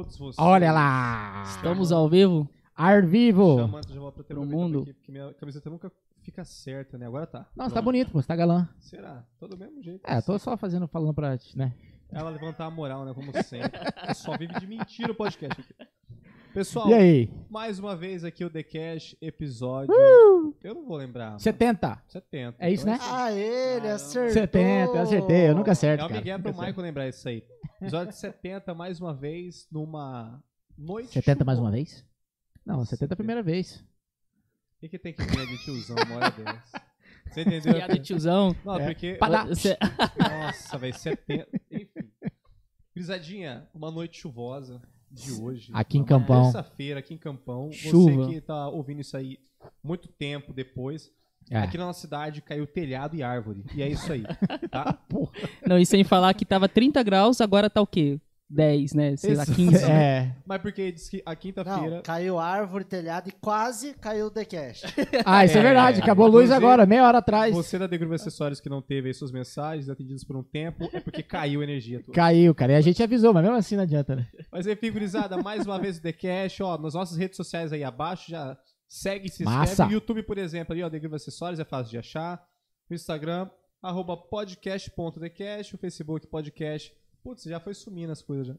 todos vocês. Olha lá! Estamos ao vivo? Ar vivo! Chamando, já vou pra ter Pro um mundo. Aqui, porque minha camiseta nunca fica certa, né? Agora tá. Não, você tá bonito, pô, você tá galã. Será? Todo do mesmo jeito. É, tô só fazendo, falando pra ti, né? Ela levantar a moral, né? Como sempre. Só vive de mentira o podcast aqui. Pessoal, E aí? mais uma vez aqui o The Cash episódio. Eu não vou lembrar. 70. 70. É isso, Então né? Ah, ele acertou. 70, eu acertei, eu nunca É acerto, o cara. Miguel pro. Michael lembrar isso aí. Episódio 70, mais uma vez, numa noite. 70 mais uma vez? Não, 70 é a primeira vez. O que, que tem que vir de tiozão uma hora dessa? Você entendeu? Piada de tiozão. Não, É. porque. Você- Nossa, velho, 70. Enfim. Brisadinha, uma noite chuvosa de hoje. Aqui em Campão. Terça-feira, aqui em Campão. Chuva. Você que tá ouvindo isso aí muito tempo depois. É. Aqui na nossa cidade caiu telhado e árvore. E é isso aí. Tá? Não, e sem falar que tava 30 graus, agora tá o quê? 10, né? Sei lá, Exato. 15. É. Mas porque diz que a quinta-feira. Não, caiu árvore, telhado e quase caiu o The Cash. Ah, isso é, É, verdade. Acabou a luz agora, meia hora atrás. Você da The Groove Acessórios que não teve aí suas mensagens atendidas por um tempo, é porque caiu a energia toda. Caiu, cara. E a gente avisou, mas mesmo assim não adianta, né? Mas enfim, gurizada, mais uma vez o The Cash, ó, nas nossas redes sociais aí abaixo, já segue, se inscreve. Massa. No YouTube, por exemplo, ali, ó, The Groove Acessórios, é fácil de achar. No Instagram, arroba podcast.thecast, o Facebook podcast. Putz, já foi sumindo as coisas já.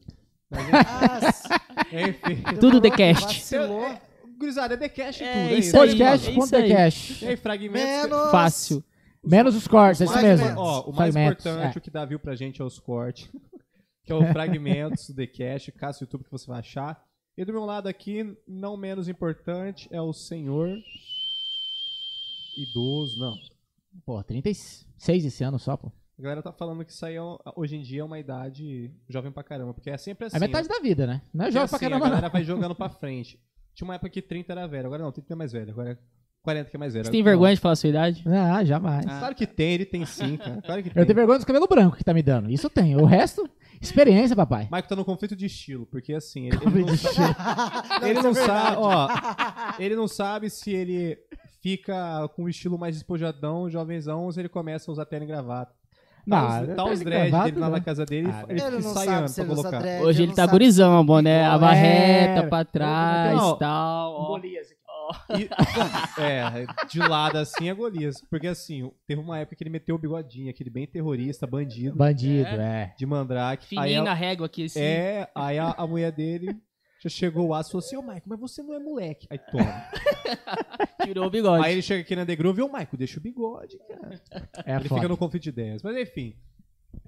Mas, Ah, enfim. Tudo The Cast. Vacilou. É, gurizada, é The Cash e É tudo. isso aí, Podcast é isso aí. The Cash. E aí, fragmentos... Menos. Fácil. Menos os cortes, é isso mesmo. menos. Ó, o mais Fragmentos, importante, é. o que dá view pra gente é os cortes. que é o Fragmentos do The Cash, caso YouTube que você vai achar. E do meu lado aqui, não menos importante, é o senhor idoso. Não. Pô, 36 esse ano só, pô. A galera tá falando que isso aí é, hoje em dia é uma idade jovem pra caramba, porque é sempre assim. É metade né? da vida, né? Não é Porque jovem pra assim, caramba, A galera não. vai jogando pra frente. Tinha uma época que 30 era velho, agora não, 30 é mais velho, agora é 40 que é mais velho. Você tem Não. vergonha de falar a sua idade? Ah, jamais. Claro que tem, ele tem sim, cara. Claro que tem. Eu tenho vergonha dos cabelos brancos que tá me dando. Isso eu tenho. O resto, experiência, papai. Michael tá no conflito de estilo, porque assim, ele, ele não, sa- ele isso não é sabe, ó, ele não sabe se ele fica com o estilo mais despojadão, jovenzão, ou se ele começa a usar terno e gravata. Não, tá os, tá os dread dele lá na casa dele, Ah, ele, Ele fica ensaiando sabe se pra colocar. dread. Hoje ele tá sabe gurizão, boné, a É. barreta pra trás Não. e tal. ó. E- é, de lado assim é Golias. Porque assim, teve uma época que ele meteu o bigodinho, aquele bem terrorista, bandido, Bandido, é. de mandrake. Aí Fininho a- na régua aqui, assim. É, aí a, a mulher dele já chegou o aço e falou assim, ô Michael, mas você não é moleque. Aí toma. Tirou o bigode. Aí ele chega aqui na The Groove e, ô Michael, deixa o bigode, cara. É ele foda. fica no conflito de ideias. Mas enfim,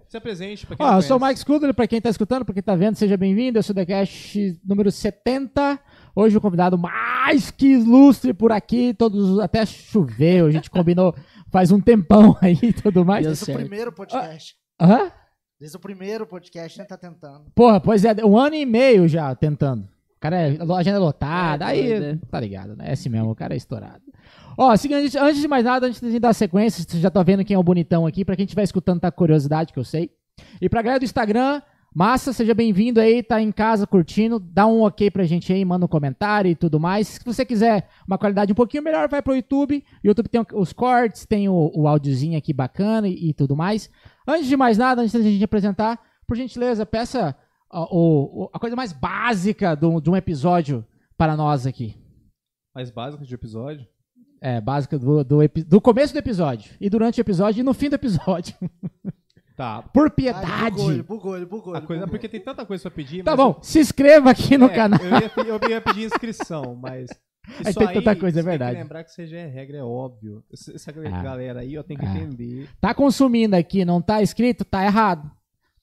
se apresente pra quem Ó, não eu sou o. Mike Scudery, pra quem tá escutando, pra quem tá vendo, seja bem-vindo. Eu sou o The Cash número 70. Hoje o convidado mais que ilustre por aqui. Todos, até choveu, a gente combinou faz um tempão aí e tudo mais. Deu Desde o certo. primeiro podcast. Hã? Desde o primeiro podcast, né? Tá tentando. Porra, pois é, um ano e meio já tentando. O cara é a agenda lotada, É, aí doido, é. tá ligado, né? É assim mesmo, o cara é estourado. Ó, seguinte, antes de mais nada, antes de dar sequência, você já tá vendo quem é o bonitão aqui, pra quem estiver escutando, tá com curiosidade, que eu sei. E pra galera do Instagram, massa, seja bem-vindo aí, tá em casa curtindo, dá um ok pra gente aí, manda um comentário e tudo mais. Se você quiser uma qualidade um pouquinho melhor, vai pro YouTube. O YouTube tem os cortes, tem o, o áudiozinho aqui bacana e, e tudo mais. Antes de mais nada, antes da gente apresentar, por gentileza, peça o- o- a coisa mais básica do- de um episódio para nós aqui. Mais básico de episódio. É, básica do, do, do começo do episódio, e durante o episódio, e no fim do episódio. Tá. Por piedade. bugou, ele bugou, ele bugou. A ele coisa, bugou. porque tem tanta coisa pra pedir. Tá bom, se inscreva aqui no É, canal. Eu ia, eu ia pedir inscrição, mas. Aí Isso tem tanta coisa, é verdade. Tem que lembrar que já é regra, é óbvio. Essa essa Ah. galera aí, ó, tem que Ah. entender. Tá consumindo aqui, não tá escrito, tá errado.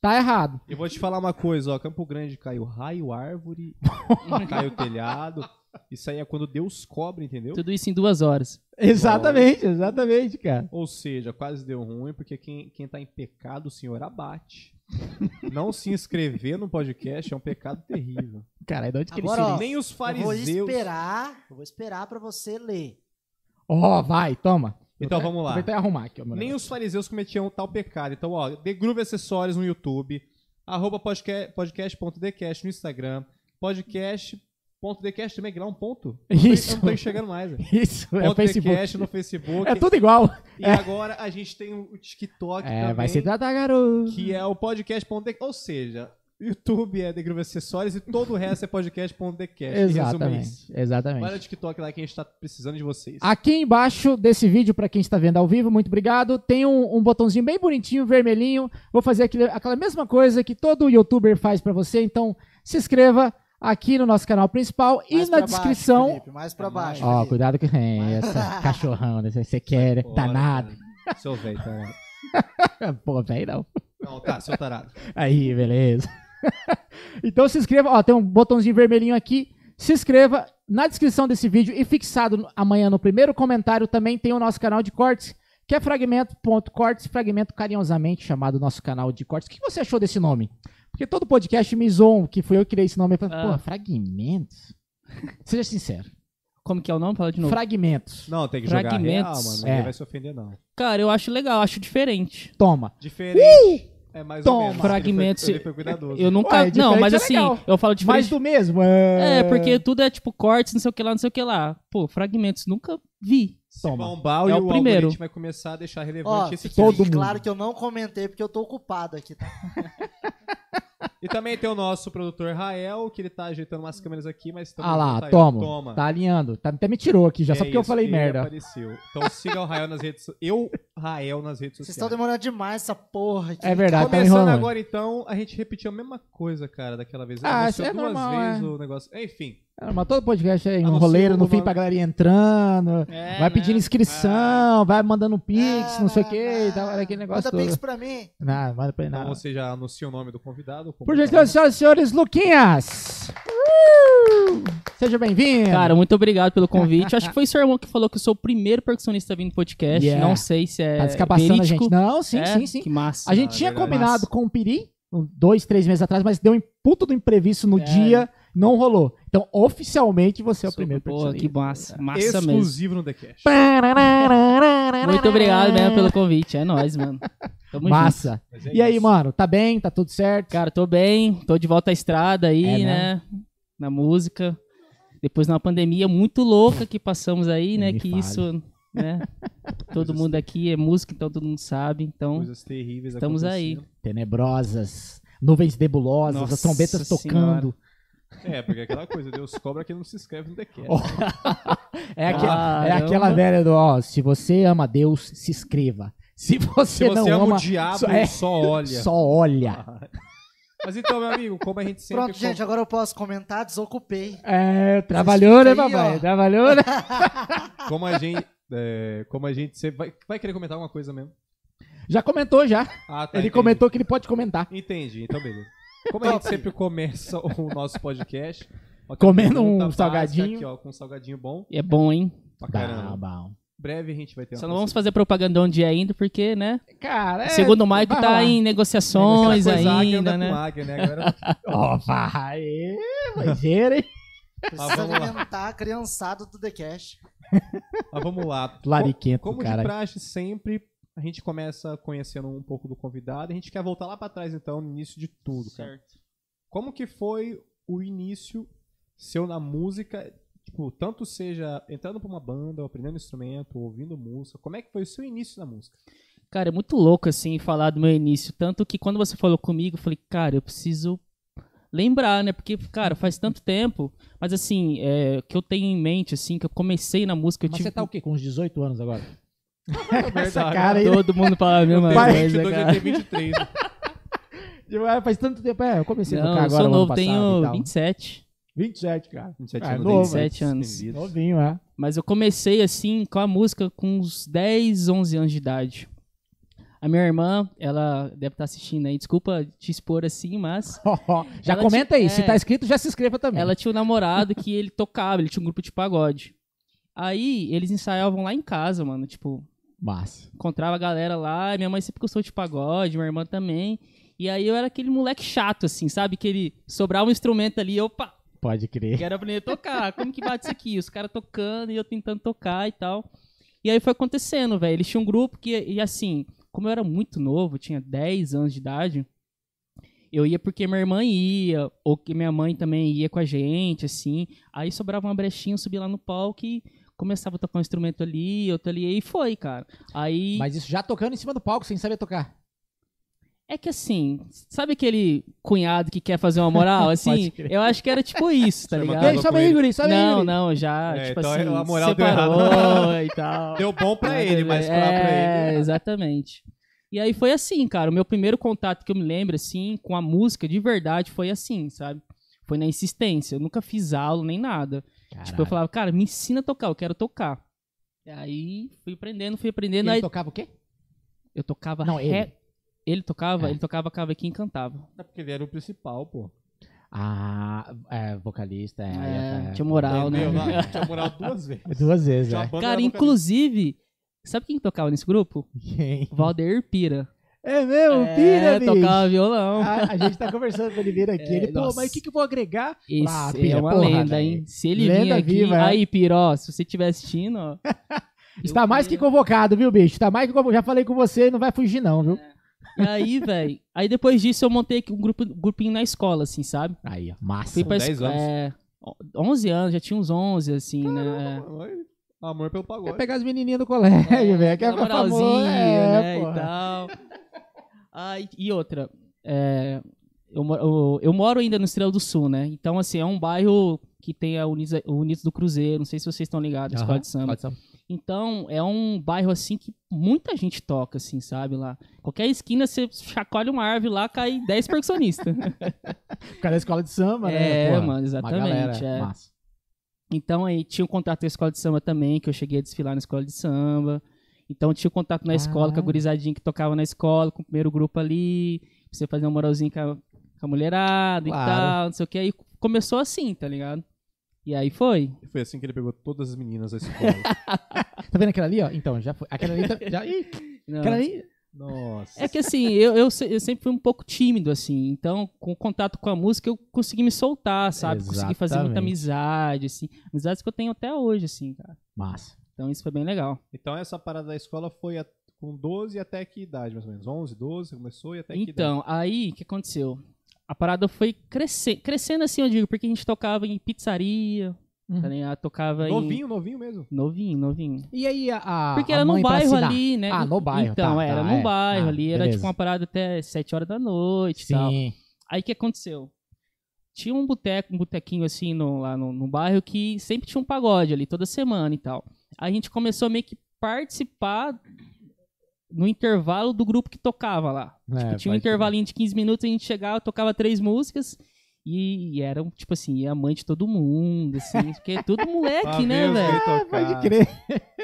Tá errado. Eu vou te falar uma coisa, ó. Campo Grande caiu raio, árvore, caiu telhado. Isso aí é quando Deus cobra, entendeu? Tudo isso em duas horas. Exatamente, exatamente, cara. Ou seja, quase deu ruim, porque quem, quem tá em pecado, o Senhor abate. Não se inscrever no podcast é um pecado terrível. Cara, de onde que Agora, ele ó. Nem os Eu vou fariseus. esperar, eu vou esperar pra você ler. Ó, vai, toma. Então Vou vamos lá. Vou até arrumar aqui, ó, meu Nem negócio. os fariseus cometiam tal pecado. Então, ó, The Groove Acessórios no YouTube, arroba podca- podcast.thecast no Instagram, podcast.thecast também, que lá um ponto. Isso. Eu não tô enxergando mais. velho. Isso, é o Ponto Facebook. TheCast no Facebook. É tudo igual. E agora a gente tem o TikTok É, também, vai se tratar, garoto. que é o podcast.thecast. Ou seja, YouTube é The Groove Acessórios e todo o resto é podcast.decast. Exatamente. Vai Exatamente. no TikTok lá que a gente tá precisando de vocês. Aqui embaixo desse vídeo, pra quem está vendo ao vivo, muito obrigado. Tem um, um botãozinho bem bonitinho, vermelhinho. Vou fazer aquele- aquela mesma coisa que todo youtuber faz pra você. Então, se inscreva aqui no nosso canal principal e Mais na pra baixo, descrição. Felipe, mais pra baixo. Ó, Felipe. cuidado com é, essa cachorrão, né? Você quer, Bora, tá nada. Seu velho, tarado. Pô, velho, não. Não, tá, seu tarado. Aí, beleza. então se inscreva, ó, tem um botãozinho vermelhinho aqui. Se inscreva na descrição desse vídeo e fixado amanhã no primeiro comentário também tem o nosso canal de cortes, que é fragmento.cortes, fragmento carinhosamente chamado nosso canal de cortes. O que você achou desse nome? Porque todo podcast me zoam, que foi eu que criei esse nome. Eu falei, Ah. pô, fragmentos? Seja sincero. Como que é o nome? Fala de novo. Fragmentos. Não, tem que jogar real, Fragmentos. mano. Ninguém É. vai se ofender, não. Cara, eu acho legal, acho diferente. Toma. Diferente. É mais Toma. ou menos. Fragmentos. Ele foi, ele foi cuidadoso. Eu nunca. Ué, não, mas é assim, eu falo diferente. Mais do mesmo. É, É, porque tudo é tipo cortes, não sei o que lá, não sei o que lá. Pô, fragmentos, nunca vi. Se Toma. bombar, É e o o primeiro. vai começar a deixar Ó, relevante esse fique todo todo mundo. claro que eu não comentei porque eu tô ocupado aqui, tá? E também tem o nosso produtor Rael, que ele tá ajeitando umas câmeras aqui, mas também Ah lá, tá aí. toma. Toma. Tá alinhando. Tá, até me tirou aqui já, só É porque eu isso, falei ele merda. Apareceu. Então siga o Rael nas redes Eu, Rael, nas redes Vocês sociais. estão demorando demais essa porra aqui. É verdade, tá me Começando enrolando. agora, então, a gente repetiu a mesma coisa, cara, daquela vez. Ah, isso é duas normal, vezes é. o negócio. Enfim, É, Mas todo podcast é um Anuncia roleiro o no fim pra galera ir entrando, É, vai né? pedindo inscrição, vai mandando pix, não sei o que Ah, e tal, aquele negócio Manda todo. pix pra mim. Não, manda pra ele então você já anuncia o nome do convidado. Por gentileza, senhoras e senhores, Luquinhas! Uh! Seja bem-vindo! Cara, muito obrigado pelo convite. Acho que foi o seu irmão que falou que eu sou o primeiro percussionista vindo no podcast. Yeah. Não sei se é tá descabaçando a gente. Não, sim, É? sim, sim. Que massa. A gente Ah, tinha verdade. combinado Massa. com o Piri, dois, três meses atrás, mas deu um puto do imprevisto no É. dia, não rolou. Então, oficialmente, você é o Sou- primeiro Porra, que massa. Massa mesmo. Exclusivo no The Cash. Muito obrigado mesmo pelo convite. É nóis, mano. Tamo junto. Massa. Mas é E aí, isso. mano, tá bem? Tá tudo certo? Cara, tô bem. Tô de volta à estrada aí, É né? Na música. Depois de uma pandemia muito louca que passamos aí, né? me Que fale. isso, né? Todo Coisas mundo aqui é música, então todo mundo sabe. Então, Coisas terríveis Estamos aí. acontecendo. Tenebrosas, nuvens nebulosas, Nossa as trombetas tocando. É, porque é aquela coisa, Deus cobra quem não se inscreve no The É, aque- é aquela velha do, ó, se você ama Deus, se inscreva. Se você, Se você não ama ama, o diabo, só- é. só olha. só olha. Mas então, meu amigo, como a gente sempre... Pronto, gente, agora eu posso comentar. Desocupei. É, trabalhou, né, papai? Trabalhou, né? Como a gente... é, como a gente sempre... Vai, vai querer comentar alguma coisa mesmo? Já comentou, já. Ah, tá, Ele entendi. comentou que ele pode comentar. Entendi, então beleza. Como a gente sempre começa o nosso podcast... ó, Comendo um básica salgadinho. Aqui, ó, com um salgadinho bom. é bom, hein? Pra caramba. bom. Breve a gente vai ter Só não vamos fazer propaganda onde é ainda, porque, né? Cara, é... Segundo o Mike, vai tá rolar. em negociações ainda, né? águia, né? Agora, Ó, vai, ligeiro, hein? Precisa Ah, vamos lá. alimentar a criançada do The Cash. mas vamos lá. Lariquento, Como cara. de praxe, sempre a gente começa conhecendo um pouco do convidado. A gente quer voltar lá pra trás, então, no início de tudo. cara. Como que foi o início seu na música? Tipo, tanto seja entrando pra uma banda, ou aprendendo instrumento, ou ouvindo música. Como é que foi o seu início na música? Cara, é muito louco, assim, falar do meu início. Tanto que quando você falou comigo, eu falei, cara, eu preciso lembrar, né? Porque, cara, faz tanto tempo. Mas, assim, é, que eu tenho em mente, assim, que eu comecei na música, eu Mas tive... você tá o quê? Com uns 18 anos agora? Essa cara aí, né? Todo mundo fala a mesma Eu coisa, 22, cara. eu tenho 23. né? Ah, Faz tanto tempo. É, eu comecei a Não, tocar eu agora sou no ano novo, tenho tal. 27. 27, cara. 27 Ah, anos. novo, 27 anos. Novinho, é. Mas eu comecei assim com a música com uns 10, 11 anos de idade. A minha irmã, ela deve estar assistindo aí, desculpa te expor assim, mas já comenta aí. Se é. tá escrito, já se inscreva também. ela tinha um namorado que ele tocava, ele tinha um grupo de pagode. Aí eles ensaiavam lá em casa, mano, tipo, Massa. encontrava a galera lá, minha mãe sempre gostou de pagode, minha irmã também. E aí eu era aquele moleque chato, assim, sabe? Que ele sobrava um instrumento ali, opa, Pode crer. Quero aprender a tocar. Como que bate isso aqui? Os caras tocando e eu tentando tocar e tal. E aí foi acontecendo, velho. Eles tinham um grupo que, e assim, como eu era muito novo, tinha 10 anos de idade, eu ia porque minha irmã ia, ou que minha mãe também ia com a gente, assim. Aí sobrava uma brechinha, eu subia lá no palco e começava a tocar um instrumento ali, outro ali, e foi, cara. Aí. Mas isso já tocando em cima do palco, sem saber tocar. É que assim, sabe aquele cunhado que quer fazer uma moral, assim? eu acho que era tipo isso, tá ligado? Ei, sobe aí, guri, sobe aí, Não, não, já, É, tipo então assim, a moral deu separou e tal. Deu bom pra ele, mas pra, pra é, ele. exatamente. E aí foi assim, cara, o meu primeiro contato que eu me lembro, assim, com a música de verdade foi assim, sabe? Foi na insistência, eu nunca fiz aula nem nada. Tipo, eu falava, cara, me ensina a tocar, eu quero tocar. E aí fui aprendendo, fui aprendendo, Ele aí tocava o quê? eu tocava Não, ré- ele. Ele tocava, É. ele tocava cavaquinho e cantava. É porque ele era o principal, pô. Ah, é, vocalista, é. aí É, tinha moral, né? Lá, Tinha moral duas vezes. Duas vezes, é. Cara, vocalista. inclusive, sabe quem tocava nesse grupo? Quem? Valdeir Pira. É mesmo, é, pira, bicho. tocava violão. A, a gente tá conversando com ele vir aqui. É, ele, pô, nossa. mas o que, que eu vou agregar? Esse Ah, é Pira, uma porra, lenda, hein? Se ele Lenda vir aqui... viva, é. Aí, Pira, ó, se você estiver assistindo, ó... Está mais que convocado, viu, bicho? Tá mais que convocado. Já falei com você, não vai fugir não, viu? E aí, velho... Aí depois disso eu montei aqui um grupo, grupinho na escola, assim, sabe? Aí, ó, massa. Fui pra 10 escola... anos. É, 11 anos, já tinha uns 11, assim, né? Oi, Amor pelo Quer pagode. pegar as menininhas do colégio, velho. Quer É, famoso. É, né, e porra. tal. Ah, e- e outra, é, eu, eu, eu moro ainda no Estrela do Sul, né? Então, assim, é um bairro que tem a Unidos, o Unidos do Cruzeiro, não sei se vocês estão ligados, Aham, Escola de Samba. Então, é um bairro, assim, que muita gente toca, assim, sabe, lá. Qualquer esquina, você chacoalha uma árvore lá, cai 10 percussionistas. Por causa da escola de samba, né? É, porra? mano, exatamente, galera, é. Então aí tinha um contato com a escola de samba também, que eu cheguei a desfilar na escola de samba. Então tinha contato na escola com a Caralho. gurizadinha que tocava na escola, com o primeiro grupo ali, pra você fazer uma moralzinha com a, com a mulherada Claro. e tal, não sei o que. Aí começou assim, tá ligado? E aí foi. E Foi assim que ele pegou todas as meninas da escola. Tá vendo aquela ali, ó? Então, já foi. Aquela ali, tá- já... Ih, Não, aquela ali... Nossa. É que assim, eu, eu, eu sempre fui um pouco tímido, assim. Então, com o contato com a música, eu consegui me soltar, sabe? Consegui fazer muita Exatamente. amizade, assim. Amizades que eu tenho até hoje, assim, cara. Massa. Então isso foi bem legal. Então essa parada da escola foi a- com 12 até que idade, mais ou menos? 11, 12, começou e até que idade? Então, aí, o que aconteceu? A parada foi crescer, crescendo assim, eu digo, porque a gente tocava em pizzaria, Uhum. tá ligado? Tocava Novinho, novinho mesmo. em... Novinho, novinho. E aí, a, Porque a era num bairro ali, né? Ah, no bairro, Então, tá, era tá, num é. bairro Ah, ali, era beleza. tipo uma parada até 7 horas da noite e tal. Sim. Aí o que aconteceu? Tinha um boteco, um botequinho assim no, lá no, no bairro que sempre tinha um pagode ali, toda semana e tal. A gente começou a meio que participar no intervalo do grupo que tocava lá. É, Tipo, tinha um intervalinho de 15 minutos, a gente chegava, tocava três músicas e, e era, tipo assim, ia a mãe de todo mundo, assim, porque é tudo moleque, né, velho? Ah, pode crer.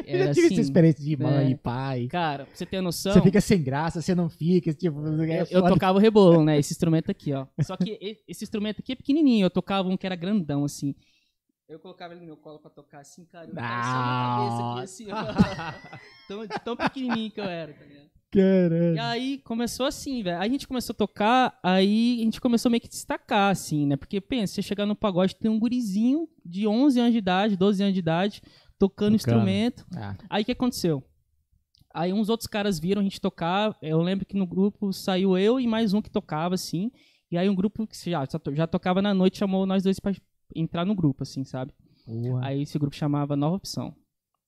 Eu já tive essa assim, experiência de mãe é. e pai. Cara, pra você ter noção, Você fica sem graça, você não fica, tipo... é eu, eu tocava o rebolo, né? Esse instrumento aqui, ó. Só que esse instrumento aqui é pequenininho, eu tocava um que era grandão, assim. Eu colocava ele no meu colo pra tocar assim, cara, eu na cabeça aqui, assim, ó. tão, tão pequenininho que eu era, tá ligado? Caralho. E aí começou assim, velho. Aí a gente começou a tocar, aí a gente começou meio que destacar, assim, né? Porque pensa, você chegar no pagode, tem um gurizinho de 11 anos de idade, 12 anos de idade, tocando Tocando. instrumento. Ah, Aí o que aconteceu? Aí uns outros caras viram a gente tocar. Eu lembro que no grupo saiu eu e mais um que tocava, assim. E aí um grupo que já, já tocava na noite chamou nós dois pra entrar no grupo, assim, sabe? Aí esse grupo chamava Nova Opção.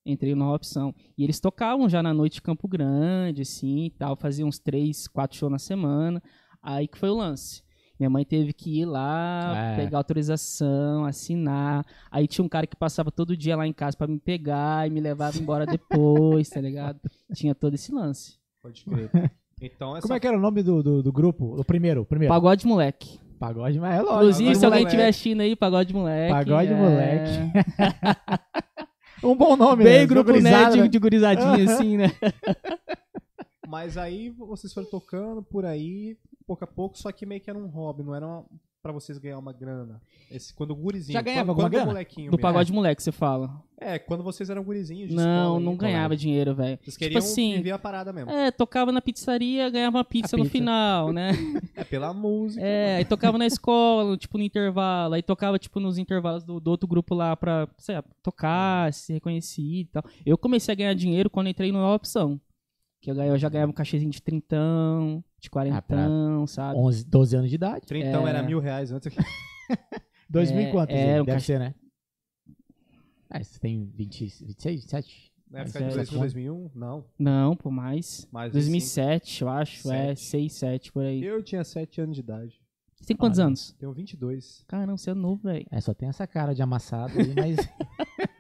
Entrei no Nova Opção. E eles tocavam já na noite de Campo Grande, assim e tal. Faziam uns três, quatro shows na semana. Aí que foi o lance. Minha mãe teve que ir lá, É. pegar autorização, assinar. Aí tinha um cara que passava todo dia lá em casa pra me pegar e me levava embora depois, tá ligado? Tinha todo esse lance. Pode crer. Então essa Como é que era o nome do, do, do grupo? O primeiro, o primeiro. Pagode moleque. Pagode, mas é lógico. Inclusive, se alguém estiver assistindo aí, Pagode Moleque. Pagode é... Moleque. Um bom nome, Bem né? grupo Gurizada, nerd né? de gurizadinha, assim, né? Mas aí vocês foram tocando por aí, pouco a pouco, só que meio que era um hobby, não era uma, pra vocês ganhar uma grana. Esse, quando o gurizinho. Já ganhava quando, alguma quando molequinho Do mesmo. Pagode Moleque, você fala. É, quando vocês eram gurizinhos Não, escola não ganhava colégio. dinheiro, velho. Vocês queriam assim, viver a parada mesmo. É, tocava na pizzaria, ganhava uma pizza, A no pizza. final, né? É pela música. É, aí tocava na escola, tipo, no intervalo. Aí tocava, tipo, nos intervalos do, do outro grupo lá pra, sei lá, tocar, ser reconhecido e tal. Eu comecei a ganhar dinheiro quando entrei numa opção. Que eu já ganhava um cachezinho de trintão, de quarentão, sabe? 11, 12 anos de idade. Trintão É. era mil reais antes. 2000 É, quantos? é, Zé? um Deve cach- ser, né? Ah, você tem 20, 26, 27? Na época de é, 2000, 2001? Não. Não, pô, mais. Mais 2007, eu acho. É, Sete. 6, 7 por aí. Eu tinha 7 anos de idade. Você tem quantos Olha. anos? Tenho 22. Caramba, você é novo, velho. É, só tem essa cara de amassado aí, mas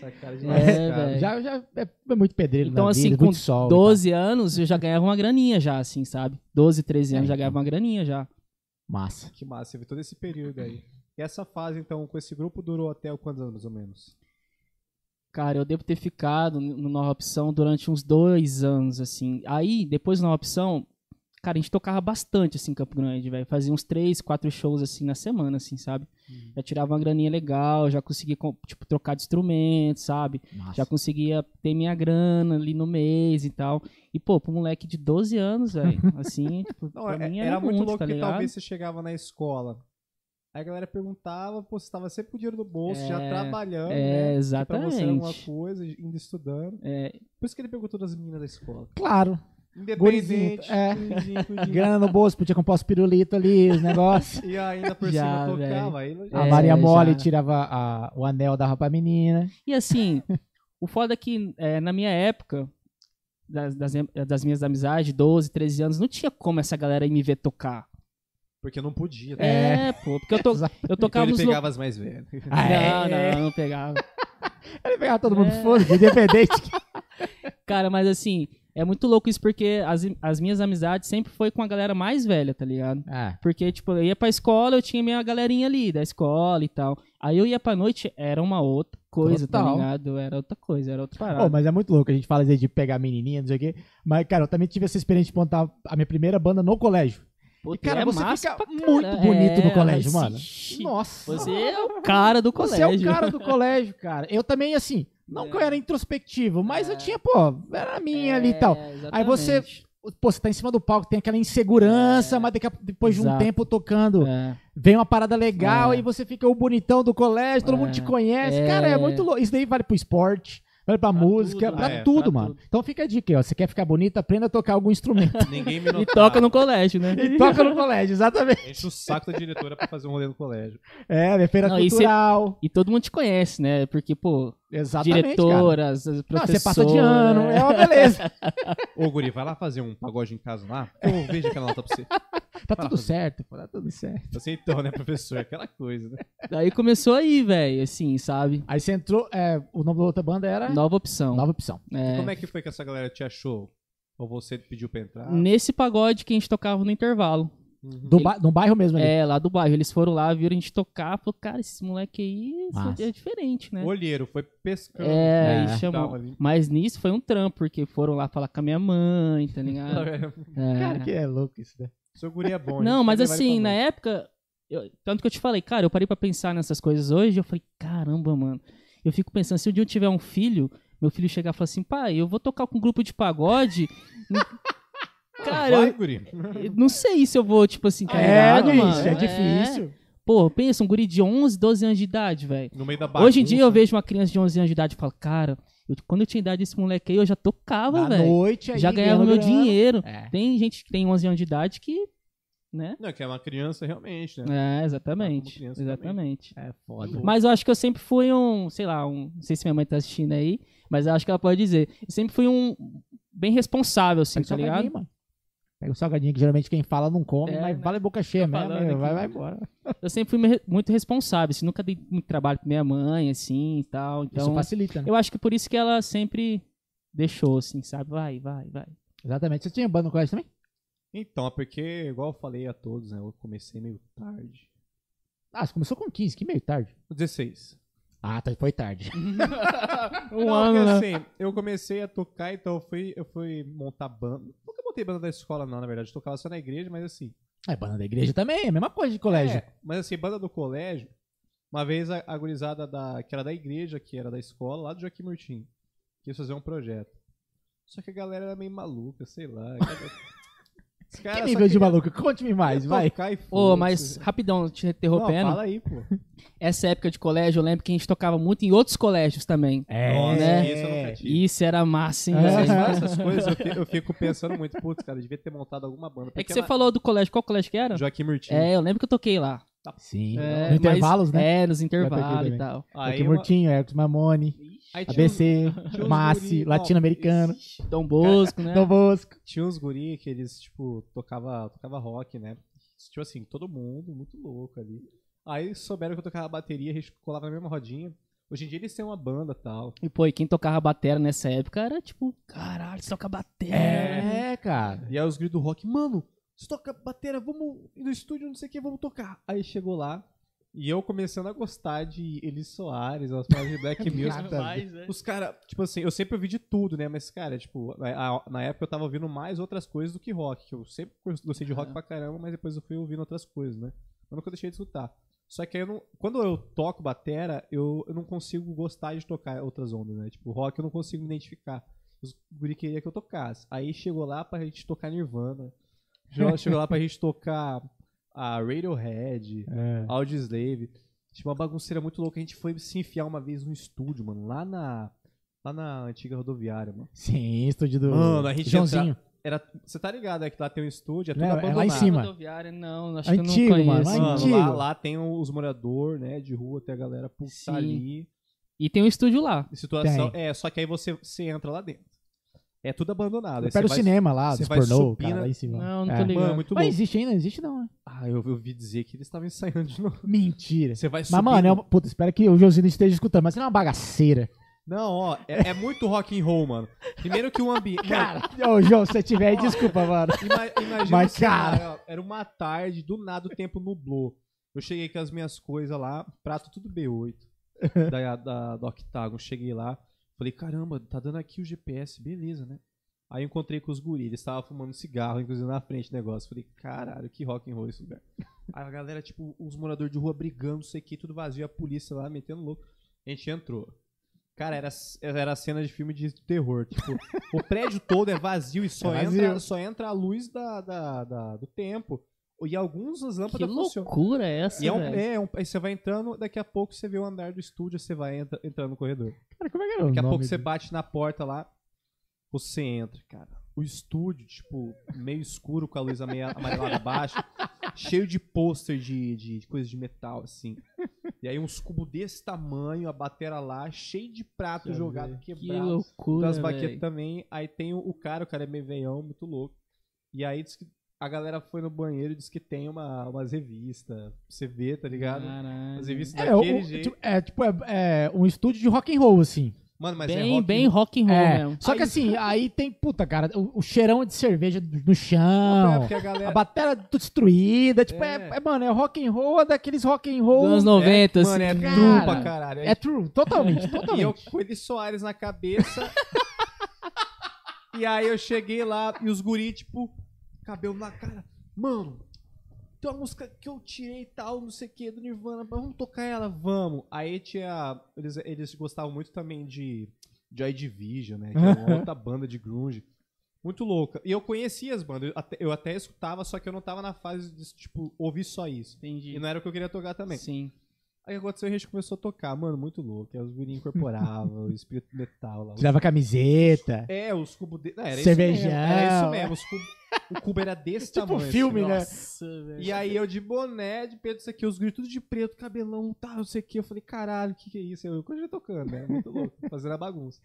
Essa cara de É, já, já é, é muito pedreiro Então, na assim, vida, com muito sol. e tal. 12 anos, eu já ganhava uma graninha já, assim, sabe? 12, 13 anos, É, já ganhava uma graninha já. Massa. Que massa, você viu todo esse período aí. E essa fase, então, com esse grupo durou até quantos anos, mais ou menos? Cara, eu devo ter ficado no Nova Opção durante uns dois anos, assim. Aí, depois do Nova Opção, cara, a gente tocava bastante, assim, em Campo Grande, velho. Fazia uns três, quatro shows, assim, na semana, assim, sabe? Já tirava uma graninha legal, já conseguia, tipo, trocar de instrumento, sabe? Massa. Já conseguia ter minha grana ali no mês e tal. E, pô, pro moleque de 12 anos, velho, assim, tipo, Não, pra é- mim era, era, muito louco tá que ligado? talvez você chegava na escola. Aí a galera perguntava, pô, você tava sempre com o dinheiro no bolso, já É, trabalhando, é, né? Que Pra você era alguma exatamente. coisa, indo estudando. É, Por isso que ele perguntou das meninas da escola. Claro. Independente, Gurizinho, é. gurizinho. Grana no bolso, podia comprar os pirulitos ali, os negócios. E ainda por Já, cima tocava. Aí, A É, Maria Mole já. tirava a- o anel, dava pra menina. E assim, o foda é que é, na minha época, das, das, das minhas amizades, 12, 13 anos, não tinha como essa galera ir me ver tocar. Porque não podia. É, pô, porque eu, to, eu Então tocava ele nos lu- pegava as mais velhas. Ah, Não, é? não, não pegava. Ele pegava todo mundo, É. foda-se, independente. Cara, mas assim, é muito louco isso porque as, as minhas amizades sempre foi com a galera mais velha, tá ligado? Ah, Porque, tipo, eu ia pra escola, eu tinha minha galerinha ali da escola e tal. Aí eu ia pra noite, era uma outra coisa, tá Total. ligado? Era outra coisa, era outra parada. Pô, mas é muito louco, a gente fala às vezes de pegar menininha, não sei o quê. Mas, cara, eu também tive essa experiência de montar a minha primeira banda no colégio. Puta, cara, é você fica muito bonito no É, colégio, mas, mano. Nossa. Você é o cara do Você colégio. é o cara do colégio, cara. Eu também, assim, não É. que eu era introspectivo, mas eu tinha, pô, era a minha ali e tal. É, Aí você- exatamente. Pô, você tá em cima do palco, tem aquela insegurança, mas daqui a- depois de um Exato. tempo tocando, É. vem uma parada legal É. e você fica o bonitão do colégio, todo É. mundo te conhece. É. Cara, é muito louco. Isso daí vale pro esporte, vale pra, Pra música, tudo, pra né? tudo, Pra mano. tudo. Então fica a dica aí, ó. Você quer ficar bonito, aprenda a tocar algum instrumento. Ninguém me E notava. toca no colégio, né? e toca no colégio, exatamente. Enche o saco da diretora pra fazer um rolê no colégio. É, minha feira Não, e cê- cultural. E todo mundo te conhece, né? Porque, pô, Exatamente, cara. diretoras, as Não, professoras... você passa de ano, é uma beleza. Ô, Guri, vai lá fazer um pagode em casa lá. Eu vejo aquela nota pra você. Tá tudo certo, pô, tá tudo certo. Você então, né, professor? Aquela coisa, né? Daí começou aí, velho, assim, sabe? Aí você entrou, é, o nome da outra banda era Nova opção. Nova Opção. É. Como é que foi que essa galera te achou? Ou você pediu pra entrar? Nesse pagode que a gente tocava no intervalo. Uhum. Do ba- no bairro mesmo ali. É, lá do bairro. Eles foram lá, viram a gente tocar, falou, cara, esse moleque aí Massa. é diferente, né? Olheiro, foi pescando. É, É. e chamou. Mas nisso foi um trampo, porque foram lá falar com a minha mãe, tá ligado? É. Cara, que é louco isso, né? Seu guri é bom. Não, mas assim, na época, eu- tanto que eu te falei, cara, eu parei pra pensar nessas coisas hoje, eu falei, caramba, mano. Eu fico pensando, se um dia eu tiver um filho, meu filho chegar e falar assim, pai, eu vou tocar com um grupo de pagode. cara, Vai, eu, guri. eu não sei se eu vou, tipo assim, tá é, bicho, mano? é difícil. Pô, pensa, um guri de 11, 12 anos de idade, velho. No meio da bagunça. Hoje em dia eu vejo uma criança de 11 anos de idade e falo, cara, eu- quando eu tinha idade desse moleque aí, eu já tocava, velho. noite aí, Já ganhava meu grana. dinheiro. É. Tem gente que tem 11 anos de idade que, né? Não, que é uma criança realmente, né? É, exatamente. criança Exatamente. É foda. Mas eu acho que eu sempre fui um, sei lá, um, não sei se minha mãe tá assistindo aí, mas eu acho que ela pode dizer. Eu sempre fui um bem responsável, assim, tá ligado? mano. Pega o salgadinho que geralmente quem fala não come, É, mas né? vale boca cheia Tô mesmo. Vai, vai embora. Eu sempre fui muito responsável, assim, nunca dei muito trabalho pra minha mãe, assim, e tal. Isso Então, facilita, né? eu acho que por isso que ela sempre deixou, assim, sabe? Vai, vai, vai. Exatamente. Você tinha banda no colégio também? Então, é porque, igual eu falei a todos, né? Eu comecei meio tarde. Ah, você começou com 15, que meio tarde. 16. Ah, tá, foi tarde. Um Não, ano, porque, né? assim, eu comecei a tocar, então eu fui, eu fui montar banda. Nunca montei banda da escola, não, na verdade. Eu tocava só na igreja, mas assim. É, banda da igreja também, é a mesma coisa de colégio. É, mas assim, banda do colégio. Uma vez a, a gurizada da, que era da igreja, que era da escola, lá do Joaquim Murtinho, quis fazer um projeto. Só que a galera era meio maluca, sei lá. Que nível de maluco? Conte-me mais, vai. Ô, foda-se. mas rapidão, te Não, interrompendo. fala aí, pô. Essa época de colégio, eu lembro que a gente tocava muito em outros colégios também. É, Nossa, né? isso eu nunca tive. Isso era massa, hein, É. Vocês essas coisas, eu fi- eu fico pensando muito, putz, cara, eu devia ter montado alguma banda. É que você ela- falou do colégio. Qual colégio que era? Joaquim Murtinho. É, eu lembro que eu toquei lá. Sim. É, no mas- intervalos, né? É, nos intervalos e tal. Aí Aqui uma- Murtinho, Hercules Mamone. ABC, tinha Massi, latino-americano, Dom Bosco, né? Dom Bosco. Tinha uns guri que eles, tipo, tocava, tocava rock, né? Tipo assim, todo mundo muito louco ali. Aí souberam que eu tocava bateria, a gente colava na mesma rodinha. Hoje em dia eles têm uma banda e tal. E, pô, e quem tocava batera nessa época era tipo, caralho, você toca batera. É, cara. E aí os gritos do rock, mano, você toca bateria, vamos ir no estúdio, não sei o que, vamos tocar. Aí chegou lá, e eu começando a gostar de Elis Soares, as paradas de Black Music. Ver. né? Os caras, tipo assim, eu sempre ouvi de tudo, né? Mas, cara, tipo, a- a- na época eu tava ouvindo mais outras coisas do que rock. Que eu sempre gostei de rock Aham. pra caramba, mas depois eu fui ouvindo outras coisas, né? Eu nunca deixei de escutar. Só que aí eu não, quando eu toco batera, eu, eu não consigo gostar de tocar outras ondas, né? Tipo, rock eu não consigo me identificar. Os guri queria que eu tocasse. Aí chegou lá pra gente tocar Nirvana. Chegou lá pra gente tocar a Radiohead, É. Audioslave. Tipo, uma bagunceira muito louca. A gente foi se enfiar uma vez no estúdio, mano, lá na, lá na antiga rodoviária, mano. Sim, estúdio do Mano, a gente Joãozinho. Era, você tá ligado, é que lá tem um estúdio, é tudo Não, é lá abandonado. em cima. Rodoviária, não, acho Antigo, que eu não mano, conheço. lá Mano, Antigo. lá, lá tem os moradores, né, de rua, tem a galera puta Sim. ali. E tem um estúdio lá. Situação, é, só que aí você, você entra lá dentro. É tudo abandonado. aí Perto do vai- cinema lá, você dos vai pornô, cara, lá em cima. Não, não É. tô ligado. Mano, muito Mas louco. existe ainda? Existe não, né? Ah, eu ouvi dizer que eles estavam ensaiando de novo. Mentira. Você vai Mas, mano, é uma... puta, espero que o Josino esteja escutando, mas você não é uma bagaceira. Não, ó, é, é muito rock and roll, mano. Primeiro que o ambiente. Cara, ô, João, se você tiver aí, desculpa, mano. Ima- imagina Mas, o cenário, ó, era uma tarde, do nada o tempo nublou. Eu cheguei com as minhas coisas lá, prato tudo B8, da, da, do Octagon. Cheguei lá, falei, caramba, tá dando aqui o GPS, beleza, né? Aí encontrei com os guris, eles estavam fumando cigarro, inclusive na frente do negócio. Falei, caralho, que rock and roll esse lugar. Aí a galera, tipo, os moradores de rua brigando, não sei o que, tudo vazio, a polícia lá metendo louco. A gente entrou. Cara, era, era cena de filme de terror. Tipo, o prédio todo é vazio e só, É vazio. entra, só entra a luz da, da, da- do tempo. E alguns as Que lâmpadas funcionam. loucura é essa, E é um, velho? é um- aí você vai entrando, daqui a pouco você vê o andar do estúdio, você vai entra, entrando no corredor. Cara, como é que era o Daqui a pouco você do- bate na porta lá, você entra, cara. O estúdio, tipo, meio escuro com a luz meio amarelada abaixo, cheio de pôster de, de, de coisa de metal, assim. E aí uns cubos desse tamanho, a batera lá, cheio de prato Deixa jogado, ver. Que quebrado. loucura, Das baquetas velho. também. Aí tem o, o cara, o cara é meio veião, muito louco. E aí diz que a galera foi no banheiro e disse que tem uma, umas revistas. Você vê, tá ligado? Caralho. As revistas É, daquele o- jeito. tipo, é, tipo, é, é um estúdio de rock and roll, assim. Mano, mas é Bem, rock bem rock and roll É, mesmo. só que Aí- assim, aí tem, puta, cara, o, o cheirão de cerveja no Não, chão, porque a galera... a bateria tudo destruída, tipo, é, É. é, mano, é rock and roll, é daqueles rock and roll. Dos anos 90, Mano, é assim. cara. true pra caralho. É true, totalmente, E eu totalmente. com ele Soares na cabeça. e aí eu cheguei lá e os guri, tipo, cabelo na cara. Mano, tem uma música que eu tirei e tal, não sei o que, do Nirvana, vamos tocar ela, vamos. Aí tinha. Eles, eles gostavam muito também de Joy Division, né? Que é uma outra banda de grunge. Muito louca. E eu conhecia as bandas, eu até, eu até escutava, só que eu não tava na fase de, tipo, ouvir só isso. Entendi. E não era o que eu queria tocar também. Sim. Aí aconteceu, a gente começou a tocar, mano, muito louco. Aí os guri incorporavam o espírito metal lá. Tirava camiseta. É, os cubos de... não, era Cervejão. Isso mesmo, era isso mesmo. os cubo- O cubo era desse Tipo tamanho. filme, assim, né? Nossa, velho. E aí eu de boné, de preto, isso aqui, os gritos tudo de preto, cabelão, tá, não sei o que. Eu falei, caralho, o que, que é isso? Eu continuei tocando, né? Muito louco, fazendo a bagunça.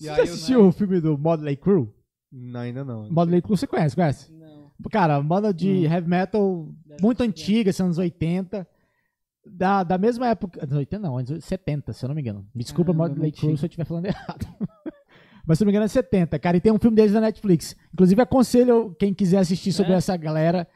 E Você aí já eu- assistiu o filme do Modley Crew? Não, ainda não. Modley Crew você conhece, conhece? Não. Cara, banda de Hum. heavy metal Deve muito ser. antiga, assim, anos 80. Da, da mesma época. Anos 80 não, anos 70, se eu não me engano. Me desculpa, Caramba, Modley Crew, se eu estiver falando errado. Mas se não me engano é 70, cara. E tem um filme deles na Netflix. Inclusive, aconselho quem quiser assistir sobre É? essa galera.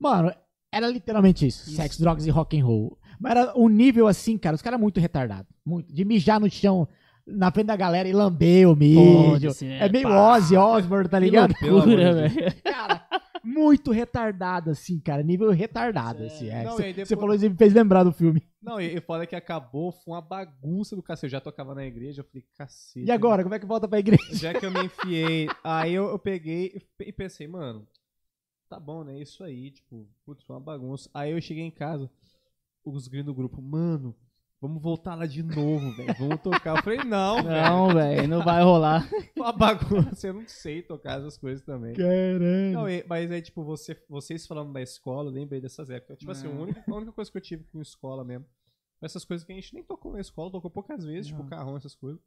Mano, era literalmente isso. Isso. Sexo, drogas e rock and roll. Mas era um nível assim, cara. Os caras muito retardados. Muito. De mijar no chão na frente da galera e lamber o. Foda-se, né? É meio Pá. Ozzy Osbourne, tá Que ligado? De loucura, velho. Cara, muito retardado, assim, cara. Nível retardado, Sério? assim. É. Não, Você depois- você falou isso e me fez lembrar do filme. Não, e, e foda que acabou, foi uma bagunça do cacete. Eu já tocava na igreja, eu falei, cacete. E agora, como é que volta pra igreja? Já que eu me enfiei, aí eu, eu peguei e pe- e pensei, mano, tá bom, né? Isso aí, tipo, putz, foi uma bagunça. Aí eu cheguei em casa, os gringos do grupo, mano, vamos voltar lá de novo, velho. Vamos tocar. Eu falei, não, velho. Não, velho, não vai rolar. Uma bagunça, eu não sei tocar essas coisas também. Caralho. Não, e- mas é tipo, você, vocês falando da escola, eu lembrei dessas épocas. Tipo assim, Não. a única, a única coisa que eu tive com escola mesmo. Essas coisas que a gente nem tocou na escola, tocou poucas vezes, tipo Não. carrão, essas coisas.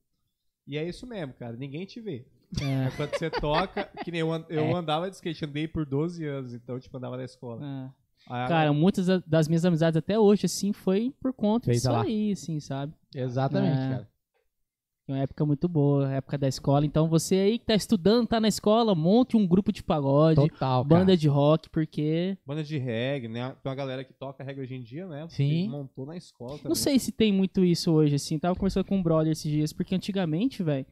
E é isso mesmo, cara. Ninguém te vê. É, É quando você toca, que nem eu, an- eu É. andava de skate, andei por 12 anos, então, tipo, andava na escola. é. Aí, Cara, muitas da- das minhas amizades até hoje, assim, foi por conta disso lá. aí, assim, sabe? Exatamente, É. cara. Foi uma época muito boa, época da escola. Então você aí que tá estudando, tá na escola, monte um grupo de pagode, Total, cara. banda de rock, porque. banda de reggae, né? Tem uma galera que toca reggae hoje em dia, né? Sim. Ele montou na escola também. Não sei se tem muito isso hoje, assim. Tava conversando com um brother esses dias, porque antigamente, velho,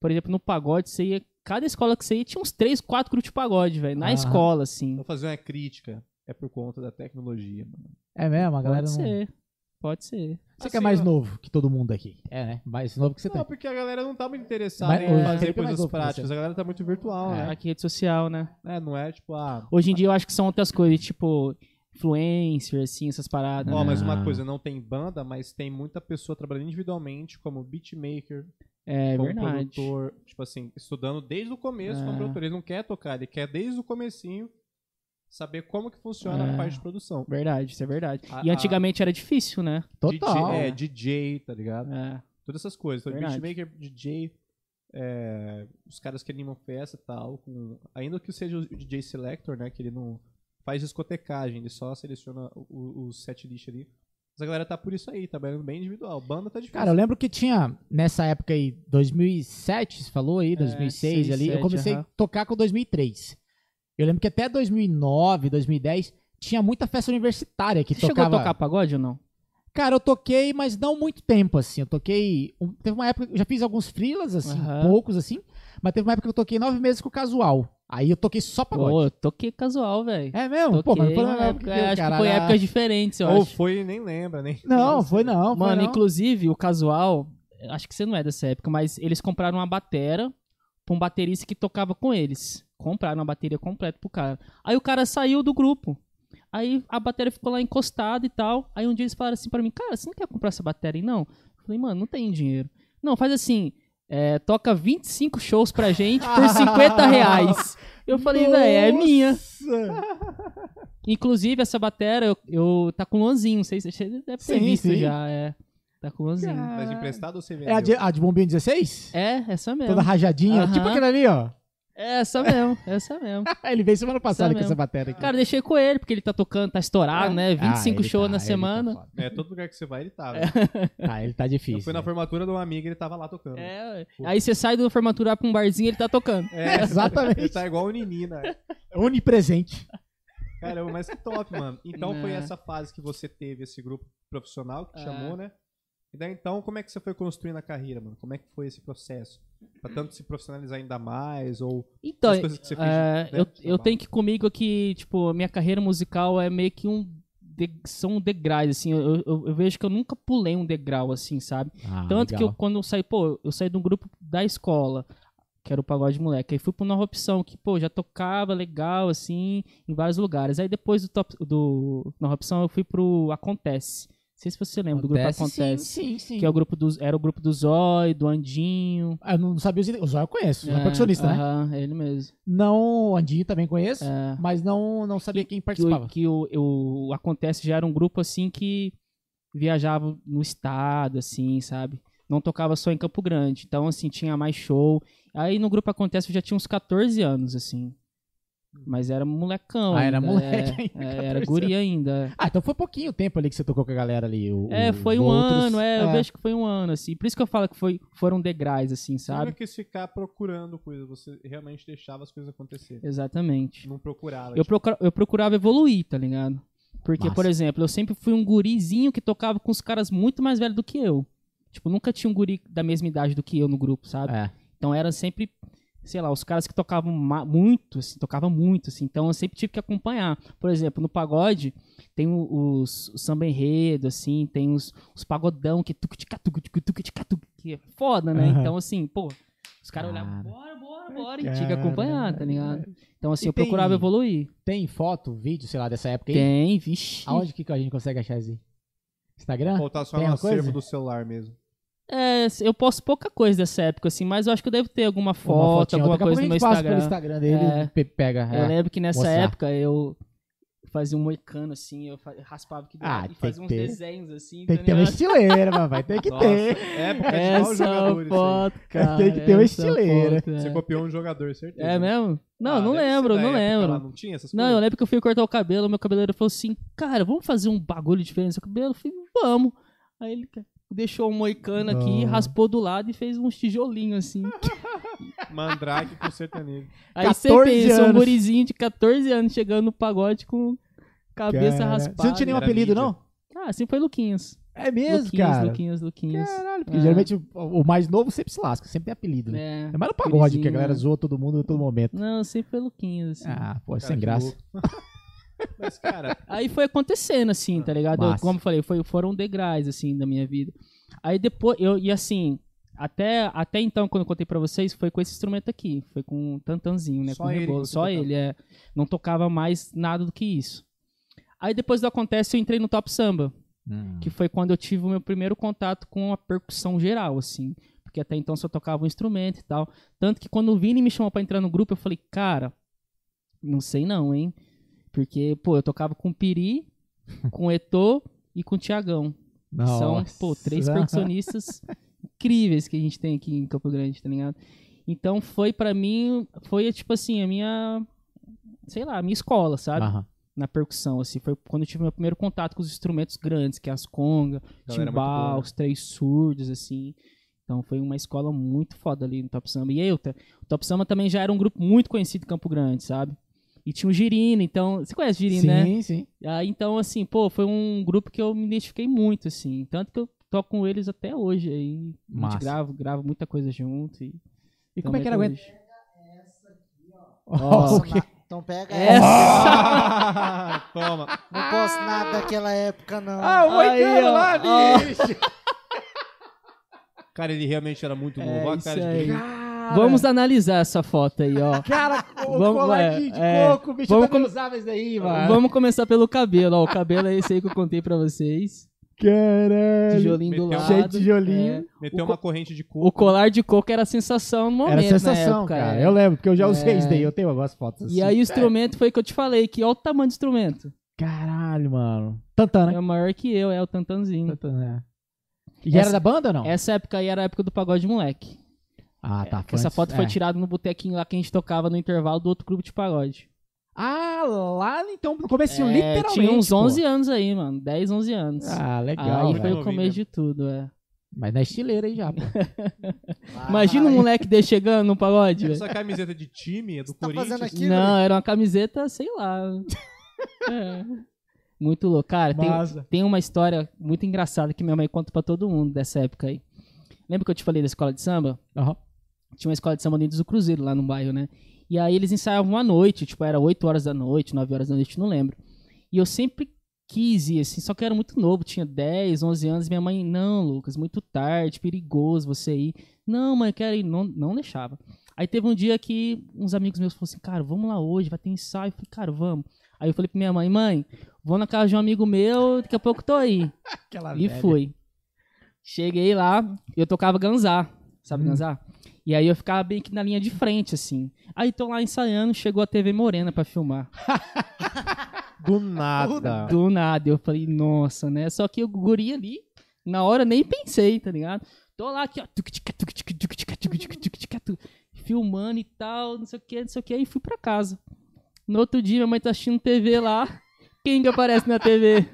por exemplo, no pagode, você ia. Cada escola que você ia tinha uns três, quatro grupos de pagode, velho. Na Aham. escola, assim. Vou fazer uma crítica. É por conta da tecnologia, mano. É mesmo, a galera Pode não... ser. Pode ser. Você que é Assim, mais novo que todo mundo aqui. É, né? Mais novo que você Não, tem. porque a galera não tá muito interessada Mas, em fazer é coisas práticas. A galera tá muito virtual, É. né? Aqui rede social, né? É, não é tipo, ah... Hoje em dia eu acho que são outras coisas, tipo, influencer, assim, essas paradas. Ó, né? mas Ah. uma coisa, não tem banda, mas tem muita pessoa trabalhando individualmente como beatmaker, É como verdade. produtor, tipo assim, estudando desde o começo como É. produtor. Ele não quer tocar, ele quer desde o comecinho saber como que funciona É. a parte de produção. Verdade, isso é verdade. A- E a- antigamente era difícil, né? Total. DJ, é, DJ, tá ligado? É. Todas essas coisas. Então, Verdade. beatmaker, DJ, é, os caras que animam festa e tal, com, ainda que seja o DJ Selector, né, que ele não faz discotecagem, ele só seleciona o, o, set list ali. Mas a galera tá por isso aí, trabalhando bem individual. Banda tá difícil. Cara, eu lembro que tinha, nessa época aí, 2007, você falou aí, 2006 seis, ali, eu sete, comecei aham. a tocar com 2003. Eu lembro que até 2009, 2010, tinha muita festa universitária que Você chegou tocava... a tocar pagode ou não? Cara, eu toquei, mas não muito tempo, assim. Eu toquei... um- teve uma época, eu já fiz alguns freelas, assim, Aham. poucos, assim. Mas teve uma época que eu toquei nove meses com o casual. Aí eu toquei só Pô, pagode. eu toquei casual, velho. É mesmo? Pô, mas não foi mesma época que eu, acho cara. que foi épocas diferentes, eu Ou acho. foi, nem lembra, nem. Não, foi não. foi Mano, não. inclusive, o casual, acho que você não é dessa época, mas eles compraram uma batera pra um baterista que tocava com eles. Compraram uma bateria completa pro cara. Aí o cara saiu do grupo. Aí a bateria ficou lá encostada e tal. Aí um dia eles falaram assim pra mim, cara, você não quer comprar essa bateria aí, não? Eu falei, mano, não tem dinheiro. Não, faz assim, é, toca 25 shows pra gente por 50 reais. Eu falei, velho, é minha. Inclusive, essa bateria, eu, eu tá com Luanzinho, não sei se você deve ter Sim, visto sim. já, é. Tá com Luanzinho. Mas emprestado ou você vendeu? É a de, a de bombinho 16? É, essa mesmo. Toda rajadinha. Aham. Tipo aquele ali, ó. É essa mesmo, essa mesmo. Ele veio semana passada com mesmo. essa bateria aqui. Cara, deixei com ele, porque ele tá tocando, tá estourado, né? 25 Ah, ele shows tá- na tá semana. foda. É, todo lugar que você vai, ele tava. ah, ele tá difícil. Eu fui na né? formatura de um amigo e ele tava lá tocando. É, ué. aí você sai do formatura pra um barzinho ele tá tocando. É, Exatamente. Ele tá igual o Nini, né? Onipresente. Caramba, mas que top, mano. Então foi É. essa fase que você teve esse grupo profissional que te É. chamou, né? E daí então, como é que você foi construindo a carreira, mano? Como é que foi esse processo? Pra tanto se profissionalizar ainda mais ou Então, as coisas que você fez? é, né, eu, eu tenho que comigo que, tipo, minha carreira musical é meio que um. de- são degraus, assim. Eu, eu- eu vejo que eu nunca pulei um degrau, assim, sabe? Ah, Tanto que eu, quando eu saí, pô, eu saí de um grupo da escola, que era o Pagode Moleque. Aí fui pra Nova Opção, que, pô, já tocava legal, assim, em vários lugares. Aí depois do, top, do Nova Opção eu fui pro Acontece. Não sei se você lembra do grupo Acontece. Sim, sim, sim. Que é o grupo do, era o grupo do Zói, do Andinho. Ah, eu não sabia os O Zóio eu conheço, é, É, percussionista, né? aham, ele mesmo. Não, o Andinho também conheço, É. mas não, não sabia quem que, participava. o, que o, o Acontece já era um grupo assim que viajava no estado, assim, sabe? Não tocava só em Campo Grande. Então, assim, tinha mais show. Aí no grupo Acontece eu já tinha uns 14 anos, assim. Mas era molecão. Ah, era ainda, moleque é, ainda, é, 14 era guri ainda. Ah, então foi pouquinho tempo ali que você tocou com a galera ali. o- É, foi um outros. ano, é, eu vejo que foi um ano, assim. Por isso que eu falo que foi, foram degraus, assim, Você nunca sabe? quis ficar procurando coisas, você realmente deixava as coisas acontecerem. Exatamente. Não procurava. Eu, tipo, procura- eu procurava evoluir, tá ligado? Porque, Massa. por exemplo, eu sempre fui um gurizinho que tocava com os caras muito mais velhos do que eu. Tipo, nunca tinha um guri da mesma idade do que eu no grupo, sabe? É. Então era sempre, sei lá, os caras que tocavam muito, assim, tocavam muito, assim. Então eu sempre tive que acompanhar. Por exemplo, no pagode tem o- os, o samba enredo, assim, tem os, os pagodão que tuc tica tuc tuc tuc tica tuc, que é foda, né? Aham. Então assim, pô, os caras Cara. olhavam, bora, bora, bora, e tinha que acompanhar, tá ligado? Então assim, E eu procurava tem- evoluir. Tem foto, vídeo, sei lá, dessa época aí? Tem, vixe. Aonde que a gente consegue achar isso aí? Instagram? Ou tá só Tem no coisa? acervo do celular mesmo. É, eu posto pouca coisa dessa época, assim, mas eu acho que eu devo ter alguma Uma foto, fotinha. alguma coisa a no meu gente passa Instagram. pelo Instagram dele É. e pe- pega. Eu é. lembro que nessa mostrar. época eu fazia um moicano assim, eu raspava aqui do Ah, e fazia que uns ter. desenhos assim. Tem que ter uma estileira, mas vai ter que Nossa, ter. época de Essa mau jogador isso aí. foto, cara. Tem que ter uma estileira. foto, Você é. copiou um jogador, certeza. É mesmo? Não, Ah, não lembro, não lembro. lá, Não tinha essas Não, eu coisas? lembro que eu fui cortar o cabelo, meu cabeleireiro falou assim, cara, vamos fazer um bagulho diferente no seu cabelo? Eu falei, vamos. Aí ele deixou um moicano aqui, raspou do lado e fez uns tijolinhos assim. Mandrake com sertanejo. Aí você 14 pensa, um anos. gurizinho de 14 anos chegando no pagode com cabeça Cara, raspada. Você não tinha nenhum Era apelido, mídia. não? Ah, assim foi Luquinhas. É mesmo, Luquinhas, cara. Luquinhas, Luquinhas. Caralho, porque É. geralmente o, o mais novo sempre se lasca, sempre tem apelido, né? É, É mais no pagode, que a galera né? zoa todo mundo em todo momento. Não, sempre foi Luquinhas, assim. Ah, pô, Cara, sem graça. Mas, cara, Aí foi acontecendo, assim, tá ligado? Eu, como eu falei, foi, foram degraus, assim, da minha vida. Aí depois, eu, e assim, até, até então, quando eu contei pra vocês, foi com esse instrumento aqui. Foi com um tantanzinho, né? Só com ele rebolo. Só ele, é. Não tocava mais nada do que isso. Aí depois do Acontece, eu entrei no Top Samba. Hum. Que foi quando eu tive o meu primeiro contato com a percussão geral, assim. Porque até então só tocava um instrumento e tal. Tanto que quando o Vini me chamou pra entrar no grupo, eu falei, cara, não sei não, hein? Porque, pô, eu tocava com o Piri, com o Etô e com o Tiagão. São, pô, três percussionistas incríveis que a gente tem aqui em Campo Grande, tá ligado? Então foi pra mim, foi tipo assim, a minha, sei lá, a minha escola, sabe? Na percussão, assim. Foi quando eu tive meu primeiro contato com os instrumentos grandes, que é as conga, timbal, né? os três surdos, assim. Então foi uma escola muito foda ali no Top Samba. E eu, o Top Samba também já era um grupo muito conhecido em Campo Grande, sabe? E tinha o Girino, então. Você conhece o Girino, sim, né? sim. Ah, então, assim, pô, foi um grupo que eu me identifiquei muito, assim. Tanto que eu toco com eles até hoje. Aí a Massa. gente grava, grava muita coisa junto. E, E como é que era aguenta? até hoje. Ó, Ó. o quê? Então pega Essa. essa. Toma. Não posso nada daquela época, não. Ah, o Moicano lá, bicho! Cara, ele realmente era muito novo. É, Olha a cara de aí. Cara, Vamos analisar essa foto aí, ó. Cara, o Vamos- coladinho de é, coco, bicho, vamos eu também com- usava isso aí, mano. Vamos começar pelo cabelo, ó. O cabelo é esse aí que eu contei pra vocês. Caralho. Tijolinho do Meteu- lado. Cheio de tijolinho. É. Meteu O co- uma corrente de coco. O colar de coco era a sensação no momento, Era sensação, na época, cara. é. Eu lembro, porque eu já usei É. isso daí. Eu tenho algumas fotos assim. E aí o instrumento foi que eu te falei, que olha o tamanho do instrumento. Caralho, mano. Tantã, né? É maior que eu, é o tantanzinho. Tantã, é. E já era Essa- da banda ou não? Essa época aí era a época do pagode moleque. Ah, tá. Que essa foto foi é. tirada no botequinho lá que a gente tocava no intervalo do outro grupo de pagode. Ah, lá então, no comecinho, É, literalmente. tinha uns pô. 11 anos aí, mano. 10, 11 anos. Ah, legal. aí velho. foi o começo de tudo, é. Mas na estileira aí já, pô. Imagina um moleque desse chegando no pagode, velho. Essa camiseta de time é do Você tá Corinthians. fazendo aqui? Não, era uma camiseta, sei lá. É. Muito louco. Cara, tem, tem uma história muito engraçada que minha mãe conta pra todo mundo dessa época aí. Lembra que eu te falei da escola de samba? Aham. Tinha uma escola de samba dentro do Cruzeiro, lá no bairro, né? E aí eles ensaiavam à noite, tipo, era 8 horas da noite, 9 horas da noite, não lembro. E eu sempre quis ir, assim, só que eu era muito novo, tinha 10, 11 anos. Minha mãe, não, Lucas, muito tarde, perigoso você ir. Não, mãe, quero ir. Não, não deixava. Aí teve um dia que uns amigos meus falaram assim, cara, vamos lá hoje, vai ter ensaio. Eu falei, cara, vamos. Aí eu falei pra minha mãe, mãe, vou na casa de um amigo meu, daqui a pouco tô aí. Aquela E velha. fui. Cheguei lá, eu tocava ganzá, sabe Hum. ganzá? E aí eu ficava bem que na linha de frente, assim. Aí tô lá ensaiando, chegou a TV Morena pra filmar. Do nada. Do nada, eu falei, nossa, né? Só que o guri ali, na hora nem pensei, tá ligado? Tô lá aqui, ó, filmando e tal, não sei o que, não sei o que, aí fui pra casa. No outro dia, minha mãe tá assistindo TV lá. Quem que aparece na TV?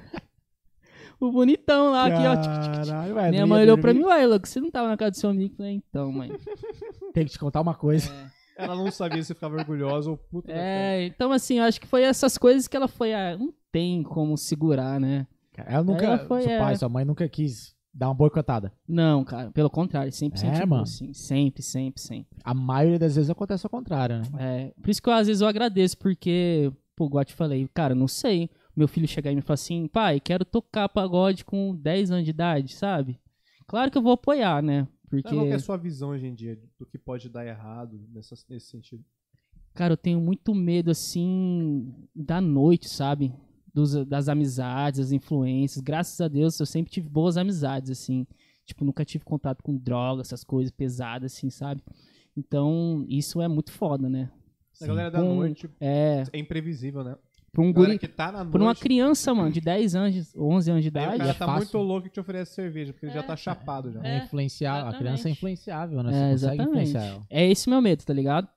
O bonitão lá, aqui, ó. tic, tic, tic. Caralho, velho. Minha mãe olhou pra mim, ué, Lucas, você não tava na casa do seu amigo? Falei, então, mãe. Tem que te contar uma coisa. Ela não sabia se ficava orgulhosa ou puta. É, então assim, eu acho que foi essas coisas que ela foi, ah, não tem como segurar, né? Ela nunca. Ela foi, seu é. pai, sua mãe nunca quis dar uma boicotada. Não, cara, pelo contrário, sempre É, mano. assim, sempre, sempre, sempre. A maioria das vezes acontece ao contrário, né? É, por isso que eu, às vezes eu agradeço, porque, pô, igual eu te falei, cara, não sei, meu filho chegar e me falar assim, pai, quero tocar pagode com 10 anos de idade, sabe? Claro que eu vou apoiar, né? Porque, Qual é a sua visão hoje em dia do que pode dar errado nessa, nesse sentido? cara, eu tenho muito medo, assim, da noite, sabe? Dos, das amizades, das influências. Graças a Deus, eu sempre tive boas amizades, assim. Tipo, nunca tive contato com drogas, essas coisas pesadas, assim, sabe? Então, isso é muito foda, né? A galera da Com- noite É, é imprevisível, né? Pra um guri, que tá na noite, pra uma criança, mano, de 10 anos, 11 anos de aí o idade. cara é tá fácil. muito louco e te oferece cerveja, porque ele já tá chapado já. É, É, influenciável. A criança é influenciável, né? Você É, consegue exatamente. influenciar ela. É esse meu medo, tá ligado?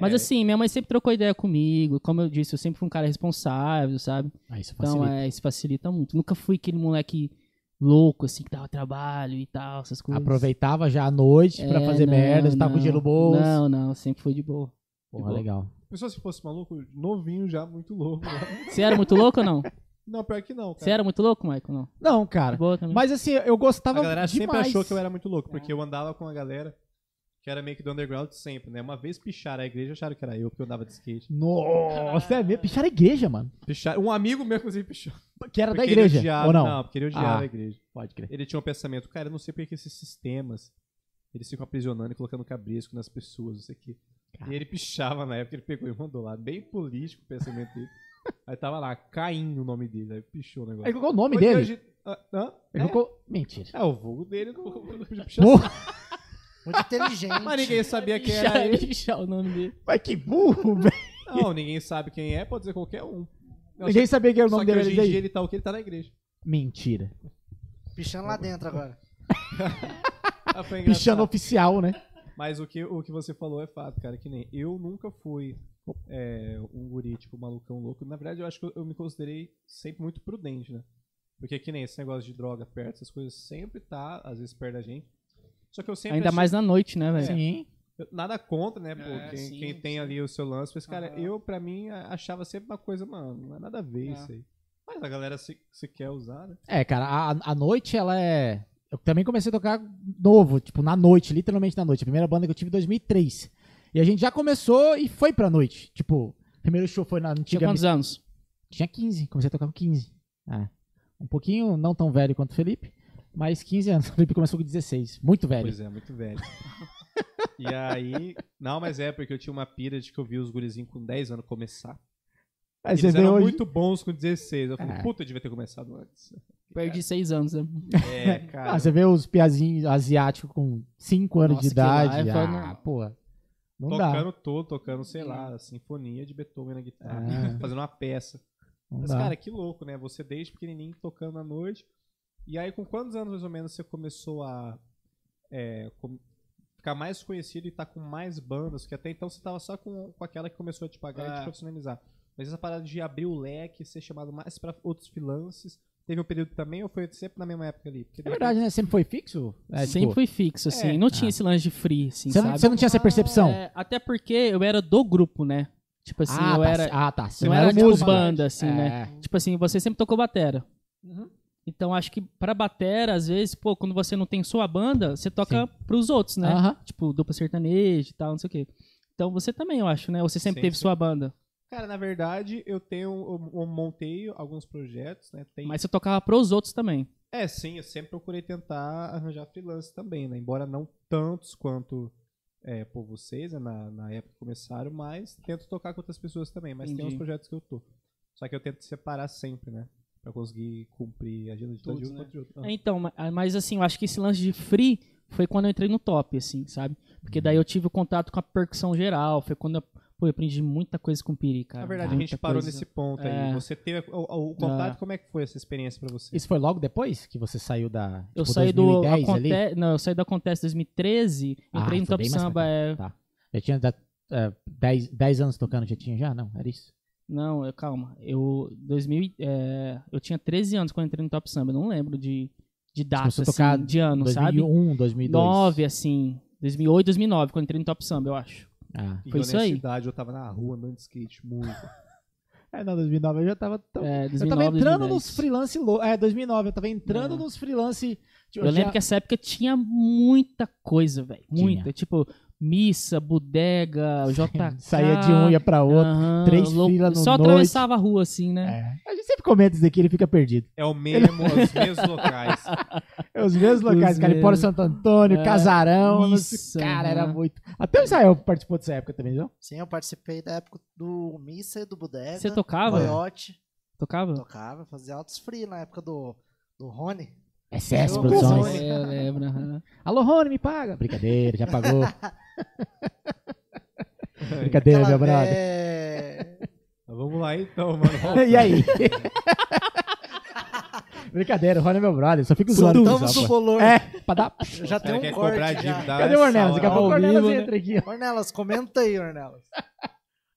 Mas É. assim, minha mãe sempre trocou ideia comigo. Como eu disse, eu sempre fui um cara responsável, sabe? Ah, isso Então, facilita. é, isso facilita muito. Nunca fui aquele moleque louco, assim, que dava trabalho e tal, essas coisas. Aproveitava já a noite pra É, fazer não, merda, você tava com não. dinheiro no bolso. Não, não, sempre fui de boa. Porra, boa. legal. Pessoal, se fosse maluco, novinho já, muito louco. já. Você era muito louco ou não? Não, pior que não, Você cara. era muito louco, Michael? Não. Não, cara. Mas assim, eu gostava A galera sempre demais. achou que eu era muito louco, porque eu andava com a galera que era meio que do underground sempre, né? Uma vez picharam a igreja, acharam que era eu, porque eu andava de skate. Nossa, é mesmo? Picharam a igreja, mano. Picharam, um amigo meu, inclusive, pichou. Que era da Porque ele igreja, odiava- ou não? Não, porque ele odiava Ah. a igreja. Pode crer. Ele tinha um pensamento, cara, eu não sei porque que esses sistemas, eles ficam aprisionando e colocando cabrisco nas pessoas, isso aqui. E ele pichava na época, ele pegou e mandou lá, bem político o pensamento dele. Aí tava lá, Caim o nome dele, aí pichou o negócio. Aí qual é o nome Hoje- dele? hoje- ah, hã? Ele É, colocou- Mentira. é o vulgo dele do, do Porra, Muito inteligente. Mas ninguém sabia quem Pichar- era ele. pichar o nome dele. mas que burro, velho. Não, ninguém sabe quem é, pode ser qualquer um. Não, Ninguém sabia que era o só, nome só que dele hoje em dia ele tá o que ele tá na igreja. Mentira. Pichando lá dentro agora. Ah, foi. Pichando oficial, né? Mas o que, o que você falou é fato, cara, que nem eu nunca fui é, um guri, tipo, malucão louco. Na verdade, eu acho que eu, eu me considerei sempre muito prudente, né? Porque que nem esse negócio de droga perto, essas coisas sempre tá, às vezes, perto da gente. Só que eu sempre Ainda achei- mais na noite, né, velho? Sim. Nada contra, né, pô, É, quem, sim, quem tem sim. ali o seu lance. Mas, cara, eu, pra mim, achava sempre uma coisa, mano, não é nada a ver É. isso aí. Mas a galera se, se quer usar, né? É, cara, a, a noite, ela é. Eu também comecei a tocar novo, tipo, na noite, literalmente na noite. A primeira banda que eu tive em 2003. E a gente já começou e foi pra noite. Tipo, o primeiro show foi na Tinha antiga. quantos anos? Tinha 15, comecei a tocar com 15. É. Um pouquinho não tão velho quanto o Felipe, mas 15 anos. O Felipe começou com 16. Muito velho. Pois é, muito velho. e aí. Não, mas é porque eu tinha uma pira de que eu vi os gurizinhos com 10 anos começar. Aí Eles você vê eram hoje. muito bons com 16. Eu falei, É. puta, eu devia ter começado antes. Perdi seis anos, né? É, cara. Ah, você vê os piazinhos asiáticos com 5 anos Nossa, de que lá idade. é ah, no- pô. Não dá. tocando todo, tocando, sei lá, a sinfonia de Beethoven na guitarra, É. fazendo uma peça. Não Mas, dá. cara, que louco, né? Você desde pequenininho tocando à noite. E aí, com quantos anos mais ou menos você começou a é, com- ficar mais conhecido e estar com mais bandas? Porque até então você tava só com, com aquela que começou a te pagar e te É. profissionalizar. Mas essa parada de abrir o leque, ser chamado mais pra outros freelances, teve um período também ou foi sempre na mesma época ali? Porque É verdade, né? Sempre foi fixo? É, Sempre tipo, fui fixo, assim. É. não tinha Ah. esse lance de free, assim, Você não, você não tinha essa percepção? É, até porque eu era do grupo, né? Tipo assim, ah, eu tá, era. ah, tá. Você não era era tipo músico. banda, assim, É. né? Tipo assim, você sempre tocou batera. Uhum. Então acho que pra batera, às vezes, pô, quando você não tem sua banda, você toca pros outros, né? Aham. Tipo, dupla sertaneja e tal, não sei o quê. Então você também, eu acho, né? Ou você sempre Sim, teve sim. sua banda. Cara, na verdade, eu tenho. Eu, eu montei alguns projetos, né? Tem, Mas você tocava pros outros também. É, sim, eu sempre procurei tentar arranjar freelance também, né? Embora não tantos quanto é, por vocês, né? na, na época que começaram, mas tento tocar com outras pessoas também. Mas tem Entendi. uns projetos que eu tô. Só que eu tento separar sempre, né? Pra conseguir cumprir a agenda de Todos, um né? de outro. É, Então, ma- mas assim, eu acho que esse lance de free foi quando eu entrei no top, assim, sabe? Porque daí eu tive o contato com a percussão geral, foi quando eu, pô, eu aprendi muita coisa com o Piri, cara. Na verdade, a muita gente parou coisa. nesse ponto aí. É. Você teve o, o- o contato, É. como é que foi essa experiência pra você? Isso foi logo depois que você saiu da. Eu tipo, saí do 2010 ali? Aconte... Não, eu saí do Acontece 2013, Ah, entrei no Top bem mais pra Samba. É... Tá. Já tinha da- é, 10, 10 anos tocando, já tinha já? Não, era isso. Não, eu- calma. Eu, 2000, e- é, eu tinha 13 anos quando entrei no Top Samba. Eu não lembro de, de data, a assim, tocar de ano, sabe? 2001, 2002. 9, assim. 2008, 2009, quando entrei no Top Samba, eu acho. Ah. E foi eu, isso aí. eu tava na rua andando de skate muito. É, não, 2009 eu já tava. tão- É, eu 2009, tava entrando 2010. nos freelance. Lo... É, 2009, eu tava entrando É. nos freelance. tipo, Eu já- lembro que essa época tinha muita coisa, velho. Muita. Tipo, missa, bodega, JK. Saía de um, ia pra outro. três lou- fila no Só noite. atravessava a rua, assim, né? É. A gente sempre comenta isso aqui, ele fica perdido. É o mesmo, os mesmos locais. É os mesmos locais, Os mesmos. Santo Antônio, É, Casarão. isso, cara, era aham. muito. Até o Israel participou dessa época também, não? Sim, eu participei da época do Missa e do Bodega. Você tocava? Coyote. Tocava? Tocava, fazia altos free na época do, do Rony. SS Eu- Produções. É, eu lembro. Alô, Rony, me paga. Brincadeira, já pagou. Brincadeira, meu brother. é, vamos lá então, mano. e aí? Brincadeira, o Rony é meu brother, só fico zoando. Soltamos só, o bolor. É, pra dar. Já tem um quer corte. cobrar já. dívida. Cadê o Ornelas? Daqui a pouco o Ornelas vivo, né? entra aqui. Ornelas, comenta aí, Ornelas.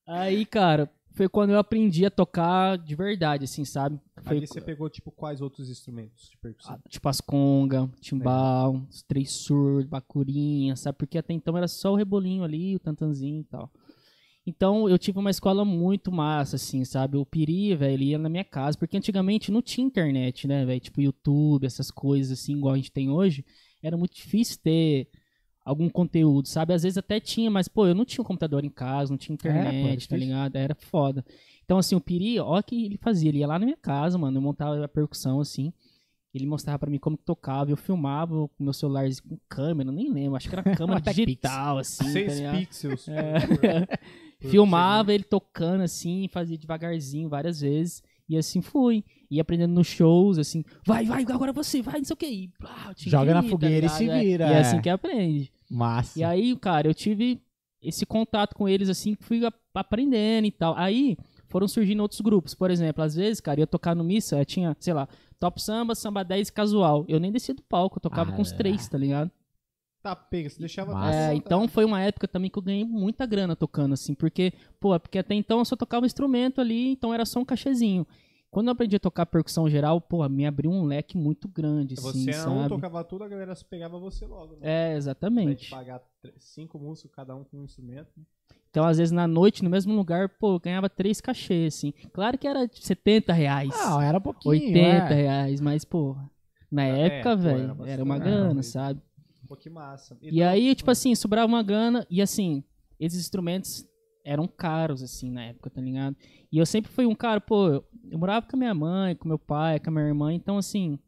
Aí, cara, foi quando eu aprendi a tocar de verdade, assim, sabe? Foi, Ali você pegou, tipo, quais outros instrumentos de percussão? ah, tipo as conga, timbal, os três surdos, bacurinha, sabe? Porque até então era só o rebolinho ali, o tantanzinho e tal. Então eu tive uma escola muito massa, assim, sabe? O Piri, velho, ele ia na minha casa, porque antigamente não tinha internet, né, velho? Tipo YouTube, essas coisas assim, igual a gente tem hoje. Era muito difícil ter algum conteúdo, sabe? Às vezes até tinha, mas, pô, eu não tinha um computador em casa, não tinha É, pô, internet, tá ligado? Era foda. Então, assim, o Piri, ó, o que ele fazia? Ele ia lá na minha casa, mano, eu montava a percussão, assim. Ele mostrava pra mim como que tocava, eu filmava com meu celular com câmera, nem lembro, acho que era câmera digital, assim. tá Seis ligado? pixels. É. Filmava ele tocando assim, fazia devagarzinho várias vezes. E assim fui. Ia aprendendo nos shows, assim, vai, vai, agora você, vai, não sei o que. E, tinha Joga na tá fogueira e ligado? se É. vira, E é é. assim que aprende. Massa. E aí, cara, eu tive esse contato com eles, assim, que fui a- aprendendo e tal. Aí foram surgindo outros grupos. Por exemplo, às vezes, cara, eu ia tocar no missa, eu tinha, sei lá, top samba, samba 10 casual. Eu nem descia do palco, eu tocava Ah, com os é. três, tá ligado? Tá, pega, você deixava... Massa. É, então foi uma época também que eu ganhei muita grana tocando, assim, porque, pô, porque até então eu só tocava um instrumento ali, então era só um cachezinho. Quando eu aprendi a tocar percussão geral, pô, me abriu um leque muito grande, assim, Você não sabe? tocava tudo, a galera pegava você logo. Né? É, exatamente. pagar cinco músicos, cada um com um instrumento. Então, às vezes, na noite, no mesmo lugar, pô, eu ganhava três cachês, assim. Claro que era tipo, 70 reais, Não, era pouquinho. 80 é. reais, mas, pô, na É, época, velho, era era, uma Não, grana, sabe? Pô, que massa. E aí, tipo assim, sobrava uma grana e assim, esses instrumentos eram caros, assim, na época, tá ligado? E eu sempre fui um cara, pô, eu, morava com a minha mãe, com meu pai, com a minha irmã, então assim,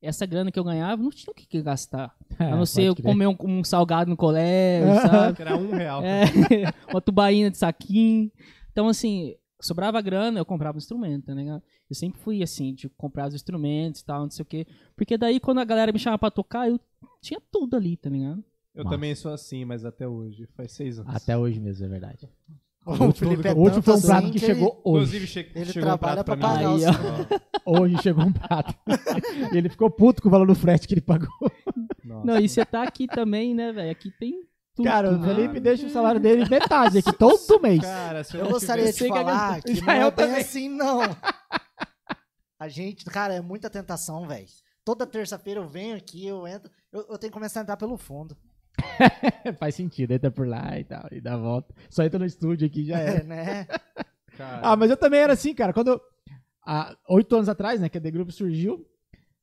essa grana que eu ganhava, não tinha o que, gastar. É, a não ser eu comer um, um salgado no colégio, sabe? Era um real. É, uma tubaína de saquinho. Então, assim, sobrava grana, eu comprava um instrumento, tá ligado? Eu sempre fui assim, de comprar os instrumentos e tal, não sei o quê. Porque daí, quando a galera me chamava pra tocar, eu tinha tudo ali, tá ligado? Eu também sou assim, mas até hoje. Faz seis anos. Até hoje mesmo, é verdade. O Felipe é o último foi um assim prato que que ele- chegou hoje. Inclusive, che Ele chegou um prato pra pra mim. pagar Aí, ó. Hoje chegou um prato. e ele ficou puto com o valor do frete que ele pagou. Nossa. Não, e você tá aqui também, né, velho? Aqui tem tudo. Cara, o né? Felipe deixa o salário dele metade aqui, todo mês. Cara, se eu, Eu não gostaria de sei que falar que não Israel é bem também. assim, não. A gente, cara, é muita tentação, velho. Toda terça-feira eu venho aqui, eu entro. Eu, eu tenho que começar a entrar pelo fundo. Faz sentido, entra por lá e tal, e dá a volta. Só entra no estúdio aqui já É, né? Cara, Ah, mas eu também era assim, cara. Quando oito anos atrás, né, que a The Group surgiu,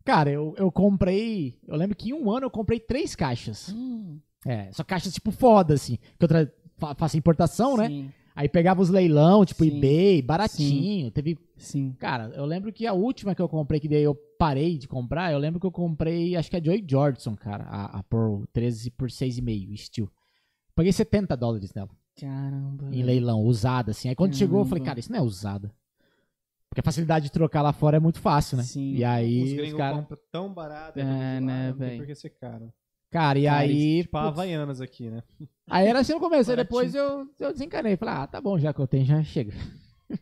cara, eu, eu comprei. Eu lembro que em um ano eu comprei três caixas. Hum, É, só caixas tipo foda, assim. Que eu tra- fa- faço importação, né? sim, Aí pegava os leilão, tipo Sim. eBay, baratinho. Teve. sim. Cara, eu lembro que a última que eu comprei, que daí eu parei de comprar, eu lembro que eu comprei, acho que a Joy Jordison, cara, a, a Pearl 13 por 6,5, steel. Paguei 70 dólares nela, Caramba. em velho. leilão, usada, assim. Aí quando chegou, eu falei, Caramba. cara, isso não é usada. Porque a facilidade de trocar lá fora é muito fácil, né? Sim. E aí, os os compram tão barato. É, lá, né, não tem véi? por que ser caro. Cara, e Cara, aí. Tipo, putz, Havaianas aqui, né? aí era assim no começo, aí Baratinho. depois eu, eu desencanei. Falei, ah, tá bom, já que eu tenho, já chega.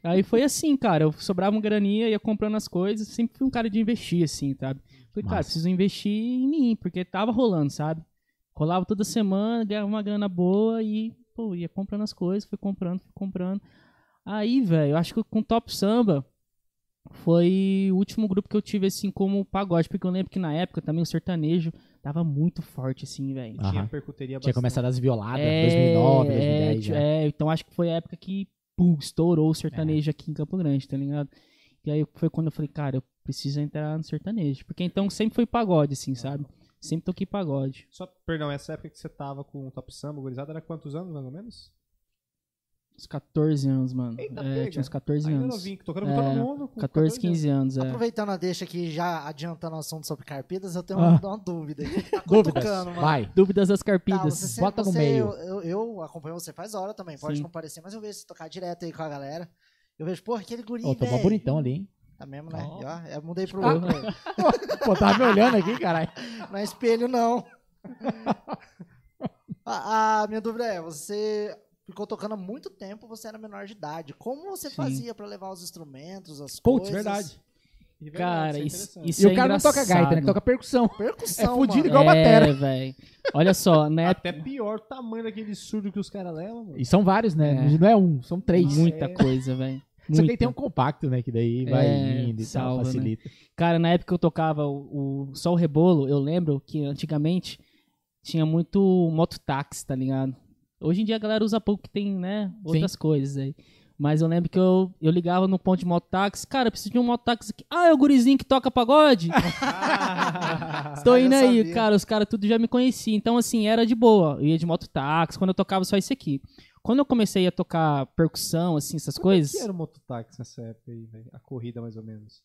Aí foi assim, cara. Eu sobrava uma graninha, ia comprando as coisas. Sempre fui um cara de investir, assim, sabe? Falei, cara, Massa. preciso investir em mim, porque tava rolando, sabe? Rolava toda semana, ganhava uma grana boa e, pô, ia comprando as coisas, fui comprando, fui comprando. Aí, velho, eu acho que com Top Samba foi o último grupo que eu tive, assim, como pagode. Porque eu lembro que na época também o sertanejo tava muito forte, assim, velho. Tinha percuteria Tinha bastante. começado as violadas, É, 2009, é, 2010. já. é, então acho que foi a época que pum, estourou o sertanejo aqui em Campo Grande, tá ligado? E aí foi quando eu falei, cara, eu preciso entrar no sertanejo. Porque então sempre foi pagode, assim, sabe? Sempre toquei pagode. Só, perdão, essa época que você tava com o Top Samba, gurizada, era quantos anos, mais ou menos? Uns 14 anos, mano. Eita, é, pega. tinha uns 14 Ainda anos. novinho, tocando É, todo mundo. Com 14, 15 anos, é. Aproveitando a deixa aqui, já adiantando o assunto sobre carpidas, eu tenho Ah. uma, uma dúvida. aqui. Tá Dúvidas? mano. Vai. Dúvidas das Tá, carpidas. você sempre- bota no você- meio. Eu, eu, eu acompanho você faz hora também, pode Sim. não parecer, mas eu vejo você tocar direto aí com a galera. Eu vejo, porra, aquele guri, mó velho. bonitão ali, hein? Tá mesmo, né? Ó. E, ó, eu mudei pro Ah. outro. Pô, tava me olhando aqui, caralho. Não é espelho, não. a, a minha dúvida é, você ficou tocando há muito tempo, você era menor de idade. Como você Sim. fazia pra levar os instrumentos, as Putz, coisas? verdade. Verdade, Cara, é isso, interessante. isso E é o cara não toca gaita, né? engraçado. Toca percussão. Percussão, É fudido mano. igual batera. É, velho. Olha só, né? Até pior o tamanho daquele surdo que os caras levam, mano. E são vários, né? É. Não é um, são três. Muita É. coisa, velho. Só que aí Muita. tem um compacto, né? Que daí vai É, indo e tal, né? facilita. Cara, na época que eu tocava o, o Só o Rebolo, eu lembro que antigamente tinha muito mototáxi, tá ligado? Hoje em dia a galera usa pouco que tem, né, outras coisas aí. Mas eu lembro que eu, eu ligava no ponto de mototáxi, cara, eu preciso de um mototáxi aqui. Ah, é o gurizinho que toca pagode? Tô Ah, indo aí, sabia. cara, os caras tudo já me conheciam. Então, assim, era de boa. Eu ia de mototáxi, quando eu tocava só isso aqui. Quando eu comecei a tocar percussão, assim, essas coisas, que era o mototáxi nessa época aí, velho? A corrida, mais ou menos.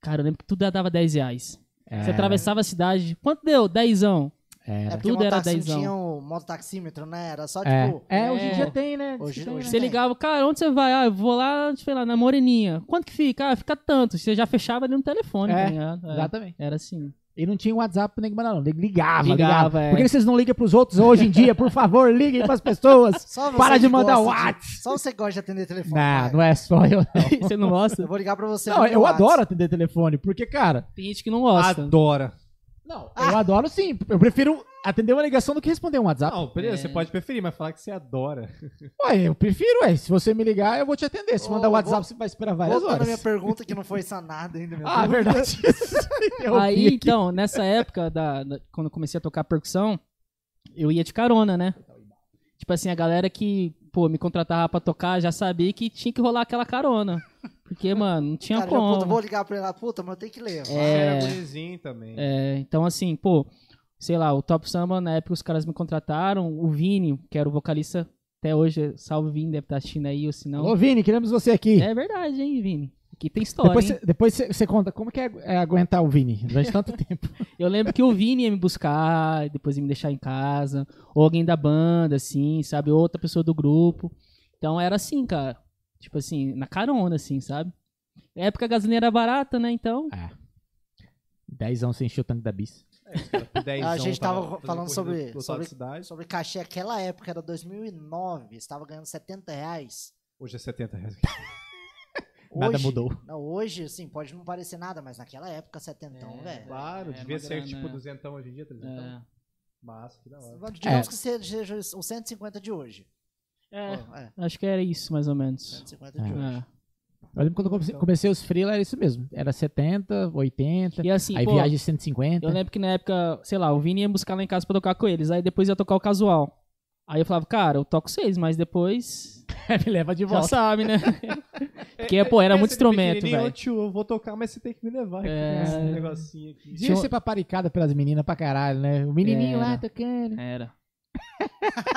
cara, eu lembro que tudo dava 10 reais. É, Você atravessava a cidade, quanto deu? Dezão. Era. É porque Tudo era mototáxi não dezão. tinha o mototaxímetro, né? Era só, É. tipo... É, hoje em é. dia tem, né? Hoje- Tem, hoje né? Você ligava, cara, onde você vai? Ah, eu vou lá, sei lá, na Moreninha. Quanto que fica? Ah, fica tanto. Você já fechava ali no telefone, É, ligado? É, Exatamente. Era assim. E não tinha WhatsApp nego mandar, não. Ligava, Ligava, ligava. é. Por que vocês não ligam pros outros hoje em dia? Por favor, liguem pras pessoas. Só você Para de mandar WhatsApp. Só você gosta de atender telefone. Não, cara. não é só eu, não. você não gosta? Eu vou ligar pra você. Não, eu WhatsApp. adoro atender telefone, porque, cara. Tem gente que não gosta. Adora. Não, eu adoro sim. Eu prefiro atender uma ligação do que responder um WhatsApp. Não, beleza, É. você pode preferir, mas falar que você adora. Ué, eu prefiro, ué. Se você me ligar, eu vou te atender. Se Ô, mandar vou- WhatsApp, você vai esperar várias Voltando à horas. minha pergunta que não foi sanada ainda. Minha Ah, é pergunta. verdade. Aí, então, nessa época, da, da- quando eu comecei a tocar percussão, eu ia de carona, né? Tipo assim, a galera que, pô, me contratava pra tocar já sabia que tinha que rolar aquela carona. Porque, mano, não tinha Cara, eu, puta, como. vou ligar pra ela. Puta, mas eu tenho que levar. Você É. era gurizinho também. É, então, assim, pô, sei lá, o Top Samba, na época os caras me contrataram, o Vini, que era o vocalista até hoje, salve Vini, deve estar assistindo aí, ou se não. Ô, Vini, queremos você aqui. É verdade, hein, Vini? Aqui tem história, depois depois você- você conta como que é, é aguentar o Vini durante tanto tempo. Eu lembro que o Vini ia me buscar, depois ia me deixar em casa, ou alguém da banda, assim, sabe? Outra pessoa do grupo. Então era assim, cara. Tipo assim, na carona, assim, sabe? Na época a gasolina era barata, né? Então. Dezão sem encher o tanque da bis. A gente tava falando fazendo sobre- sobre-. Sobre cachê, aquela época era 2009. Você estava ganhando 70 reais. Hoje é 70 reais. Nada Hoje- mudou. Não, hoje, assim, pode não parecer nada, mas naquela época, setentão, É, velho. Claro, É, devia ser grana, tipo é. duzentão hoje em dia, trezentão. É. Massa, que da hora. Digamos É. que seja os 150 de hoje. É, Pô, é, acho que era isso, mais ou menos. 150 de É. hoje. Eu lembro quando eu comecei, comecei os freela, era isso mesmo. Era 70, 80, E assim, aí pô, viagem 150. eu lembro que na época, sei lá, o Vini ia buscar lá em casa pra tocar com eles, aí depois ia tocar o casual. Aí eu falava, cara, eu toco seis, mas depois me leva de já volta. sabe, né? Porque, pô, era muito de instrumento, velho. "Ô, tio, eu vou tocar, mas você tem que me levar É. nesse negocinho aqui. Devia ser paparicada pelas meninas pra caralho, né? O menininho Era. lá tocando. Era.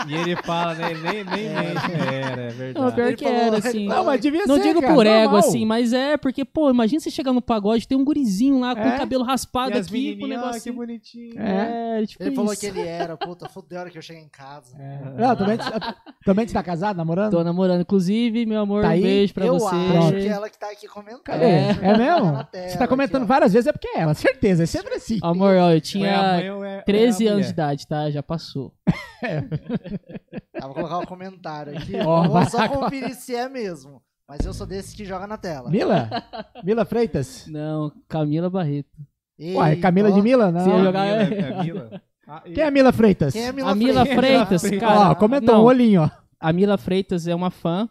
E ele fala, né? Ele nem, nem mente. Era, é Não, verdade. pior Ele que falou- era, assim. Não, mas devia Não ser, digo cara, por ego, normal. assim, mas é porque, pô, imagina você chegar no pagode tem um gurizinho lá com É? o cabelo raspado E as aqui, com o menininhas, ah, que bonitinho. É, tipo Ele falou isso. que ele era, puta, fudeu a hora que eu cheguei em casa. Não, também, também você tá casado, namorando? Tô namorando. Inclusive, meu amor, Tá um beijo pra eu você. acho Pronto. que é ela que tá aqui comentando. Cadê? É. É, Tá mesmo? tela Você tá comentando aqui, várias vezes, é porque é ela, certeza. É sempre assim. Amor, ó, eu é tinha mãe ou é- ou é 13 a anos de idade, tá? Já passou. Ah, vou colocar o comentário aqui. Ó, vou só conferir se é mesmo. Mas eu sou desse que joga na tela. Mila? Mila Freitas? Não, Camila Barreto. Ei, Ué, Camila ó, de Mila? Não. Ia A jogar- Mila, é a Mila. Ah, e- Quem é a Mila Freitas? Quem é a Mila a Mila Freitas? Freitas, Ó, cara. Ó, comentou não, um olhinho, ó. A Mila Freitas é uma fã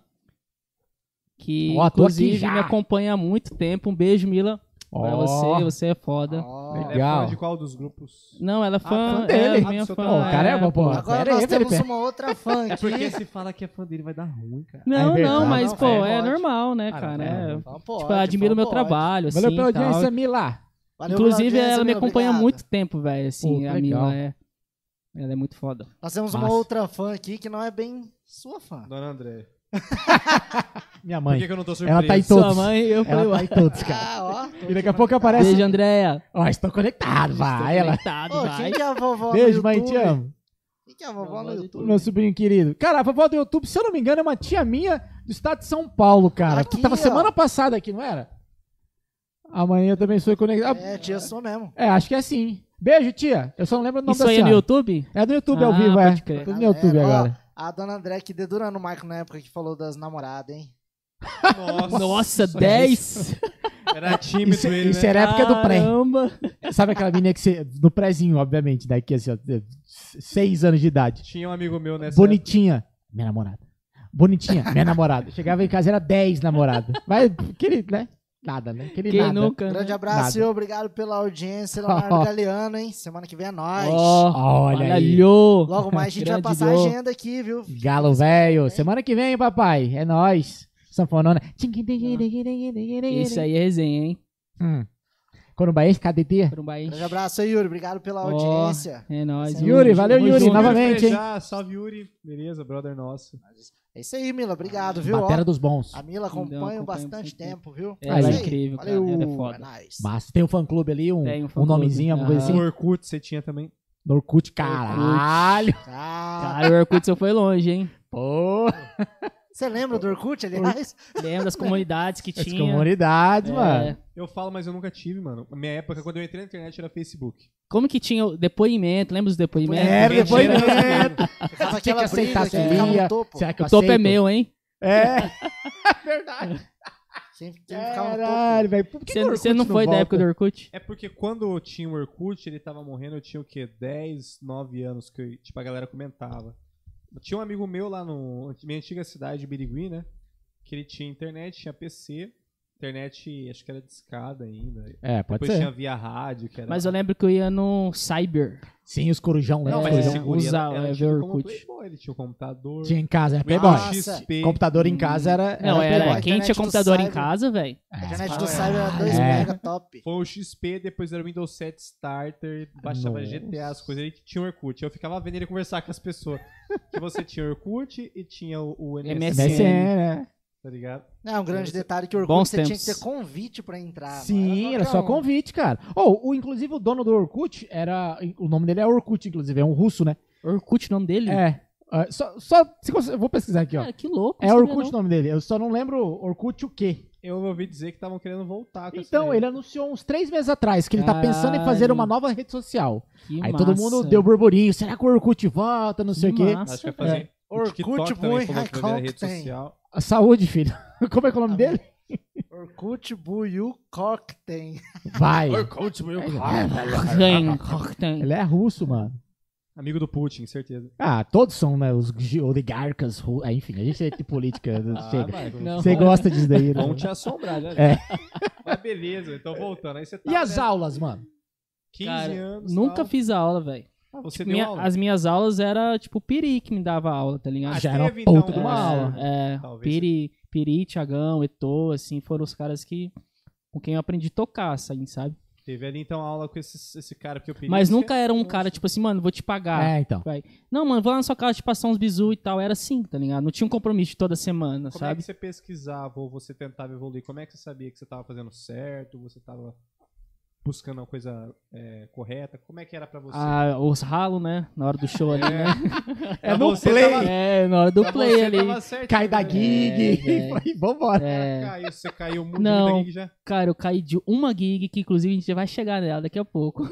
que, Ó, tô aqui inclusive, me acompanha há muito tempo. Um beijo, Mila, pra Ó. você. Você é foda. Ó, Ela é Legal. fã de qual dos grupos? Não, ela é fã, fã dele. É, minha Ah, fã. trabalho. Ô, caramba, é, pô. Agora Pera nós aí, temos Felipe. uma outra fã É aqui. porque se fala que é fã dele vai dar ruim, cara. Não, É não, mas, Não, pô, pode. é normal, né, Ah, cara? tá É. Então pode, tipo, eu admiro o meu pode. trabalho, assim, Valeu pela audiência, Mila. Valeu Inclusive, audiência, ela me acompanha há muito tempo, velho, assim, Pô, a legal. Mila é... Ela é muito foda. Nós temos uma outra fã aqui que não é bem sua fã. Dona André. Minha Por mãe. que, que eu não tô surpreso? Ela tá em Sua todos. mãe, eu falei, Ela tá em todos, cara. Ah, ó. E daqui a pouco aparece. Beijo, Andréia. Ó, estou conectado, vai. Ela. Conectado, Ô, vai. quem que é a vovó Beijo, no mãe, YouTube? te amo. Quem que é a vovó no YouTube? Meu sobrinho querido. Cara, a vovó do YouTube, se eu não me engano, é uma tia minha do estado de São Paulo, cara. Aqui, Tava ó. semana passada aqui, não era? Amanhã eu também sou conectado. É, tia sua mesmo. É, acho que é assim. Beijo, tia. Eu só não lembro o nome Isso da aí é no. YouTube? É do YouTube ao Ah, vivo, é. pode crer. Tudo no YouTube agora. A dona André que dedurando o Michael na época que falou das namoradas, hein? Nossa, Nossa, 10? Era tímido Isso, ele, isso né? era a época do pré. Caramba. Sabe aquela menina que você. No prézinho, obviamente, daqui assim, ó, seis anos de idade. Tinha um amigo meu nessa Bonitinha. Minha namorada. Bonitinha, minha namorada. Chegava em casa, era 10 namoradas. Mas, querido, né? Nada, né? Querido, Quem nada. nunca? né? Grande abraço, Nada. senhor. Obrigado pela audiência, Leonardo Galeano, hein? Semana que vem é nóis. Ó, Olha aí. Valeu. Logo mais a gente vai passar a agenda aqui, viu? Galo velho. Semana que vem, papai. É nóis. Sanfonona. Isso aí é resenha, hein? Hum. Corumbaense, KDT. Por um baixo. Grande abraço aí, Yuri. Obrigado pela Ó, audiência. É nóis. Yuri, valeu. Yuri, Tamo junto. novamente, hein? Salve Yuri. Beleza, brother nosso. É isso aí, Mila. Obrigado, viu? Ó, Batera dos bons. a Mila acompanha bastante tempo, viu? É, é incrível, cara. Valeu. Ela é foda. É nóis. Massa. Tem um fã clube ali, um, um um, fã-clube. nomezinho, alguma coisa assim. O Orkut você tinha também. No Orkut, caralho. Ah, Cara, o Orkut você foi longe, hein? Pô, você lembra do Orkut, aliás? Lembra das comunidades que as tinha. comunidades, É. mano. Eu falo, mas eu nunca tive, mano. Na minha época, quando eu entrei na internet, era Facebook. Como que tinha o depoimento? Lembra dos depoimentos? Tinha- depoimento. Ficava Tinha que aceitar seria. no topo. Será que O topo é meu, hein? É. Verdade. Quem, quem ficava no Caralho, velho. Por que Você você não foi da volta? época do Orkut? É porque quando tinha o Orkut, ele tava morrendo, eu tinha o quê? 10, 9 anos que eu- tipo, a galera comentava. Tinha um amigo meu lá no minha antiga cidade de Birigui, né? Que ele tinha internet, tinha PC, internet acho que era discada ainda. É, pode Depois ser. tinha via rádio, que era. Mas eu lembro que eu ia no Cyber. Sim, os corujão, né? Não, Os mas corujão. esse guri era, era é, tipo como. Playboy, ele tinha um computador. Tinha em casa, era Playboy. Nossa. Computador em casa era. era Não, era. Playboy. Quem Internet tinha do computador em casa, velho? A internet do Cyber era 2 é. mega top. Foi o XP, depois era o Windows 7 Starter, baixava Nossa. GTA, as coisas. Ele tinha o Orkut. Eu ficava vendo ele conversar com as pessoas. que você tinha o Orkut e tinha o, MSN. MSN, né? Tá ligado? Não, um grande Você- detalhe que o Orkut Bons você tinha que ter convite pra entrar. Sim, era qualquer só um. convite, cara. Oh, o, inclusive o dono do Orkut era. O nome dele é Orkut, inclusive, é um russo, né? Orkut o nome dele? É. Ah, só, só se você- eu vou pesquisar aqui, ó. Ah, que louco. É não Orkut o nome dele. Eu só não lembro Orkut o quê. Eu ouvi dizer que estavam querendo voltar com Então, ele anunciou uns três meses atrás que ele tá pensando em fazer uma nova rede social. Que Aí todo mundo massa. deu burburinho. Será que o Orkut volta? Não sei o Que quê. massa. Acho que vai fazer. O Orkut também Bui A Saúde, filho. Como é que é o nome dele? Orkut Buiu Cork tem. Vai. Orkut, meu Tem, tem. Ele é russo, mano. Amigo do Putin, certeza. Ah, todos são, né? Os oligarcas. ah, enfim, a gente é de política. chega. vai, Não. Você gosta disso daí, né? Vão te assombrar, já. É. Mas beleza, então voltando. Aí você tá E as né, aulas, mano? 15 Cara, anos. Nunca tal. fiz a aula, velho. Ah, você Minha- deu aula? As minhas aulas era tipo Piri que me dava aula, tá ligado? Ah, Já era uma teve, puta então, de uma é, aula. É, Talvez Piri, Piri, Tiagão, Etô, assim, foram os caras que com quem eu aprendi a tocar, assim, sabe? Teve ali então aula com esse, esse cara que eu pedi. Mas nunca era um cara, tipo assim, mano, vou te pagar. É, então. Vai. Não, mano, vou lá na sua casa te passar uns bizu e tal. Era assim, tá ligado? Não tinha um compromisso de toda semana, Como é sabe? que você pesquisava ou você tentava evoluir? Como é que você sabia que você tava fazendo certo? Você tava buscando uma coisa é, correta? Como é que era pra você? Ah, os ralos, né? Na hora do show ali, né? É Pra no você play. tava- É, na hora do pra play você ali. tava certinho, Cai da né? gig. É, e vambora. É, Caiu, você caiu muito Não. da gig já? cara, eu caí de uma gig que inclusive a gente já vai chegar nela daqui a pouco.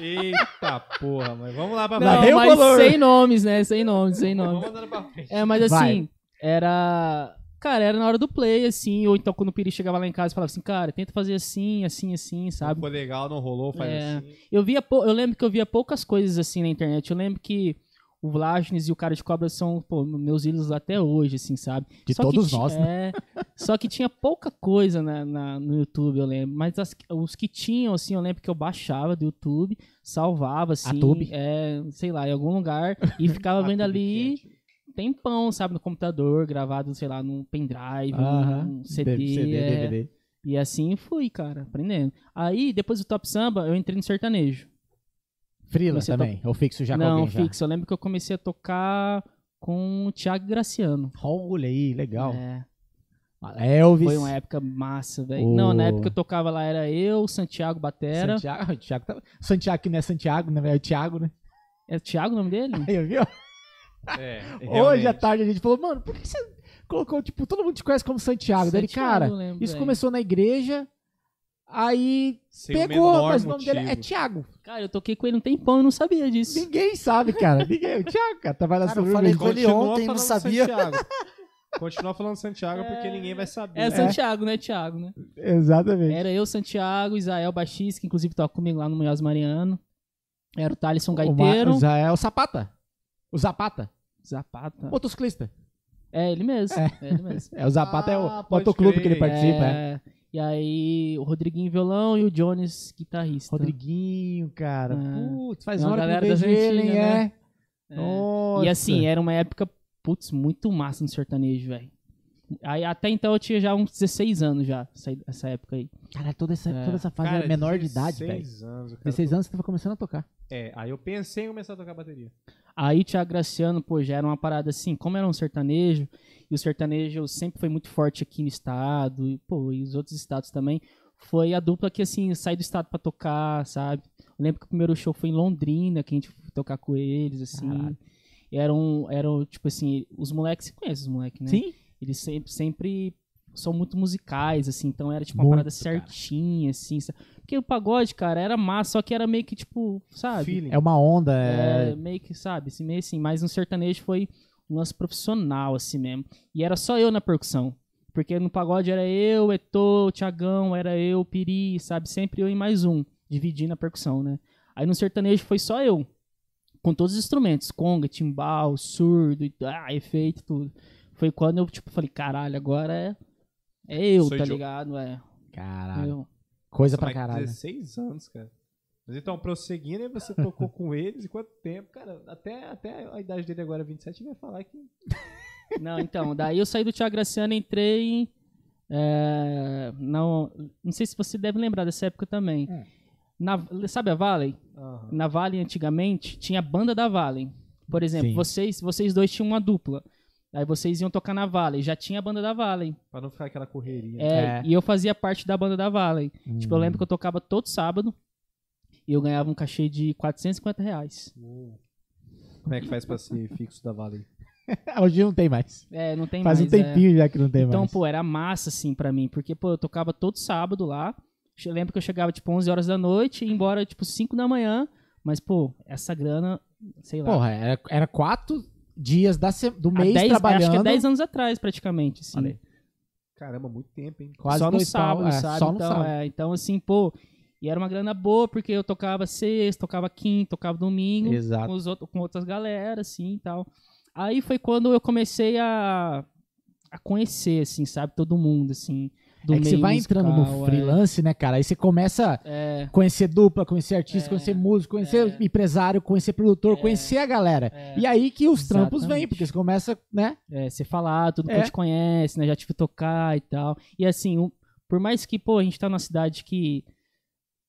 Eita porra, mas vamos lá pra Não, vem o mas valor. sem nomes, né? Sem nomes, sem nomes. Vamos andando pra frente. É, mas Vai. assim, era. Cara, era na hora do play, assim, ou então quando o Piri chegava lá em casa e falava assim, cara, tenta fazer assim, assim, assim, sabe? Foi legal, não rolou, faz É. assim. Eu via, eu lembro que eu via poucas coisas assim na internet. Eu lembro que o Vlagnes e o cara de cobra são, pô, meus ídolos até hoje, assim, sabe? De Só que todos ti- nós, né? É, só que tinha pouca coisa na, na- no YouTube, eu lembro. Mas as- os que tinham, assim, eu lembro que eu baixava do YouTube, salvava, assim, tube? é, sei lá, em algum lugar, e ficava vendo ali. Tempão, sabe, no computador, gravado, sei lá, num pendrive, Aham. num CD, CD, é. DVD. E assim fui, cara, aprendendo. Aí, depois do Top Samba, eu entrei no sertanejo. Frila Comecei também. Ou fixo já com Não, já? fixo. Eu lembro que eu comecei a tocar com o Thiago Graciano. Olha aí, legal. É, Elvis. foi uma época massa, velho. O- Não, na época que eu tocava lá era eu, Santiago Batera. Santiago, Thiago, tá- Santiago que não é Santiago, né? É o Thiago, né? É o Thiago o nome dele? Aí, viu? É, Hoje à tarde a gente falou, mano, por que você colocou, tipo, todo mundo te conhece como Santiago? Daí ele, Santiago, cara, eu lembro, isso velho. começou na igreja, Aí Sem o pegou, menor mas o nome dele é motivo. Thiago. Cara, eu toquei com ele um tempão e não sabia disso. Ninguém sabe, cara. Ninguém. O Thiago, cara, Cara, eu sobre falei ele. com ele ontem, não sabia. Continua falando Santiago porque ninguém vai saber. É Santiago, né, Thiago, né? Exatamente. Era eu, Santiago, Isael Baixis, que inclusive toca comigo lá no Munhoz Mariano. Era o Thalisson O Ma- Gaiteiro. O Zé é o Zapata. Zapata. Motociclista. É ele mesmo. É, ele mesmo. É, o Zapata é Ah, o pode motoclube que ele participa. é. É, E aí, o Rodriguinho violão e o Jones guitarrista. Rodriguinho, cara. É. Putz, faz É uma hora que eu galera vejo das ele, hein? antigas, É. né? É. Nossa. E assim, era uma época, putz, muito massa no sertanejo, velho. Aí até então eu tinha já uns 16 anos já, essa, essa época aí. Caralho, toda essa, É. toda essa fase Cara, era menor de idade, 16 velho. anos. o cara 16 anos você tava começando a tocar. É, aí eu pensei em começar a tocar bateria. Aí o Thiago Graciano, pô, já era uma parada assim, como era um sertanejo, e o sertanejo sempre foi muito forte aqui no estado, e, pô, e os outros estados também, foi a dupla que, assim, sai do estado pra tocar, sabe? Eu lembro que o primeiro show foi em Londrina, que a gente foi tocar com eles, assim. Caralho. Eram, eram, tipo assim, os moleques, você conhece os moleques, né? Sim? Eles sempre, sempre são muito musicais, assim, então era tipo uma Muito, parada cara. certinha, assim. sa- Porque o pagode, cara, era massa, só que era meio que, tipo, sabe? Feeling. É uma onda. É, É... meio que, sabe, assim, meio assim. Mas no sertanejo foi um lance profissional, assim mesmo. E era só eu na percussão. Porque no pagode era eu, Etô, Tiagão, era eu, Piri, sabe? Sempre eu e mais um, dividindo a percussão, né? Aí no sertanejo foi só eu. Com todos os instrumentos, conga, timbal, surdo, e- ah, efeito, tudo. Foi quando eu, tipo, falei, caralho, agora é, é eu, Sou tá ligado? É, Caralho. eu. Coisa Nossa, pra mas caralho. 16 anos, cara. Mas então, prosseguindo, aí você tocou com eles e quanto tempo? Cara, até, até a idade dele agora, 27, vai falar que. Não, então, daí eu saí do Thiago Graciano e entrei é, não, não sei se você deve lembrar dessa época também. Hum. Na, sabe a Valley? Aham. Na Valley, antigamente, tinha a banda da Valley. Por exemplo, Sim. vocês, vocês dois tinham uma dupla. Aí vocês iam tocar na Valley. Já tinha a banda da Valley. Pra não ficar aquela correria. É, É. E eu fazia parte da banda da Valley. Tipo, eu Hum. lembro que eu tocava todo sábado. E eu ganhava um cachê de 450 reais. Como é que faz pra ser fixo da Vale? Hoje não tem mais. É, não tem Faz mais. um é. tempinho já que não tem Então, mais. pô, era massa, assim, pra mim. Porque, pô, eu tocava todo sábado lá. Eu lembro que eu chegava, tipo, 11 horas da noite e ia embora, tipo, 5 da manhã. Mas, pô, essa grana, sei lá. Porra, era, era quatro dias da se- do mês 10 trabalhando. Acho que é 10 anos atrás, praticamente, assim. Olha aí. Caramba, muito tempo, hein? Quase só no dois pau, sábado, é, sabe? Só no então, sábado. é, então, assim, pô... E era uma grana boa, porque eu tocava sexta, tocava quinta, tocava domingo. Exato. com, os outros, com outras galera, assim, e tal. Aí foi quando eu comecei a, a conhecer, assim, sabe? Todo mundo, assim, do é que você vai entrando no musical, é. freelance, né, cara? Aí você começa É, a conhecer dupla, conhecer artista, É, conhecer músico, conhecer é. empresário, conhecer produtor, É, conhecer a galera. é. E aí que os trampos vêm, Exatamente. porque você começa, né? é, você falar tudo que É. a gente conhece, né? Já tive tocar e tal. E assim, o- por mais que, pô, a gente tá numa cidade que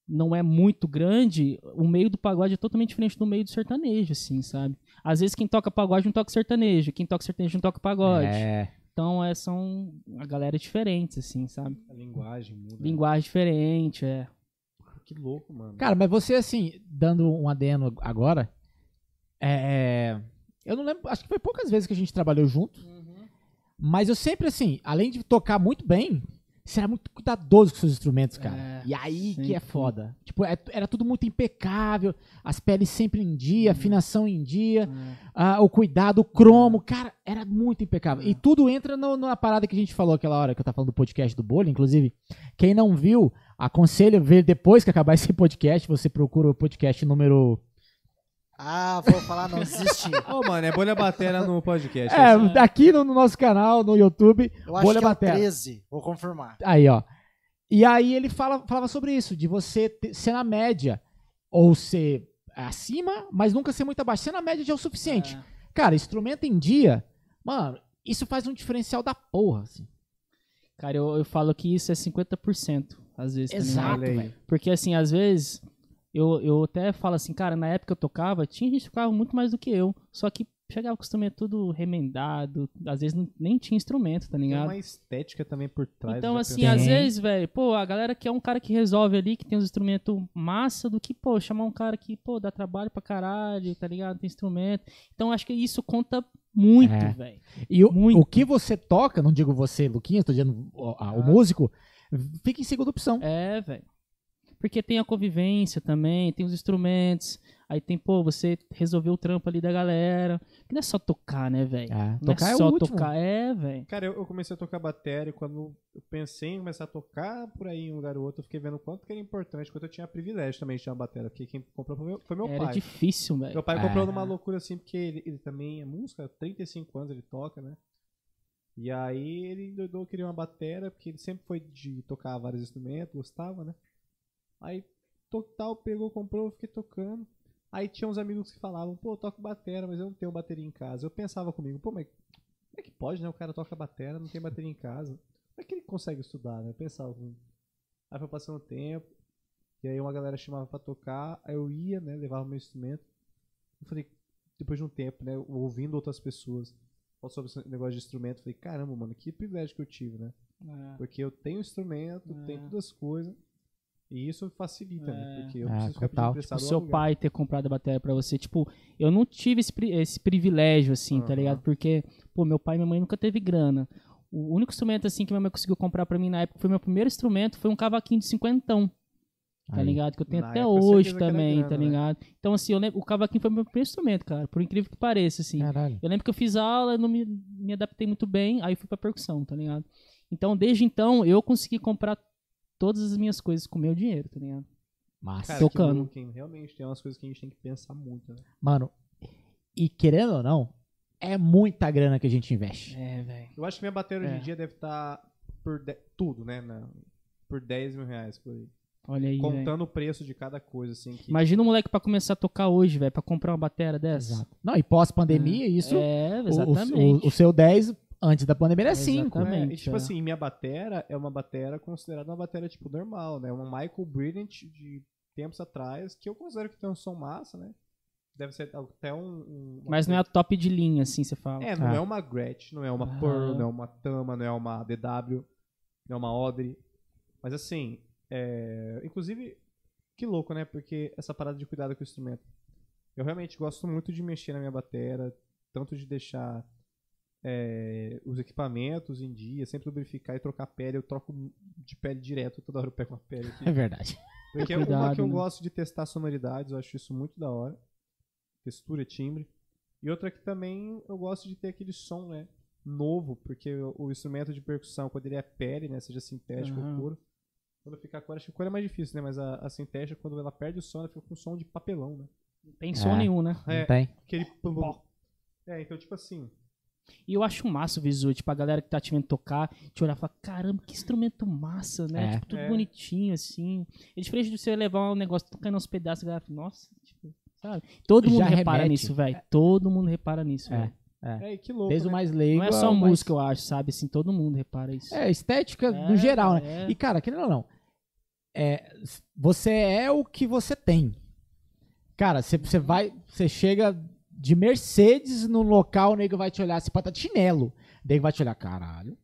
não é muito grande, o meio do pagode é totalmente diferente do meio do sertanejo, assim, sabe? Às vezes quem toca pagode não toca sertanejo, quem toca sertanejo não toca pagode. É. Então, é, são a galera diferentes, assim, sabe? A linguagem muda. Linguagem diferente, é. Que louco, mano. Cara, mas você, assim, dando um adeno agora, é... Eu não lembro, acho que foi poucas vezes que a gente trabalhou junto, mas eu sempre, assim, além de tocar muito bem, você era muito cuidadoso com seus instrumentos, cara. É, e aí que sempre. é foda. Tipo, é- era tudo muito impecável, as peles sempre em dia, afinação em dia, ah, o cuidado, o cromo, cara, era muito impecável. E tudo entra no- na parada que a gente falou aquela hora que eu tava falando do podcast do Bolha, inclusive. Quem não viu, aconselho ver depois que acabar esse podcast, você procura o podcast número. Ah, vou falar, não existe. Ô, mano, é bolha batera no podcast. É, aqui no, no nosso canal, no YouTube. Eu acho Bolha que é o Batera. 13, vou confirmar. Aí, ó. E aí ele fala, falava sobre isso, de você ter- ser na média, ou ser acima, mas nunca ser muito abaixo. Ser na média já é o suficiente. É. Cara, instrumento em dia, mano, isso faz um diferencial da porra, assim. Cara, eu, eu falo que isso é 50%, às vezes. tá Exato. Porque, assim, às vezes, eu, eu até falo assim, cara, na época que eu tocava, tinha gente que tocava muito mais do que eu. Só que chegava com o instrumento tudo remendado, às vezes não- nem tinha instrumento, tá Tem ligado? uma estética também por trás. Então, assim, pensou? às Tem. vezes, velho, pô, a galera quer um cara que resolve ali, que tem os instrumentos massa, do que, pô, chamar um cara que, pô, dá trabalho pra caralho, tá ligado? Tem instrumento. Então, acho que isso conta muito, É. velho. E o, Muito. o que você toca, não digo você, Luquinhas, tô dizendo o, a- o músico, fica em segunda opção. É, velho. Porque tem a convivência também, tem os instrumentos. Aí tem, pô, você resolveu o trampo ali da galera. Que não é só tocar, né, velho? É, Não tocar é é, só o último. tocar, é, velho. Cara, eu, eu comecei a tocar bateria quando eu pensei em começar a tocar por aí em um lugar ou outro, eu fiquei vendo o quanto que era importante, quanto eu tinha privilégio também de ter uma bateria, porque quem comprou foi meu, foi meu Era pai. difícil, velho. Meu pai É. comprou numa loucura assim, porque ele, ele também é música, 35 anos ele toca, né? E aí ele endoidou, queria uma bateria, porque ele sempre foi de tocar vários instrumentos, gostava, né? Aí total, pegou, comprou, eu fiquei tocando. Aí tinha uns amigos que falavam, pô, eu toco bateria, mas eu não tenho bateria em casa. Eu pensava comigo, pô, mas como é que pode, né? O cara toca bateria, não tem bateria em casa. Como é que ele consegue estudar, né? Eu pensava. hum. Aí foi passando o tempo, e aí uma galera chamava pra tocar, aí eu ia, né? Levava meu instrumento. Eu falei, depois de um tempo, né? Ouvindo outras pessoas sobre esse negócio de instrumento, falei, caramba, mano, que privilégio que eu tive, né? É. Porque eu tenho instrumento, É. tenho todas as coisas. E isso facilita, né? É. Porque eu É, preciso total. Tipo, seu lugar. pai ter comprado a bateria pra você. Tipo, eu não tive esse, pri- esse privilégio, assim, tá Aham. ligado? Porque, pô, meu pai e minha mãe nunca teve grana. O único instrumento, assim, que minha mãe conseguiu comprar pra mim na época foi meu primeiro instrumento, foi um cavaquinho de cinquentão. Tá Aí. ligado? Que eu tenho Na até hoje também, grana, tá né? ligado? Então, assim, eu lembro, o cavaquinho foi meu primeiro instrumento, cara. Por incrível que pareça, assim. Caralho. Eu lembro que eu fiz aula, não me, me adaptei muito bem, aí fui pra percussão, tá ligado? Então, desde então, eu consegui comprar todas as minhas coisas com meu dinheiro, tá ligado? Massa. Cara, tocando. Realmente tem umas coisas que a gente tem que pensar muito, né? Mano, e querendo ou não, é muita grana que a gente investe. É, velho. Eu acho que minha bateria hoje É. em dia deve estar por de- tudo, né? na- por 10 mil reais por aí. Olha aí. Contando o preço de cada coisa, assim. Que... Imagina um moleque pra começar a tocar hoje, velho, pra comprar uma bateria dessa. Exato. Não, e pós-pandemia, isso. É, o- exatamente. O, o seu 10 antes da pandemia era 5. Exatamente. É, e, tipo é. assim, minha batera é uma batera considerada uma batera, tipo, normal, né? Uma Michael Brilliant de tempos atrás, que eu considero que tem um som massa, né? Deve ser até um... um- Mas não é a top de linha, assim, você fala. É, não Ah. é uma Gretsch, não é uma Aham. Pearl, não é uma Tama, não é uma DW, não é uma Audrey. Mas assim, é... inclusive, que louco, né? Porque essa parada de cuidado com o instrumento. Eu realmente gosto muito de mexer na minha batera, tanto de deixar é, os equipamentos em dia, sempre lubrificar e trocar pele. Eu troco de pele direto, toda hora eu pego uma pele aqui. É verdade. Porque uma Cuidado, que eu né? gosto de testar sonoridades, eu acho isso muito da hora. Textura, timbre. E outra que também eu gosto de ter aquele som, né? Novo, porque o, o instrumento de percussão, quando ele é pele, né? Seja sintético Aham. ou couro. Quando fica couro, acho que couro é mais difícil, né? Mas a, a sintética, quando ela perde o som, ela fica com som de papelão, né? Não tem som É. nenhum, né? Não É. tem? Aquele. É, então, tipo assim. E eu acho massa o visual, tipo, a galera que tá te vendo tocar, te olhar e falar, caramba, que instrumento massa, né? É. Tipo, tudo É. bonitinho, assim. É diferente de você levar um negócio tocando uns pedaços, a galera fala, nossa, tipo, sabe? Todo mundo Já repara remete. nisso, velho. Todo mundo repara nisso, É. velho. É, e que louco. Desde o né? mais leigo. Não é só mais- música, eu acho, sabe? Assim, todo mundo repara isso. É, estética É, no geral, né? é. E, cara, querendo ou não, é, você é o que você tem. Cara, você vai, você chega de Mercedes no local, o nego vai te olhar, você pode estar de chinelo. O nego vai te olhar, caralho.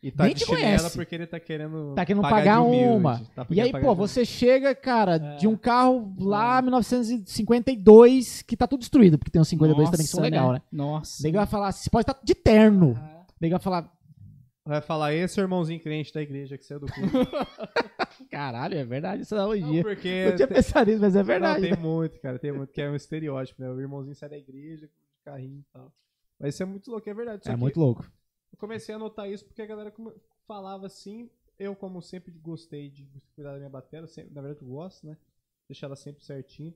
E tá nem de te conhece. porque ele tá querendo. Tá querendo pagar, pagar uma. tá E aí, pô, de- você chega, cara, de um carro lá, 1952, que tá tudo destruído, porque tem uns 52 também que são Nossa, legal, né? Nossa. O nego vai falar, você pode estar de terno. O nego vai falar, Vai falar, esse é o irmãozinho crente da igreja que saiu do culto. caralho, é verdade essa Não, analogia. porque. Eu tinha pensado nisso, mas é verdade. Não, né? tem muito, cara. Tem muito, que é um estereótipo, né? O irmãozinho sai da igreja, com carrinho e tal. Mas isso é muito louco, é verdade. Só É que muito louco. Eu comecei a notar isso porque a galera falava assim. Eu, como sempre gostei de cuidar da minha bateria, sempre, na verdade eu gosto, né? Deixar ela sempre certinho.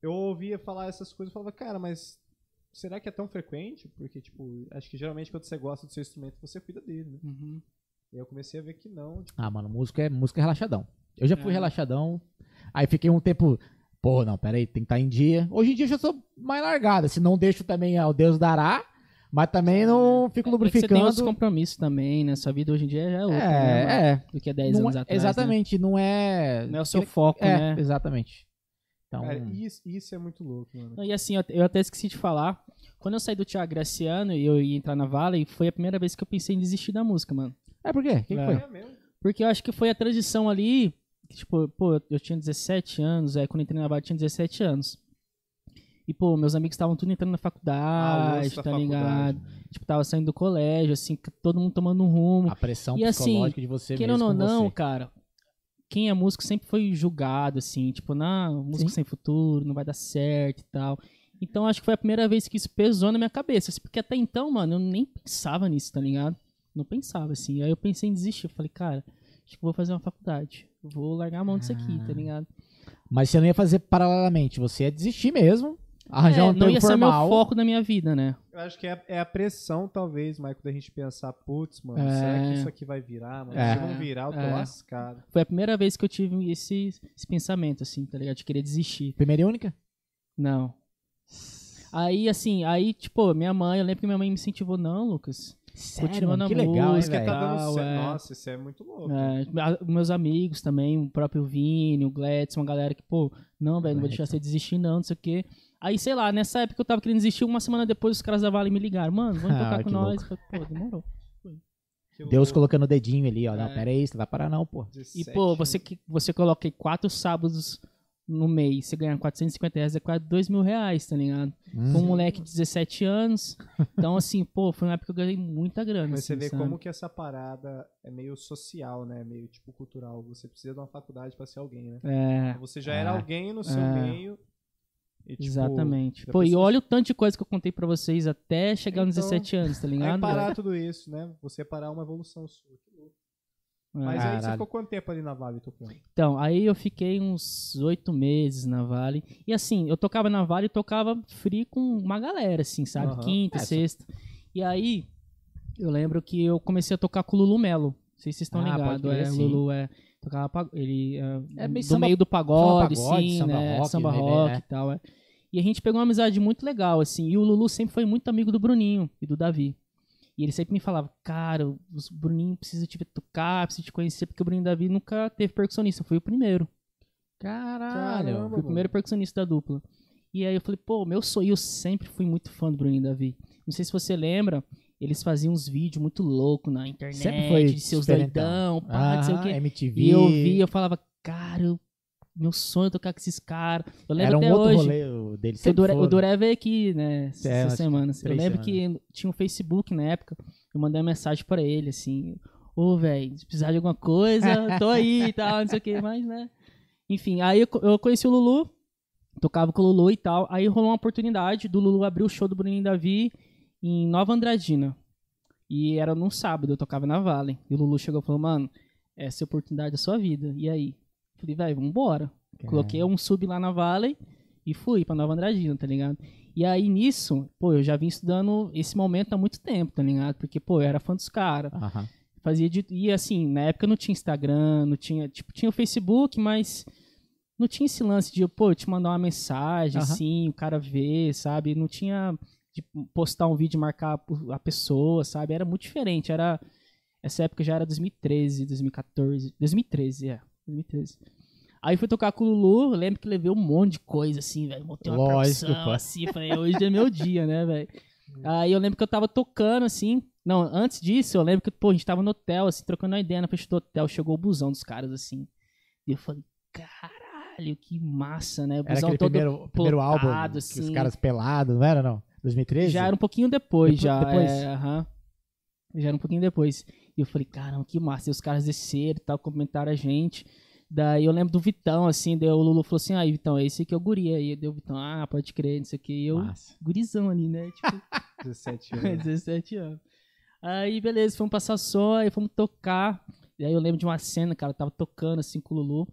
Eu ouvia falar essas coisas e falava, cara, mas será que é tão frequente? Porque, tipo, acho que geralmente quando você gosta do seu instrumento, você cuida dele, né? Uhum. E aí eu comecei a ver que não. Tipo, Ah, mano, música é, música é relaxadão. Eu já fui É. relaxadão. Aí fiquei um tempo. Pô, não, peraí, tem que estar em dia. Hoje em dia eu já sou mais largada. Se não deixo também ao Deus dará, mas também não fico É que você tem outros lubrificando. compromissos também, né? Sua vida hoje em dia já é outra, né, mano? É, é. Do que há 10 Não anos é- atrás. né? exatamente, não é. Não é o seu foco, É, né? exatamente. Então, cara, isso, isso é muito louco, mano. E assim, eu, eu até esqueci de falar. Quando eu saí do Thiago Graciano e eu ia entrar na Valley, foi a primeira vez que eu pensei em desistir da música, mano. é por quê? O que, que foi? É? Porque eu acho que foi a transição ali. que, Tipo, pô, eu tinha 17 anos, é, quando eu entrei na Valley eu tinha 17 anos. E, pô, meus amigos estavam tudo entrando na Ah, faculdade, da tá faculdade. ligado? Tipo, tava saindo do colégio, assim, todo mundo tomando um rumo. A pressão E assim, psicológica de você Querendo mesmo ou com não, você. cara, quem é músico sempre foi julgado, assim, tipo, não, músico Sim. sem futuro, não vai dar certo e tal. Então acho que foi a primeira vez que isso pesou na minha cabeça. assim, Porque até então, mano, eu nem pensava nisso, tá ligado? Não pensava, assim. Aí eu pensei em desistir. Eu falei, cara, acho que vou fazer uma faculdade. Vou largar a mão disso aqui, Ah. tá ligado? Mas você não ia fazer paralelamente, você ia desistir mesmo, arranjar É, um não tempo ia ser formal. meu foco da minha vida, né? Eu acho que é, é a pressão, talvez, Michael, da gente pensar, putz, mano, É. será que isso aqui vai virar, mano? É. Se não virar, eu tô É. lascado. Foi a primeira vez que eu tive esse, esse pensamento, assim, tá ligado? De querer desistir. Primeira e única? Não. Aí, assim, aí, tipo, minha mãe, eu lembro que minha mãe me incentivou, não, Lucas. Sério, Continua mano, na que legal, hein, música, velho? Tá dando Legal, certo. é. Nossa, isso é muito louco. É, meus amigos também, o próprio Vini, o Gladys, uma galera que, pô, não, velho, não vou deixar Gladson. você desistir, não, não sei o quê. Aí, sei lá, nessa época eu tava querendo desistir, uma semana depois os caras da Vale me ligaram, mano, vamos Ah, tocar que com nós. Falei, pô, demorou. Deus colocando o dedinho ali, ó. Não, É. pera aí, você vai parar não, pô. E, 17 pô, você, que- você coloca aí quatro sábados no mês, você ganhar 450 reais, é quase 2 mil reais, tá ligado? Hum. Com um moleque de 17 anos. Então, assim, pô, foi uma época que eu ganhei muita grana. Mas você assim, vê sabe? como que essa parada é meio social, né? Meio tipo cultural. Você precisa de uma faculdade pra ser alguém, né? É, Você já era É. alguém no seu É. meio. E, tipo, exatamente. Pô, e olha o tanto de coisa que eu contei pra vocês até chegar nos Então, 17 anos, tá Aí ligado? parar tudo isso, né? Você parar uma evolução sua. Que louco. É. Mas aí você Caralho. ficou quanto tempo ali na Vale tocando? Então, aí eu fiquei uns oito meses na Vale. E assim, eu tocava na Vale e tocava free com uma galera, assim, sabe? Aham. Quinta, É, só- sexta. E aí, eu lembro que eu comecei a tocar com o Lulu Melo. Não sei se vocês estão Ah, ligados. É, sim. Lulu é. Tocava ele é, É meio do samba- meio do pagode, samba pagode, sim, samba né? rock, samba rock né? e tal, é. E a gente pegou uma amizade muito legal, assim. E o Lulu sempre foi muito amigo do Bruninho e do Davi. E ele sempre me falava, cara, o Bruninho precisa te ver tocar, precisa te conhecer, porque o Bruninho e o Davi nunca teve percussionista. Eu fui o primeiro. Caralho. Caramba. Fui o primeiro percussionista da dupla. E aí eu falei, pô, meu sonho, eu sempre fui muito fã do Bruninho e Davi. Não sei se você lembra, eles faziam uns vídeos muito loucos na internet, Sempre foi de seus doidão, pá, não sei o quê. MTV. E eu vi, eu falava, cara, eu- meu sonho é tocar com esses caras. Eu lembro Era um até outro hoje. rolê o dele. O Dure, o Duré veio aqui, né, É, essas que semanas. Eu lembro que tinha um Facebook na época, eu mandei uma mensagem pra ele, assim, ô, velho, se precisar de alguma coisa, tô aí e tal, não sei o que, mas, né. Enfim, aí eu, eu conheci o Lulu, tocava com o Lulu e tal, aí rolou uma oportunidade do Lulu abrir o show do Bruninho e Davi em Nova Andradina. E era num sábado, eu tocava na Vale. E o Lulu chegou e falou, mano, essa é a oportunidade da sua vida. E aí? Falei, velho, vambora. Coloquei um sub lá na Valley e fui pra Nova Andradina, tá ligado? E aí nisso, pô, eu já vim estudando esse momento há muito tempo, tá ligado? Porque, pô, eu era fã dos caras. Aham. Fazia de. E assim, na época não tinha Instagram, não tinha. Tipo, tinha o Facebook, mas não tinha esse lance de, pô, te mandar uma mensagem, Aham. assim, o cara ver, sabe? Não tinha de postar um vídeo e marcar a pessoa, sabe? Era muito diferente. Era. Essa época já era 2013, 2014. 2013, é. 2013. Aí fui tocar com o Lulu, lembro que levei um monte de coisa, assim, velho. Montei uma Lógico, pô. assim, falei, hoje é meu dia, né, velho? Aí eu lembro que eu tava tocando, assim. Não, antes disso, eu lembro que, pô, a gente tava no hotel, assim, trocando uma ideia na frente do hotel. Chegou o busão dos caras, assim. E eu falei, caralho, que massa, né? O Era busão aquele todo primeiro, primeiro álbum, plotado, que os assim. caras pelados, não era não? 2013? Já era um pouquinho depois, Depo- já. depois? é, aham. Já era um pouquinho depois. E eu falei, caramba, que massa. E os caras desceram e tal, comentaram a gente. Daí eu lembro do Vitão, assim, daí o Lulu falou assim, aí, Vitão, esse aqui é o guri. Aí deu o Vitão, ah, pode crer, não sei o que. E eu, Massa. gurizão ali, né? Tipo, 17 anos. 17 anos. Aí, beleza, fomos passar som, aí fomos tocar. E aí eu lembro de uma cena, cara, tava tocando assim com o Lulu,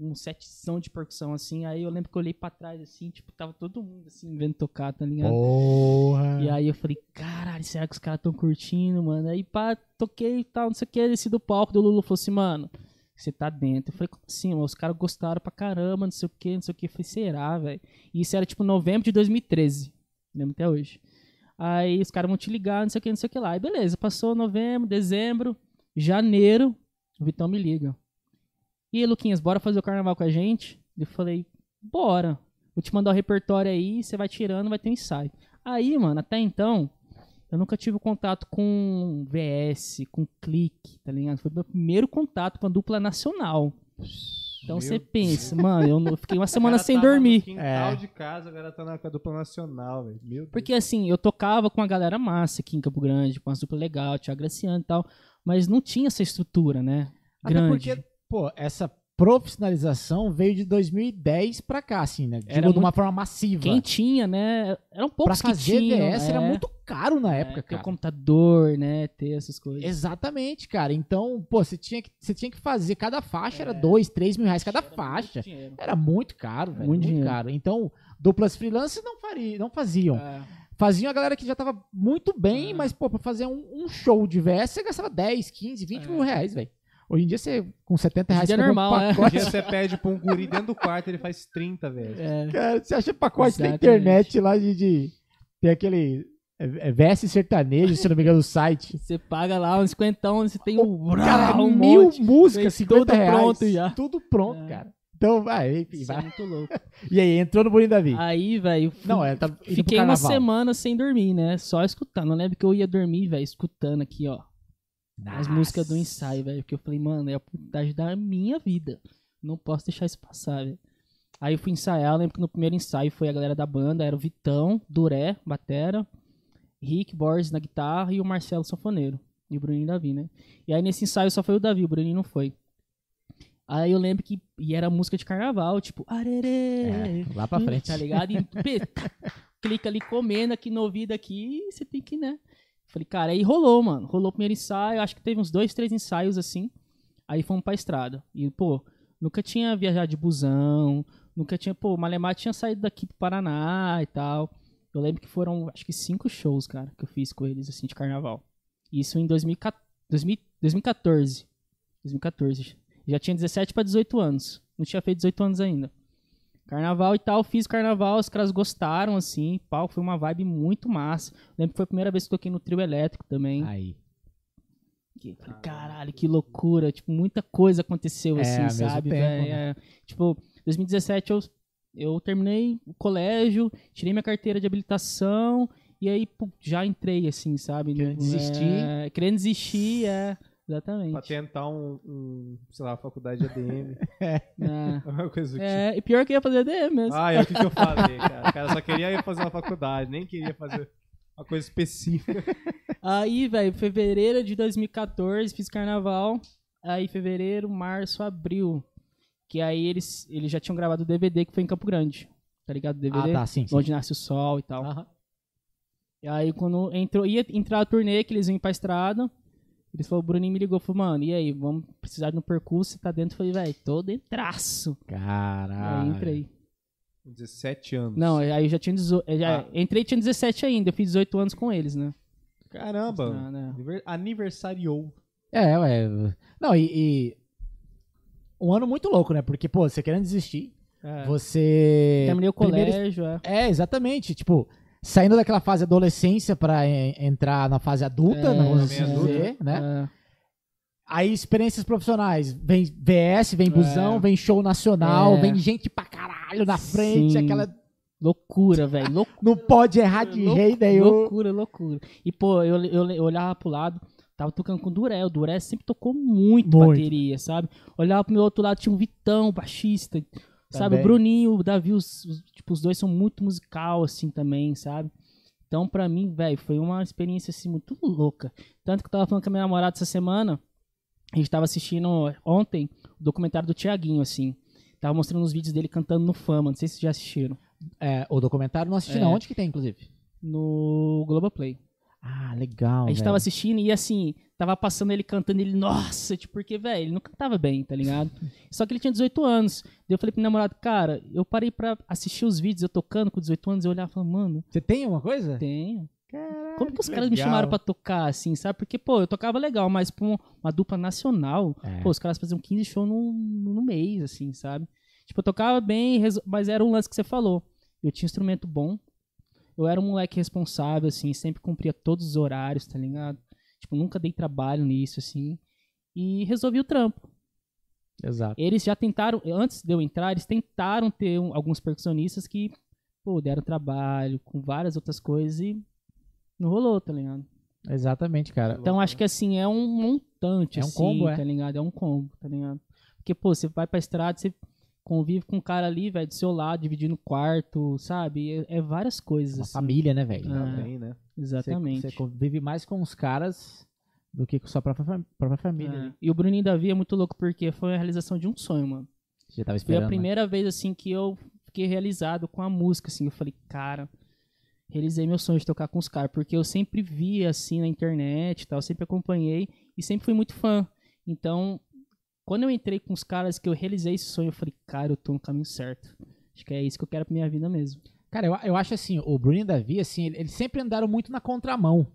um, setzão de percussão assim. Aí eu lembro que eu olhei pra trás assim, tipo, tava todo mundo assim vendo tocar, tá ligado? Porra. E aí eu falei, caralho, será que os caras tão curtindo, mano? Aí pá, toquei e tal, não sei o que, desci do palco, do Lulu falou assim, mano, você tá dentro. Eu falei, como assim, mano? Os caras gostaram pra caramba, não sei o que, não sei o que. Eu falei, será, velho? E isso era tipo novembro de 2013, lembro até hoje. Aí os caras vão te ligar, não sei o que, não sei o que lá. Aí beleza, passou novembro, dezembro, janeiro, o Vitão me liga. E aí, Luquinhas, bora fazer o carnaval com a gente? Eu falei, bora. Vou te mandar o repertório aí, você vai tirando, vai ter um ensaio. Aí, mano, até então, eu nunca tive contato com VS, com clique, tá ligado? Foi meu primeiro contato com a dupla nacional. Então você pensa, mano, eu não- fiquei uma semana sem tava dormir. No quintal É. de casa, agora tá na com a dupla nacional, velho. Porque assim, eu tocava com a galera massa aqui em Campo Grande, com as duplas legal, Thiago Graciano e tal, mas não tinha essa estrutura, né? Até Grande. porque pô, essa profissionalização veio de 2010 pra cá, assim, né? Digo, Era de uma muito- forma massiva. Quem tinha, né? Eram pra poucos que fazer tinham. VS era é. muito caro na É, época, ter o cara. computador, né? Ter essas coisas. Exatamente, cara. Então, pô, você tinha que, você tinha que fazer. Cada faixa É. era dois, três mil reais cada Era muito faixa. dinheiro. Era muito caro, velho. Muito Muito, caro. Então, duplas freelance não, faria, não faziam. É. Faziam a galera que já tava muito bem, É. mas, pô, pra fazer um, um show de VS, você gastava 10, 15, 20 É. mil reais, velho. Hoje em dia, você, com 70 reais, você é normal, um é. Um pacote. dia você pede pra um guri dentro do quarto, ele faz 30, velho. É. Cara, você acha pacote na Exatamente. internet lá de, de- Tem aquele. É, é VS sertanejo, se não me engano, no site. Você paga lá uns cinquentão, você tem um, Cara, um mil monte. músicas, Vem 50 tudo reais. pronto já. Tudo pronto, É. cara. Então, vai, enfim, Isso é vai. muito louco. E aí, entrou no Boninho Davi. Aí, velho, não, é, tá fiquei uma semana sem dormir, né? Só escutando. Eu lembro que eu ia dormir, velho, escutando aqui, ó. As Nossa. músicas do ensaio, velho. Porque eu falei, mano, é a oportunidade da minha vida. Não posso deixar isso passar, velho. Aí eu fui ensaiar, eu lembro que no primeiro ensaio foi a galera da banda, era o Vitão, Duré, batera, Rick Borges na guitarra e o Marcelo Sanfoneiro. E o Bruninho Davi, né? E aí nesse ensaio só foi o Davi, o Bruninho não foi. Aí eu lembro que e era música de carnaval, tipo, arerê, É, lá pra frente. Tá ligado? E pê, clica ali comendo aqui no ouvido aqui e você tem que, né? Falei, cara, aí rolou, mano. Rolou o primeiro ensaio, acho que teve uns dois, três ensaios assim. Aí fomos pra estrada. E, pô, nunca tinha viajado de busão, nunca tinha, pô, Malemar tinha saído daqui pro Paraná e tal. Eu lembro que foram, acho que cinco shows, cara, que eu fiz com eles, assim, de carnaval. Isso em 2014. 2014. 2014. Já tinha 17 pra 18 anos. Não tinha feito 18 anos ainda. Carnaval e tal, fiz carnaval, os caras gostaram, assim, pau, foi uma vibe muito massa. Lembro que foi a primeira vez que toquei no trio elétrico também. Aí. Que- falei, caralho, que loucura. Tipo, muita coisa aconteceu, É, assim, sabe, tempo, né? É, tipo, 2017 eu, eu terminei o colégio, tirei minha carteira de habilitação e aí pô, já entrei, assim, sabe? Querendo desistir. É, querendo desistir, é. Pra Exatamente. tentar um, um, sei lá, faculdade de ADM. É, Alguma coisa do tipo. é, e pior que eu ia fazer ADM mesmo. Ah, é o que, que eu falei, cara. O cara só queria ir fazer uma faculdade, nem queria fazer uma coisa específica. Aí, velho, fevereiro de 2014, fiz carnaval. Aí, fevereiro, março, abril. Que aí eles, eles já tinham gravado o DVD que foi em Campo Grande. Tá ligado? O DVD? Ah, tá, sim. sim. Onde nasce o sol e tal. Aham. E aí, quando entrou, ia entrar a turnê, que eles iam pra estrada. Eles falaram, o Bruninho me ligou, falou, mano, e aí, vamos precisar de um percurso, você tá dentro? Eu falei, velho, tô dentraço. Caralho. aí entrei. 17 anos. Não, aí eu já tinha 18. eu Já, Ah. Entrei tinha 17 ainda. Eu fiz 18 anos com eles, né? Caramba. Aniver- Aniversariou. É, ué. Não, e, e Um ano muito louco, né? Porque, pô, você querendo desistir, É. você. Terminei o primeiro- colégio, é. É, exatamente. Tipo, saindo daquela fase adolescência pra en- entrar na fase adulta, É, né, vamos assim adulta, dizer, né? É. Aí, experiências profissionais. Vem VS, vem busão, É. vem show nacional, É. vem gente pra caralho na frente, Sim. aquela. Loucura, velho. Loucura. Não pode errar de Loucu- jeito nenhum. Loucura, loucura. E, pô, eu, eu, eu olhava pro lado, tava tocando com o Duré. O Duré sempre tocou muito, Muito. bateria, sabe? Olhava pro meu outro lado, tinha um Vitão, baixista. Sabe? Também. O Bruninho, o Davi, os, os- tipo, os dois são muito musical, assim, também, sabe? Então, pra mim, velho, foi uma experiência, assim, muito louca. Tanto que eu tava falando com a minha namorada essa semana, a gente tava assistindo ontem o documentário do Tiaguinho, assim. Tava mostrando os vídeos dele cantando no Fama, não sei se vocês já assistiram. É, o documentário não assisti, É. não. Onde que tem, inclusive? No Globoplay. Ah, legal. A gente velho. tava assistindo e assim, tava passando ele cantando, ele, nossa, tipo, porque, velho, ele não cantava bem, tá ligado? Só que ele tinha 18 anos. Daí eu falei pro meu namorado, cara, eu parei pra assistir os vídeos, eu tocando com 18 anos, eu olhava e falava, mano, Você tem alguma coisa? tenho. Caralho, Como que os que caras me legal. chamaram pra tocar, assim, sabe? Porque, pô, eu tocava legal, mas pra uma, uma dupla nacional, É. pô, os caras faziam 15 shows no, no mês, assim, sabe? Tipo, eu tocava bem, mas era um lance que você falou. Eu tinha um instrumento bom, eu era um moleque responsável, assim, sempre cumpria todos os horários, tá ligado? Tipo, nunca dei trabalho nisso, assim. E resolvi o trampo. Exato. Eles já tentaram, antes de eu entrar, eles tentaram ter um- alguns percussionistas que, pô, deram trabalho com várias outras coisas e não rolou, tá ligado? Exatamente, cara. Então acho que assim, é um montante, É um assim, combo, é. tá ligado? É um combo, tá ligado? Porque, pô, você vai pra estrada, você convive com um cara ali, velho, do seu lado, dividindo quarto, sabe? É, é várias coisas, assim. família, né, velho? Ah, Também, né? Exatamente. Você, você convive mais com os caras do que com sua própria, própria família. É. né? E o Bruninho Davi é muito louco porque foi a realização de um sonho, mano. Você já tava Foi esperando. a né? primeira vez, assim, que eu fiquei realizado com a música, assim. Eu falei, cara, realizei meu sonho de tocar com os caras. Porque eu sempre via, assim, na internet e tal, sempre acompanhei e sempre fui muito fã. Então, quando eu entrei com os caras que eu realizei esse sonho, eu falei, cara, eu tô no caminho certo. Acho que é isso que eu quero pra minha vida mesmo. Cara, eu, eu acho assim, o Bruno e Davi, assim, ele- eles sempre andaram muito na contramão.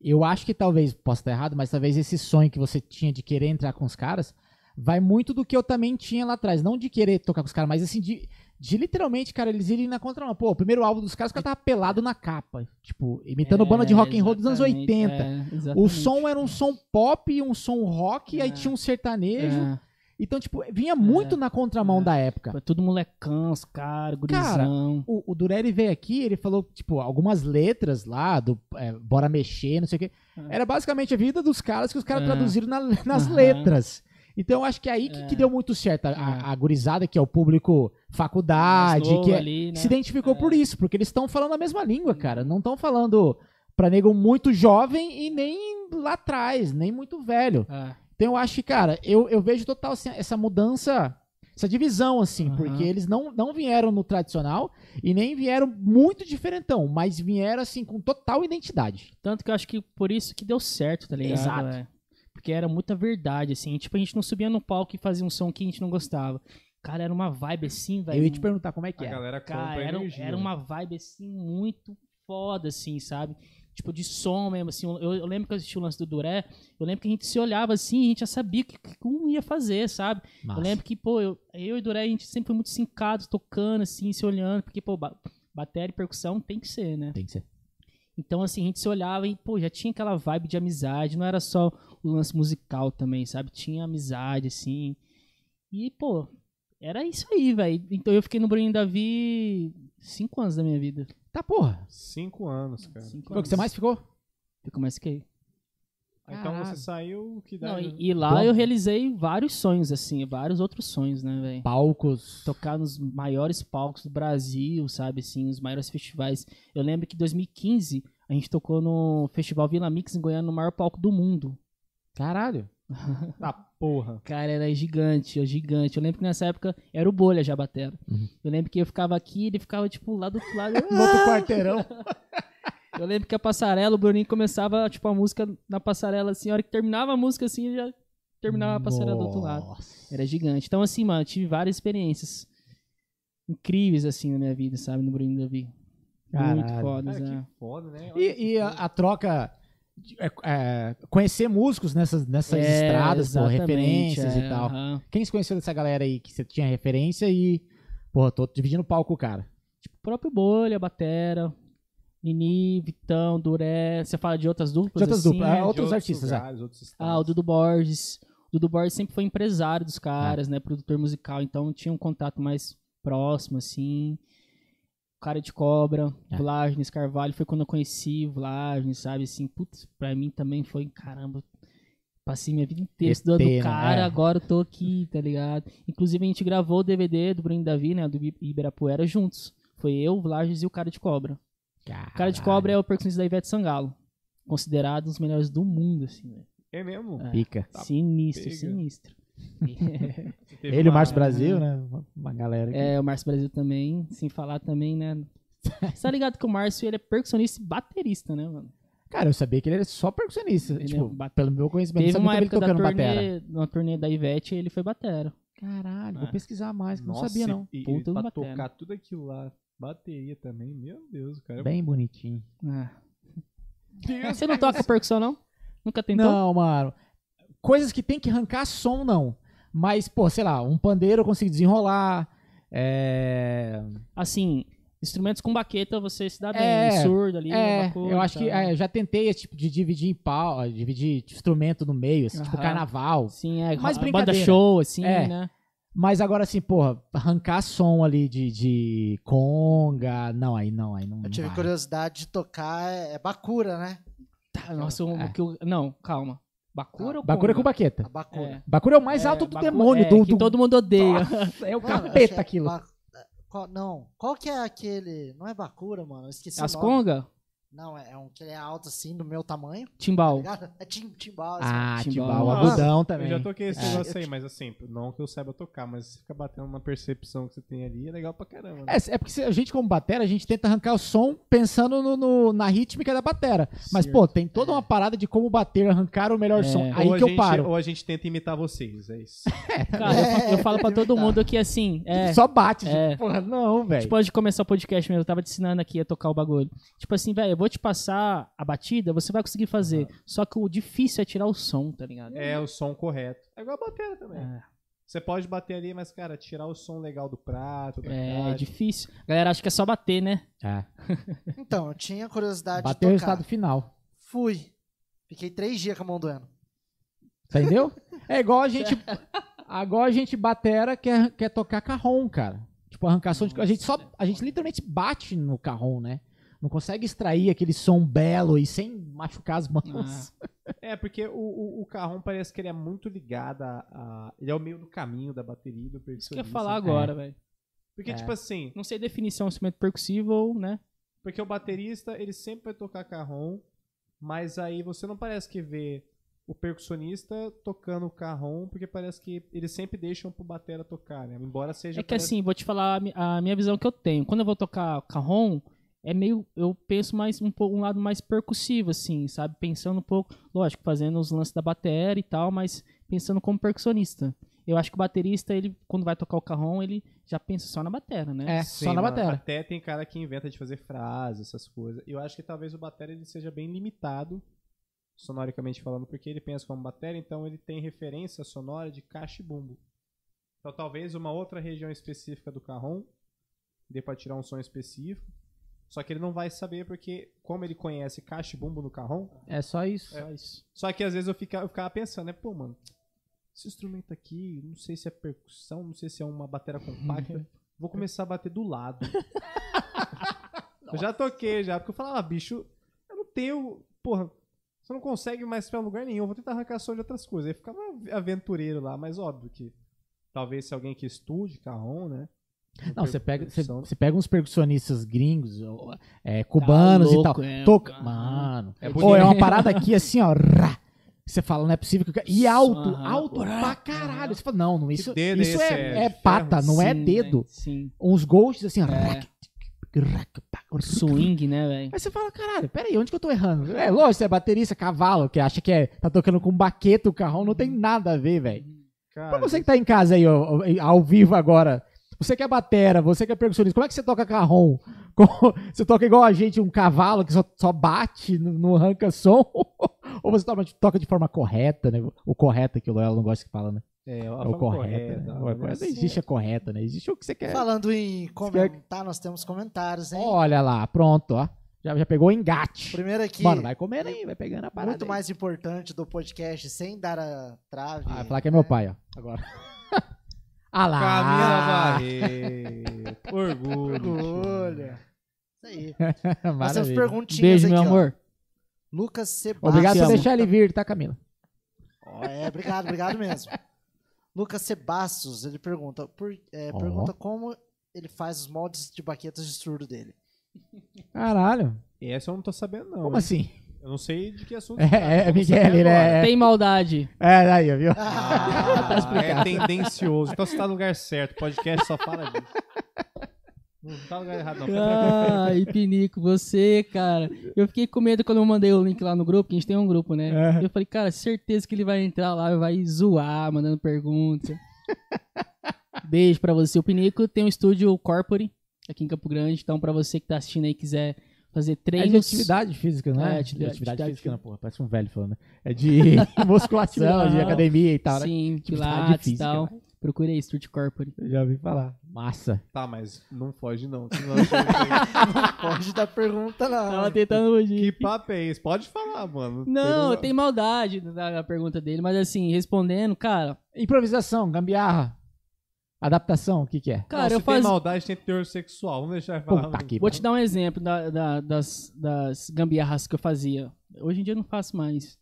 Eu acho que talvez, posso estar errado, mas talvez esse sonho que você tinha de querer entrar com os caras vai muito do que eu também tinha lá atrás. Não de querer tocar com os caras, mas assim, de, de literalmente, cara, eles irem na contramão. Pô, o primeiro álbum dos caras, o cara tava pelado na capa. Tipo, imitando banda de rock and roll dos anos É, exatamente, 80. é, O som era um som pop, um som rock, aí É. tinha um sertanejo. É, Então, tipo, vinha muito na contramão É. da época. foi tudo molecão, os caras, Cara, gurizão. o, o Durelli veio aqui, ele falou, tipo, algumas letras lá do é, Bora Mexer, não sei o quê. É. Era basicamente a vida dos caras que os caras É. traduziram na- nas letras. Então eu acho que é aí que, É. que deu muito certo. A, a- É. a gurizada, que é o público faculdade, que é- ali, né? se identificou É. por isso, porque eles estão falando a mesma língua, cara. Não estão falando pra nego muito jovem e nem lá atrás, nem muito velho. É. Então eu acho que, cara, eu, eu vejo total assim, essa mudança, essa divisão, assim, Aham. porque eles não, não vieram no tradicional e nem vieram muito diferentão, mas vieram, assim, com total identidade. Tanto que eu acho que por isso que deu certo, tá ligado? Exato. Porque era muita verdade, assim. Tipo, a gente não subia no palco e fazia um som que a gente não gostava. Cara, era uma vibe assim, velho. eu ia te perguntar como é que A é. galera Cara, era, energia. era né? uma vibe assim muito foda, assim, sabe? Tipo, de som mesmo, assim. Eu, eu lembro que eu assisti o lance do Duré, eu lembro que a gente se olhava assim e a gente já sabia o que, que um ia fazer, sabe? Massa. Eu lembro que, pô, eu, eu e o Duré, a gente sempre foi muito sincados, tocando, assim, se olhando, porque, pô, ba bateria e percussão tem que ser, né? Tem que ser. Então, assim, a gente se olhava e, pô, já tinha aquela vibe de amizade, não era só o lance musical também, sabe? Tinha amizade, assim. E, pô, era isso aí, velho. Então eu fiquei no Bruninho Davi cinco anos da minha vida. Tá, porra. Cinco anos, cara. Cinco Foi o que você mais ficou? Fico mais que. Ah, Então você saiu que Não, dá. e, e lá Bom. eu realizei vários sonhos, assim, vários outros sonhos, né, velho? Palcos. Tocar nos maiores palcos do Brasil, sabe, assim, os maiores festivais. Eu lembro que em 2015 a gente tocou no Festival Vila Mix em Goiânia, no maior palco do mundo. Caralho. Tá porra. Cara, era gigante, ó, gigante. Eu lembro que nessa época era o Bolha já batera. Uhum. Eu lembro que eu ficava aqui, ele ficava, tipo, lá do outro lado. No outro quarteirão. Eu lembro que a passarela, o Bruninho começava, tipo, a música na passarela, assim, a hora que terminava a música, assim, ele já terminava a passarela do outro lado. Nossa. Era gigante. Então, assim, mano, eu tive várias experiências incríveis, assim, na minha vida, sabe, no Bruninho Davi. Muito Caralho. fodas, Cara, né? que foda, né? E, e a, foda. a troca. de- é, é, conhecer músicos nessas, nessas É, estradas, pô, referências é, e tal. aham. Quem se conheceu dessa galera aí que você tinha referência e. Porra, tô dividindo o palco com o cara. Tipo, o próprio Bolha, Batera, Nini, Vitão, Duré. Você fala de outras duplas? De outras assim? duplas, é, De outros artistas, é. lugares, outros estados. Ah, o Dudu Borges. O Dudu Borges sempre foi empresário dos É. caras, né? Produtor musical, então tinha um contato mais próximo, assim. Cara de Cobra, É. Vlagnes Carvalho, foi quando eu conheci o Vlagnes, sabe? Assim, putz, pra mim também foi, caramba, passei minha vida inteira estudando né? o cara, É. agora eu tô aqui, tá ligado? Inclusive a gente gravou o DVD do Bruno Davi, né? Do Ibi- Ibirapuera juntos. Foi eu, o Vlagnes e o Cara de Cobra. O Cara de Cobra é o percussionista da Ivete Sangalo. Considerado um dos melhores do mundo, assim, velho. É mesmo? É. Pica. Tá sinistro, pega. sinistro. Ele e o Márcio Brasil, né? Uma, galera. aqui. É, o Márcio Brasil também, sem falar também, né? Você tá ligado que o Márcio, ele é percussionista e baterista, né, mano? Cara, eu sabia que ele era só percussionista. Ele tipo, é ba- pelo meu conhecimento, Teve eu uma vi ele época da tocando batera. turnê, na turnê da Ivete, ele foi batera. Caralho, vou É. pesquisar mais, que eu não Nossa, sabia não. E, e Puta do pra batera. tocar tudo aquilo lá, bateria também, meu Deus, cara. Bem bonitinho. Ah. Deus, Você não toca percussão, não? Nunca tentou? Não, mano. Coisas que tem que arrancar som, não. Mas, pô, sei lá, um pandeiro eu consigo desenrolar. É. Assim, instrumentos com baqueta você se dá bem. É, surdo ali, É, bacana eu acho que é, eu já tentei esse tipo de dividir em pau, dividir instrumento no meio, assim, tipo Aham. carnaval. Sim, é. Mas banda brincadeira. show, assim, É. né? Mas agora, assim, porra, arrancar som ali de, de conga. Não, aí não, aí não. Eu tive vai. curiosidade de tocar, é, é Bakura, né? Tá, nossa, o É. que eu- não, calma. Bakura ou Bakura é com baqueta. A Bakura. É. Bakura é o mais É, alto do Bakura- demônio. é, do, que do- todo mundo odeia. É o Mano, capeta é aquilo. Ba- qual- não, qual que é aquele... Não é Bakura, mano, eu esqueci As o nome. conga? Não, é um que ele é alto assim, do meu tamanho. tá Timbal. ligado? É tim, timbal. assim. Ah, Timbal. timbal, Ah, agudão também. Eu já toquei esse É. negócio aí, mas assim, não que eu saiba tocar, mas se fica batendo na percepção que você tem ali, é legal pra caramba. né? É, é porque a gente, como batera, a gente tenta arrancar o som pensando no, no- na rítmica da batera. Mas, Certo. pô, tem toda uma parada de como bater, arrancar o melhor É. som. Aí ou a que eu gente, paro. Ou a gente tenta imitar vocês, é isso. Cara, eu, eu falo pra todo Imitar. mundo que assim, é. Só bate. É. Tipo, porra, não, velho. Tipo, antes de começar o podcast mesmo, eu tava te ensinando aqui a tocar o bagulho. Tipo assim, velho, vou te passar a batida, você vai conseguir fazer. Só que o difícil é tirar o som, tá ligado? É o som correto. É igual a bateria também. É. Você pode bater ali, mas, cara, tirar o som legal do prato, da É, caixa. difícil. A galera acha que é só bater, né? É. Então, eu tinha curiosidade Bateu o de tocar. resultado final. Fui. Fiquei três dias com a mão doendo. Entendeu? É igual a gente. Agora a gente batera quer, quer tocar carrom, cara. Tipo, arrancar som de. A gente só. A gente literalmente bate no carrom, né? Não consegue extrair aquele som belo e sem machucar as mãos. É, porque o, o, o carrão parece que ele é muito ligado a, a- Ele é o meio do caminho da bateria do Isso que eu ia percussionista. falar agora, velho. Porque, É. tipo assim, Não sei definir se é um instrumento percussivo ou, né? porque o baterista, ele sempre vai tocar carrom, mas aí você não parece que vê o percussionista tocando o carrom, porque parece que eles sempre deixam pro batera tocar, né? Embora seja... É que parece- assim, vou te falar a a minha visão que eu tenho. Quando eu vou tocar carrom, é meio. Eu penso mais um, pouco, um lado mais percussivo, assim, sabe? Pensando um pouco, lógico, fazendo os lances da bateria e tal, mas pensando como percussionista. Eu acho que o baterista, ele, quando vai tocar o carrom, ele já pensa só na bateria, né? É, Sim, só na mano, batera. Até tem cara que inventa de fazer frases, essas coisas. Eu acho que talvez o batera ele seja bem limitado, sonoricamente falando, porque ele pensa como batera, então ele tem referência sonora de caixa e bumbo. Então talvez uma outra região específica do carrom dê pra tirar um som específico. Só que ele não vai saber porque, como ele conhece caixa e bumbo no carrom, É só isso. Só isso. só que às vezes eu ficava, eu ficava pensando, né, pô, mano, esse instrumento aqui, não sei se é percussão, não sei se é uma batera compacta, vou começar a bater do lado. eu já toquei já, porque eu falava, ah, bicho, eu não tenho, porra, você não consegue mais pra lugar nenhum, vou tentar arrancar som de outras coisas. Aí ficava aventureiro lá, mas óbvio que talvez se alguém que estude carrom, né? Não, você pega, você, você pega uns percussionistas gringos, é, cubanos Tá e tal. louco, é. Toca. Mano. É Pô, bonito. é uma parada aqui assim, ó. rá. Você fala, não é possível que. cara- E alto, alto pra caralho. Você fala, não, não isso, é isso é, É é pata, ferro? não é Sim, dedo. né? Sim. Uns ghosts assim, ó. É. Swing, né, velho? Aí você fala, caralho, peraí, onde que eu tô errando? É, lógico, você é baterista, cavalo, que acha que é, tá tocando com baqueta o carrão, não tem nada a ver, velho. Pra Cara, você que tá em casa aí, ó, ao vivo agora, você que é batera, você que é percussionista, como é que você toca carrom? Você toca igual a gente, um cavalo que só, só bate, não, arranca som? Ou você toca, toca de forma correta, né? O correto que o Loyola não gosta que fala, né? é, a É o forma correto, correta, né? não assim. existe a correta, né? Existe o que você quer. Falando em comentar, nós temos comentários, hein? Olha lá, pronto, ó. Já, já pegou o engate. Primeiro aqui, Mano, vai comendo aí, vai pegando a parada. muito aí. mais importante do podcast, sem dar a trave. Ah, falar que é meu pai, ó. Agora. Ah lá. Camila Barreto. Orgulho. Orgulho. Isso aí. Nós temos perguntinhas Beijo, aqui, meu ó. amor. Lucas Sebastião. Obrigado por deixar ele vir, tá, Camila? Ó, é, obrigado, obrigado mesmo. Lucas Sebastos, ele pergunta, por- é, Ó. pergunta como ele faz os moldes de baquetas de surdo dele. Caralho. Essa eu não tô sabendo, não. Como hein? assim? Eu não sei de que assunto. É, tá, é, Miguel, saber ele agora. é. Tem maldade. É, aí, viu? Ah, Tá explicado. é tendencioso. Então você tá no lugar certo. Podcast só fala disso. Não tá no lugar errado, não. Ai, Pinico, você, cara. Eu fiquei com medo quando eu mandei o link lá no grupo, que a gente tem um grupo, né? É. Eu falei, cara, certeza que ele vai entrar lá e vai zoar, mandando pergunta. Beijo pra você. O Pinico tem um estúdio Corpore aqui em Campo Grande. Então, pra você que tá assistindo aí e quiser fazer É de treinos. atividade física, não é? É, de atividade- atividade, física, não, porra. Parece um velho falando. né? É de musculação, de Não. academia e tal, né? Sim, Atividade pilates e tal. né? Procure aí, Estúdio Corpore. Eu já ouvi falar. Massa. Tá, mas não foge, não. senão eu chego- Pode dar pergunta, não. Tava tentando fugir. que papo é esse? Pode falar, mano. Não, Pegou- tem maldade na na pergunta dele, mas assim, respondendo, cara, Improvisação, gambiarra. Adaptação, o que que é? cara, Não, eu se tem faço. maldade, tem teor sexual. Vamos deixar ele falar. Puta que Vou te dar um exemplo da- da- das, das gambiarras que eu fazia. Hoje em dia eu não faço mais.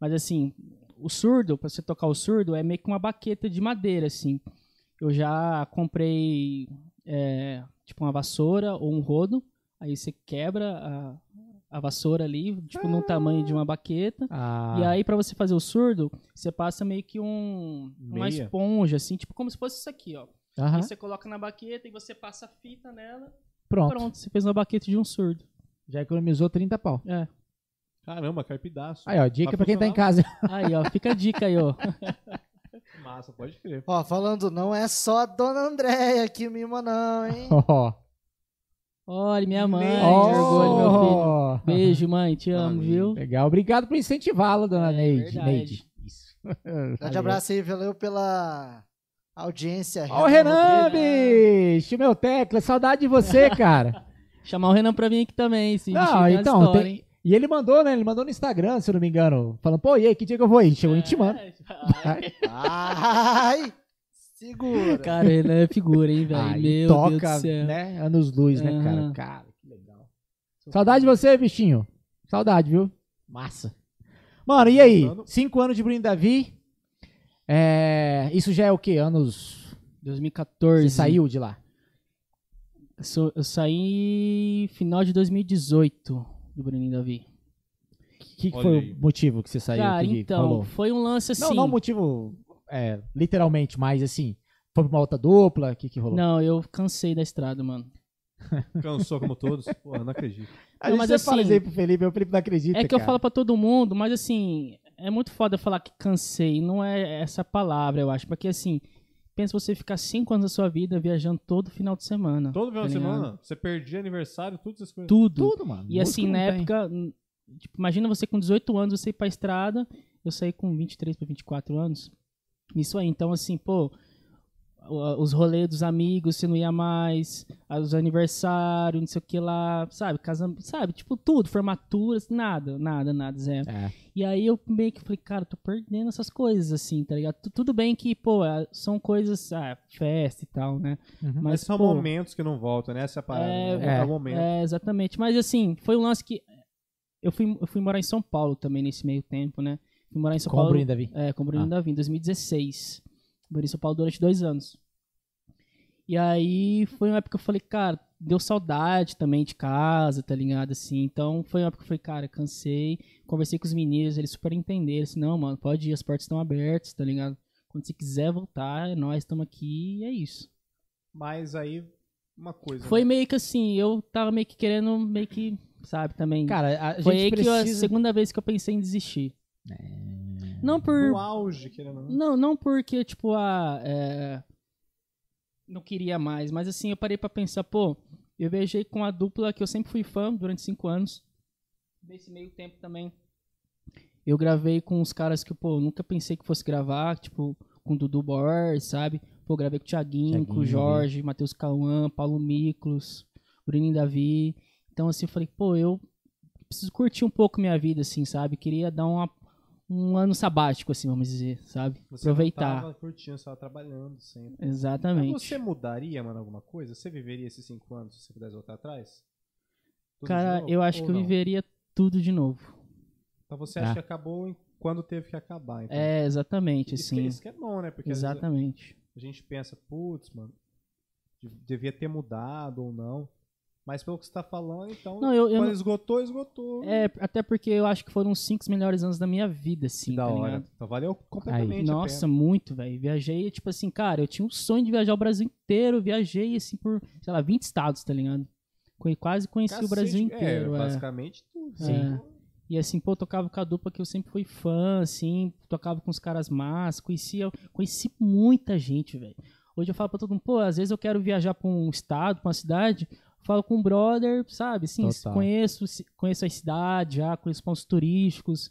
Mas assim, o surdo, pra você tocar o surdo, é meio que uma baqueta de madeira, assim. Eu já comprei é, tipo uma vassoura ou um rodo. Aí você quebra a, a vassoura ali, tipo, no tamanho de uma baqueta. Ah, E aí, pra você fazer o surdo, você passa meio que um, uma esponja, assim, tipo como se fosse isso aqui, ó. aham, Aí você coloca na baqueta e você passa a fita nela. pronto. Pronto, você fez uma baqueta de um surdo. Já economizou 30 pau. É. Caramba, carpidaço. Aí, ó, dica Vai pra quem tá em casa. Aí, ó, fica a dica aí, ó. Massa, pode crer. Ó, falando, não é só a dona Andréia que mima, não, hein? Ó. Olha, minha mãe, Nem que orgulho, meu filho. Ó. Beijo, mãe, te amo, viu? Legal, obrigado por incentivá-la, dona É, Neide. verdade. Neide. Isso. Grande abraço aí, valeu pela audiência. Ó, o Renan, bicho, meu tecla, saudade de você, cara. Chamar o Renan pra vir aqui também, bichinho Não, então, história, tem- e ele mandou, né? Ele mandou no Instagram, se eu não me engano, falando, pô, e aí, que dia que eu vou ir? Chegou intimando. É, Ai, segura. Cara, Renan é figura, hein, velho? Aí Meu Deus toca, do céu. né? Anos luz, né, cara? Aham. Cara, que legal. Saudade de você, bichinho. Saudade, viu? Massa. Mano, e aí? Mano. Cinco anos de Bruno e Davi. É, Isso já é o quê? Anos. 2014. Você saiu de lá? Eu, sou- eu saí final de 2018 do Bruninho Davi. O que, que Olha foi aí. o motivo que você saiu? Cara, que que então, rolou? foi um lance assim. Não, não motivo é, literalmente, mas assim, foi pra uma outra dupla, o que que rolou? Não, eu cansei da estrada, mano. Cansou como todos? Porra, não acredito. A Não, gente mas fala assim, isso aí pro Felipe, o Felipe não acredita, É que eu cara. falo pra todo mundo, mas assim, é muito foda falar que cansei. Não é essa palavra, eu acho. Porque assim, pensa você ficar cinco anos da sua vida viajando todo final de semana. Todo final tá de semana, você perdia aniversário, tudo essas coisas. Tudo. Tudo, mano. E assim, na tem. época, tipo, imagina você com 18 anos, você ir pra estrada, eu saí com 23 pra 24 anos. Isso aí, então assim, pô, os rolês dos amigos, você não ia mais, os aniversários, não sei o que lá, sabe, casamento, sabe, tipo, tudo, formaturas, nada, nada, nada, zero. É. E aí eu meio que falei, cara, tô perdendo essas coisas, assim, tá ligado? Tu- Tudo bem que, pô, é, são coisas, ah, festa e tal, né? Uhum. Mas Mas, são pô, momentos que não voltam, né? Essa é a parada. é, né? é, o momento. é, exatamente. Mas assim, foi um lance que. Eu fui, eu fui morar em São Paulo também nesse meio tempo, né? Fui morar em São Com o Paulo. Bruno e Davi. É, com o Bruno Ah. Davi, em 2016. Morei em São Paulo durante dois anos. E aí foi uma época que eu falei, cara, deu saudade também de casa, tá ligado? Assim, então foi uma época que eu falei, cara, cansei. Conversei com os meninos, eles super entenderam. Assim, não, mano, pode ir, as portas estão abertas, tá ligado? Quando você quiser voltar, nós estamos aqui e é isso. Mas aí, uma coisa. Foi né? meio que assim, eu tava meio que querendo, meio que, sabe, também. Cara, a Foi gente aí que eu- a precisa... segunda vez que eu pensei em desistir. É. Não por. No auge, querendo ou não. Não, não porque, tipo, ah, é, não queria mais, mas assim, eu parei pra pensar, pô, eu viajei com a dupla que eu sempre fui fã durante cinco anos. Nesse meio tempo também. Eu gravei com os caras que, pô, eu nunca pensei que fosse gravar, tipo, com o Dudu Borges, sabe? Pô, gravei com o Thiaguinho, com o Thiaguinho, Jorge, Matheus Cauã, Paulo Miklos, Bruninho Davi. Então, assim, eu falei, pô, eu preciso curtir um pouco minha vida, assim, sabe? Queria dar uma, um ano sabático, assim, vamos dizer, sabe? Você Aproveitar. não tava curtindo, você tava trabalhando sempre. Mas Exatamente. você mudaria, mano, alguma coisa? Você viveria esses cinco anos se você pudesse voltar atrás? Tudo Cara, eu acho que eu não? viveria tudo de novo. Então você Ah. acha que acabou quando teve que acabar. Então. É, exatamente, isso, que, é- assim. isso que é bom, né? Porque Exatamente. a gente pensa, putz, mano, de- devia ter mudado ou não. Mas pelo que você tá falando, então, Não, eu, eu quando não- esgotou, esgotou. É, até porque eu acho que foram os cinco melhores anos da minha vida, assim, Que da tá hora. ligado? Então valeu completamente a Nossa, muito, velho. Viajei, tipo assim, cara, eu tinha um sonho de viajar o Brasil inteiro. Viajei, assim, por, sei lá, 20 estados, tá ligado? Quase conheci o Cacete, Brasil inteiro. É, é. basicamente tudo. É. E assim, pô, tocava com a dupla que eu sempre fui fã, assim, tocava com os caras massa, conhecia, conheci muita gente, velho. Hoje eu falo pra todo mundo, pô, às vezes eu quero viajar pra um estado, pra uma cidade, falo com um brother, sabe, assim, Total. conheço, conheço a cidade já, conheço pontos turísticos.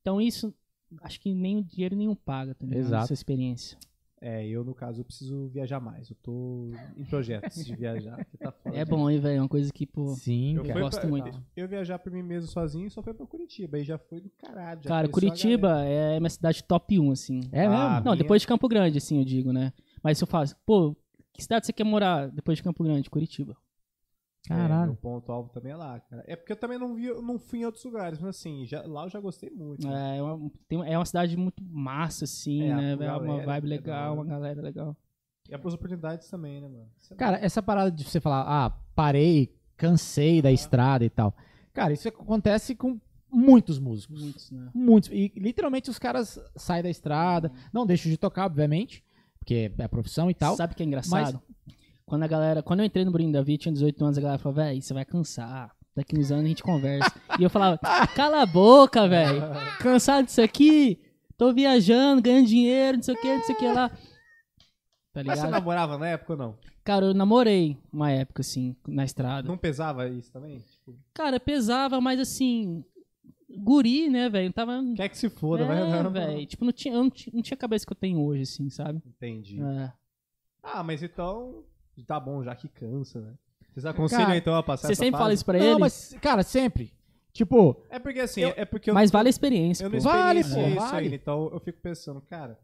Então isso, acho que nem o dinheiro nenhum paga, tá ligado? Exato. Essa experiência. É, eu no caso eu preciso viajar mais. Eu tô em projetos de viajar. que tá foda, É bom, hein, velho, é uma coisa que, pô... Sim, Eu, Eu gosto pra- muito. Eu viajar por mim mesmo sozinho só foi pra Curitiba. Aí já foi do caralho. já Cara, Curitiba é minha cidade top 1, assim. É Ah, mesmo? Não, minha- depois de Campo Grande, assim, eu digo, né? Mas se eu faço, pô, que cidade você quer morar depois de Campo Grande? Curitiba. É, meu Caralho. ponto alvo também é lá, cara. É porque eu também não, vi, não fui em outros lugares, mas assim, já, lá eu já gostei muito. É uma, tem- é uma cidade muito massa, assim, É, né? É uma galera vibe é legal, da uma galera legal. E as oportunidades também, né, mano? É Cara, essa parada de você falar, ah, parei, cansei da estrada e tal. Cara, isso acontece com muitos músicos. Muitos, né? Muitos. E literalmente os caras saem da estrada, não deixam de tocar, obviamente, porque é a profissão e tal. Sabe o que é engraçado? Quando a galera. Quando eu entrei no Bruno Davi, tinha 18 anos, a galera falou, velho, você vai cansar. Daqui uns anos a gente conversa. e eu falava, cala a boca, velho. Cansado disso aqui? Tô viajando, ganhando dinheiro, não sei o que, não sei o que lá. Tá Mas ligado? você namorava na época ou não? Cara, eu namorei uma época, assim, na estrada. Não pesava isso também? Tipo, Cara, pesava, mas assim. Guri, né, velho? Tava. quer que se foda, é, vai- velho. Tipo, não tinha, eu não tinha, não tinha cabeça que eu tenho hoje, assim, sabe? Entendi. É. Ah, mas então. Tá bom, já que cansa, né? Vocês aconselham Cara, então a passar Você essa sempre fala fase? isso pra não, ele, mas, cara, sempre. Tipo, É porque assim, Eu- é porque eu, mas vale a experiência. eu não Vale, pô, isso vale. ainda, então eu fico pensando, cara,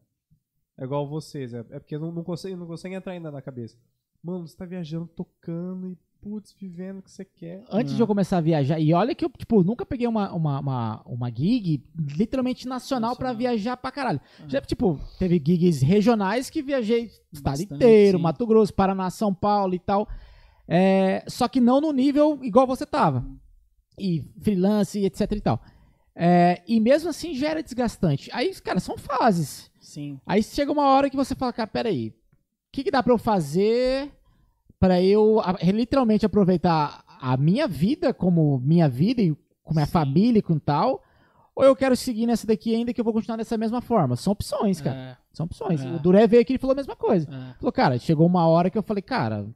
é igual vocês, é, é porque não, não, consegue, não consegue entrar ainda na cabeça. Mano, você tá viajando, tocando e, putz, vivendo o que você quer. antes de eu começar a viajar, e olha que eu, tipo, nunca peguei uma, uma, uma, uma gig literalmente nacional pra Nacional. viajar pra caralho. Ah. Já, tipo, teve gigs regionais que viajei estado inteiro, sim. Mato Grosso, Paraná, São Paulo e tal. É, só que não no nível igual você tava. E freelance, etc e tal. É, e mesmo assim já era desgastante. Aí, cara, são fases. Sim. Aí chega uma hora que você fala, cara, peraí, o que, que dá pra eu fazer pra eu literalmente aproveitar a minha vida como minha vida e com minha Sim. família e com tal? Ou eu quero seguir nessa daqui ainda que eu vou continuar dessa mesma forma? São opções, cara. São opções. É. O Duré veio aqui e falou a mesma coisa. É, é. Falou, cara, chegou uma hora que eu falei, cara,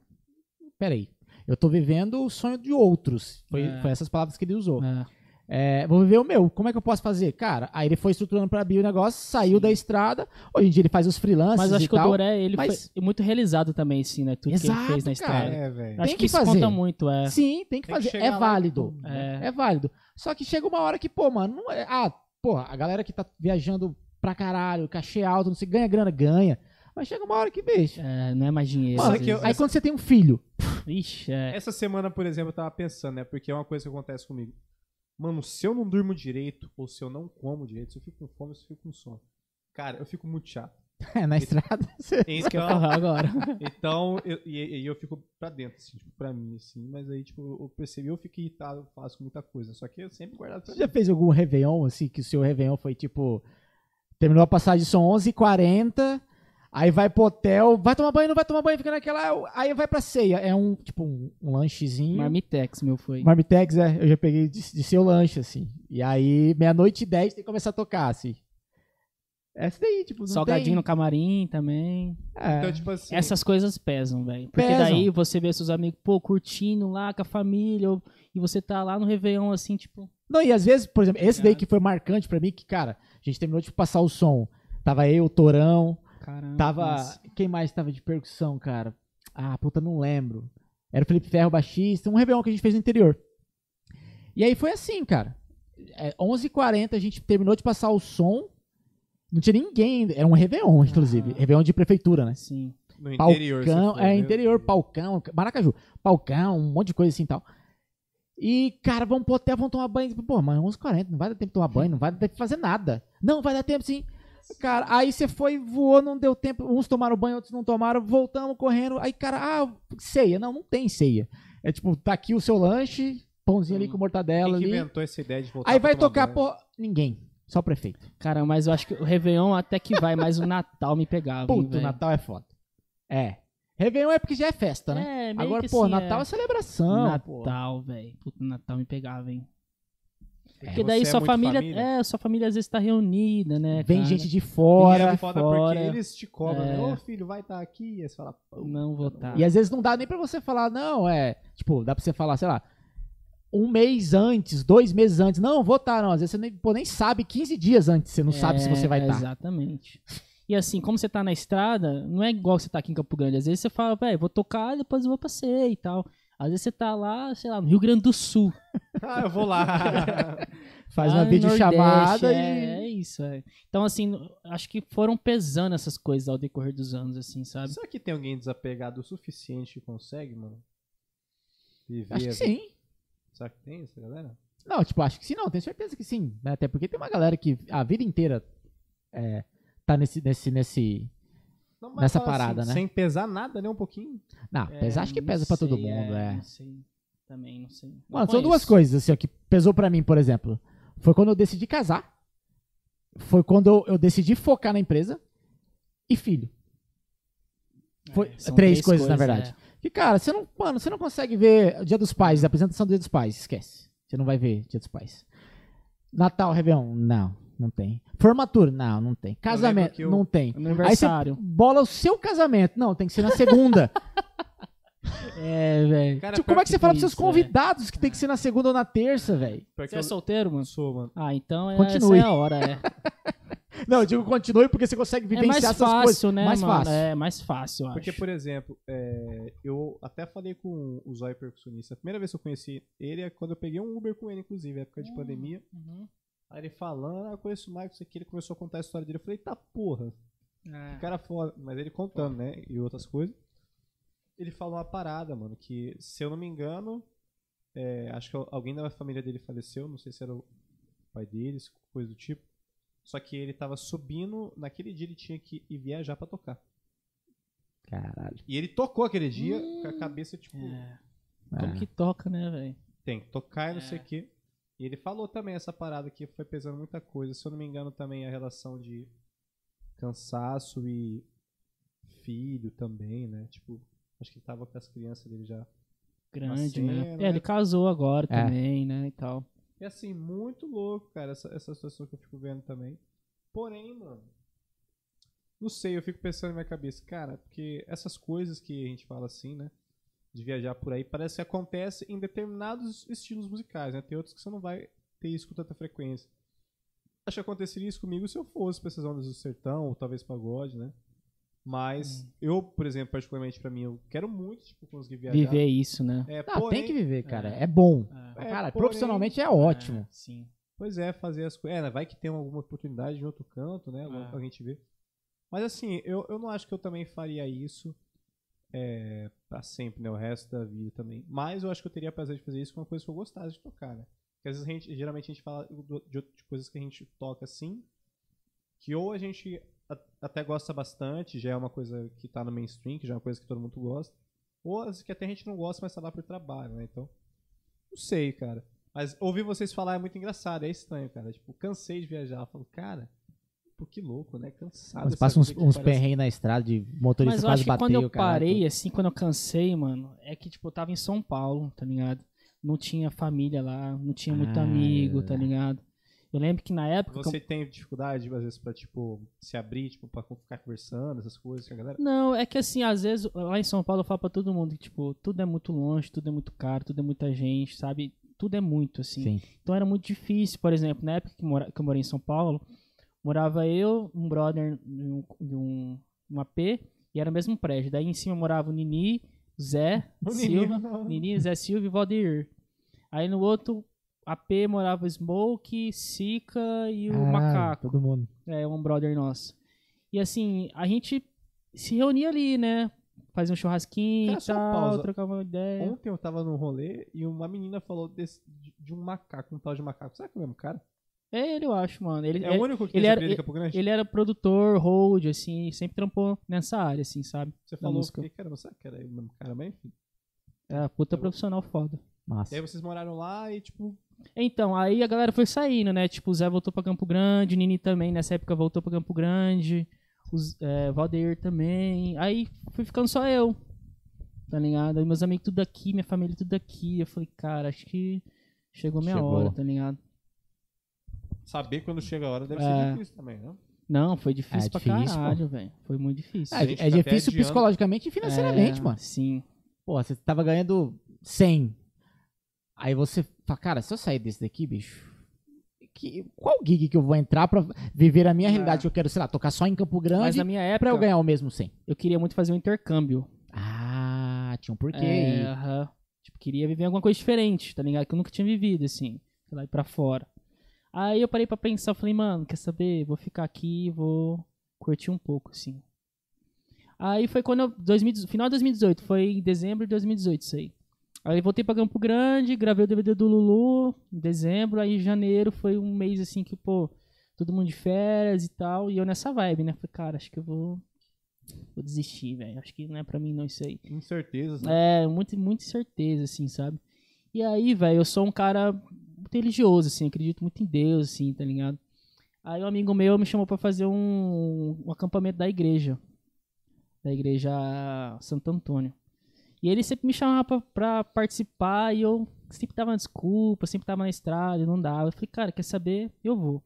peraí. Eu tô vivendo o sonho de outros. Foi, É. foi essas palavras que ele usou. É. É, vou viver o meu. Como é que eu posso fazer? Cara, aí ele foi estruturando pra Bio o negócio, saiu da estrada. Hoje em dia ele faz os freelances Mas acho e que o tal. Doré, ele mas- foi muito realizado também, sim, né? Tudo que Exato, ele fez na cara. estrada. É, velho. Acho Tem que, que isso fazer. conta muito, é. Sim, tem que Tem que fazer. chegar é lá válido. tudo, né? É válido. Só que chega uma hora que, pô, mano, não é. Ah, pô, a galera que tá viajando pra caralho, cachê alto, não sei, ganha grana, ganha. Mas chega uma hora que, bicho. É, não é mais dinheiro. Mano, que eu- aí quando você tem um filho. Ixi, é. Essa semana, por exemplo, eu tava pensando, né? Porque é uma coisa que acontece comigo. Mano, se eu não durmo direito, ou se eu não como direito, se eu fico com fome, se eu fico com sono. Cara, eu fico muito chato. É, na estrada. Isso que eu Então, falar agora. então eu, e, e eu fico pra dentro, assim, tipo, pra mim, assim. Mas aí, tipo, eu percebi, eu fico irritado, eu faço muita coisa. Só que eu sempre guardado pra Você já mim. fez algum Réveillon, assim, que o seu Réveillon foi tipo. Terminou a passagem, são 11h40. Aí vai pro hotel, vai tomar banho, não vai tomar banho, fica naquela. Aí vai pra ceia. É um, tipo, um, um lanchezinho. Marmitex, meu, foi. Marmitex, é. Eu já peguei de, de seu lanche, assim. E aí, meia-noite e dez, tem que começar a tocar, assim. Essa daí, tipo, não Salgadinho no tem... camarim também. É. Então, tipo assim. Essas coisas pesam, velho. Porque Pesam. daí você vê seus amigos, pô, curtindo lá com a família, ou- e você tá lá no Réveillon, assim, tipo. Não, e às vezes, por exemplo, esse daí que foi marcante pra mim, que, cara, a gente terminou de passar o som. Tava eu, o Torão, Caramba. Tava. nossa. Quem mais tava de percussão, cara? Ah, puta, não lembro. Era o Felipe Ferro, baixista, um Réveillon que a gente fez no interior. E aí foi assim, cara. É, 11h40 a gente terminou de passar o som. Não tinha ninguém. Era um Réveillon, inclusive. Ah. Réveillon de prefeitura, né? Sim. No interior. Palcão, foi, é, né? interior, palcão, Maracaju, palcão, um monte de coisa assim e tal. E, cara, vamos pro hotel, vamos tomar banho. Pô, mas 11h40, não vai dar tempo de tomar banho, não vai dar tempo de fazer nada. Não, vai dar tempo sim. Cara, aí você foi, voou, não deu tempo. Uns tomaram banho, outros não tomaram. Voltamos correndo. Aí, cara, ah, ceia. Não, não tem ceia. É tipo, tá aqui o seu lanche, pãozinho ali Hum. com mortadela Quem que ali. inventou essa ideia de voltar Aí vai tomar tocar, banho? pô, ninguém. Só o prefeito. Cara, mas eu acho que o Réveillon até que vai, mas o Natal me pegava. hein, Puto, o. Natal é foda. É. Réveillon é porque já é festa, né? É, meio Agora, que pô, assim, Natal é, celebração. pô. Natal, velho. Puta, Natal me pegava, hein? Porque Porque daí é sua muito família, É, sua família às vezes tá reunida, né? Vem cara? gente de fora. é foda fora. porque eles te cobram, né? É. Ô filho, vai estar aqui. E aí você fala, Não votar. E às vezes não dá nem pra você falar, não, é. Tipo, dá pra você falar, sei lá, um mês antes, dois meses antes. Não, vou estar, não. Às vezes você nem, pô, nem sabe 15 dias antes, você não sabe se você vai tá. estar. Exatamente. E assim, como você tá na estrada, não é igual você tá aqui em Campo Grande. Às vezes você fala, velho, vou tocar e depois eu vou passear e tal. Às vezes você tá lá, sei lá, no Rio Grande do Sul. ah, eu vou lá. Faz uma no videochamada e. É, é isso, é. Então, assim, acho que foram pesando essas coisas ao decorrer dos anos, assim, sabe? Será que tem alguém desapegado o suficiente que consegue, mano? Viver. Acho que a- sim. Será que tem essa galera? Não, tipo, acho que sim, não. Tenho certeza que sim. né? Até porque tem uma galera que a vida inteira é, tá nesse, nesse, nesse. Não, Nessa fala parada, né? Sem pesar nada, né? Um pouquinho. Não, É, pesa, acho que não pesa pra todo mundo, é. Não sei. Também, não sei. Não Mano, são duas coisas, assim, ó, que pesou pra mim, por exemplo, foi quando eu decidi casar. Foi quando eu, eu decidi focar na empresa e filho. Foi É, são três coisas, na verdade. é. Que, cara, você não, mano, você não consegue ver o Dia dos Pais, a apresentação do Dia dos Pais, esquece. Você não vai ver Dia dos Pais. Natal, Réveillon, não, não tem. Formatura, não, não tem. Casamento, eu- não tem. Aí você Aniversário. bola o seu casamento, não, tem que ser na segunda. É, velho. Tipo, como é que você fala pros seus isso, convidados que tem que ser na segunda ou na terça, velho? Você é eu solteiro, mano? sou, mano. Ah, então é, Continue. essa é a hora, é. Não, eu digo continue porque você consegue É vivenciar mais essas fácil, coisas. né, mais mano? fácil. É mais fácil, eu Porque, acho. por exemplo, é, eu até falei com o Zóio Percussionista. A primeira vez que eu conheci ele é quando eu peguei um Uber com ele, inclusive, época de pandemia. Uhum. Aí ele falando, ah, eu conheço o Marcos, isso aqui, ele começou a contar a história dele. Eu falei, tá porra, É. que cara foda. Mas ele contando, né, e outras coisas. Ele falou uma parada, mano, que se eu não me engano, é, acho que alguém da família dele faleceu, não sei se era o pai deles, coisa do tipo. Só que ele tava subindo, naquele dia ele tinha que ir viajar pra tocar. Caralho. E ele tocou aquele dia com a cabeça, tipo, É. É. Como que toca, né, velho? tem que tocar e não É. sei o quê. E ele falou também essa parada que foi pesando muita coisa. Se eu não me engano, também a relação de cansaço e filho também, né? Tipo, acho que ele tava com as crianças dele já. Grande, cena, né? né? É, ele casou agora É. também, né, e tal. E assim, muito louco, cara, essa, essa situação que eu fico vendo também. Porém, mano, não sei, eu fico pensando na minha cabeça, cara, porque essas coisas que a gente fala assim, né? De viajar por aí, parece que acontece em determinados estilos musicais, né? Tem outros que você não vai ter isso com tanta frequência. Acho que aconteceria isso comigo se eu fosse pra essas ondas do sertão, ou talvez pagode, né? Mas eu, por exemplo, particularmente pra mim, eu quero muito, tipo, conseguir viajar. Viver isso, né? É, Ah, porém- tem que viver, cara. É, bom. É. É, cara, porém- profissionalmente é ótimo. É, sim. Pois é, fazer as coisas. É, né, vai que tem alguma oportunidade em outro canto, né? É. Pra gente ver. Mas assim, eu, eu não acho que eu também faria isso é, pra sempre, né? O resto da vida também. Mas eu acho que eu teria prazer de fazer isso com uma coisa que eu gostasse de tocar, né? Porque às vezes a gente, geralmente a gente fala de, de coisas que a gente toca assim, que ou a gente a- até gosta bastante, já é uma coisa que tá no mainstream, que já é uma coisa que todo mundo gosta, ou que até a gente não gosta, mas tá lá por trabalho, né? Então, não sei, cara. Mas ouvir vocês falar é muito engraçado, é estranho, cara. Tipo, cansei de viajar. Eu falo, cara, pô, que louco, né? Cansado. Mas passa uns, uns perrengues na estrada de motorista Mas eu quase acho que bateu, quando eu caralho. parei, assim, quando eu cansei, mano, é que, tipo, eu tava em São Paulo, tá ligado? Não tinha família lá, não tinha muito Ah, amigo, é. tá ligado? Eu lembro que na época. Você tem dificuldade, às vezes, pra, tipo, se abrir, tipo, pra ficar conversando, essas coisas com a galera? Não, é que assim, às vezes, lá em São Paulo eu falo pra todo mundo que, tipo, tudo é muito longe, tudo é muito caro, tudo é muita gente, sabe? Tudo é muito, assim. Sim. Então era muito difícil, por exemplo, na época que, mora, que eu morei em São Paulo, morava eu, um brother de um, de um, um AP, e era o mesmo prédio. Daí em cima morava o Nini, o Zé, O Silva, Nini. Nini, Zé Silva e Valdeir. Aí no outro AP morava o Smoke, Sica e o Caralho, Macaco. Todo mundo. É, um brother nosso. E assim, a gente se reunia ali, né? Fazia um churrasquinho Cara, e tal, trocava uma ideia. Ontem eu tava num rolê e uma menina falou desse, de, de um macaco, um tal de macaco. Será que é o mesmo cara? É ele, eu acho, mano. Ele, É, o único que ele era- em Campo Grande? ele era produtor, hold, assim, sempre trampou nessa área, assim, sabe? Você da falou, música. fiquei, caramba, será que era o mesmo cara? Mas enfim. É, puta Eu- profissional foda. E Massa. aí vocês moraram lá e, tipo, Então, aí a galera foi saindo, né? Tipo, o Zé voltou pra Campo Grande, o Nini também, nessa época, voltou pra Campo Grande, o é, Valdeir também. Aí fui ficando só eu, tá ligado? Aí meus amigos tudo aqui, minha família tudo aqui. Eu falei, cara, acho que chegou minha Chegou. hora, tá ligado? Saber quando chega a hora deve É. ser difícil também, né? Não, foi difícil É pra difícil, caralho, velho. Foi muito difícil. É, é até difícil psicologicamente e financeiramente, É, mano. Sim. Pô, você tava ganhando 100. Aí você fala, cara, se eu sair desse daqui, bicho, que, qual gig que eu vou entrar pra viver a minha É. realidade que eu quero, sei lá, tocar só em Campo Mas Grande na minha pra época, eu ganhar o mesmo 100? eu queria muito fazer um intercâmbio. Ah, tinha um porquê É, aí. aham. Tipo, queria viver alguma coisa diferente, tá ligado? Que eu nunca tinha vivido, assim. Sei lá, ir pra fora. Aí eu parei pra pensar, falei, mano, quer saber? Vou ficar aqui, vou curtir um pouco, assim. Aí foi quando eu. 2018, final de 2018, foi em dezembro de 2018 isso aí. Aí voltei pra Campo Grande, gravei o DVD do Lulu em dezembro, aí em janeiro foi um mês assim que, pô, todo mundo de férias e tal, e eu nessa vibe, né? Falei, cara, acho que eu vou. Vou desistir, velho. Acho que não é pra mim não isso aí. Incertezas, né? É, muito, muita certeza, assim, sabe? E aí, velho, eu sou um cara muito religioso, assim, acredito muito em Deus, assim, tá ligado? Aí um amigo meu me chamou para fazer um, um acampamento da igreja. Da igreja Santo Antônio. E ele sempre me chamava pra, participar e eu sempre dava desculpa, sempre tava na estrada e não dava. Eu falei, cara, quer saber? Eu vou.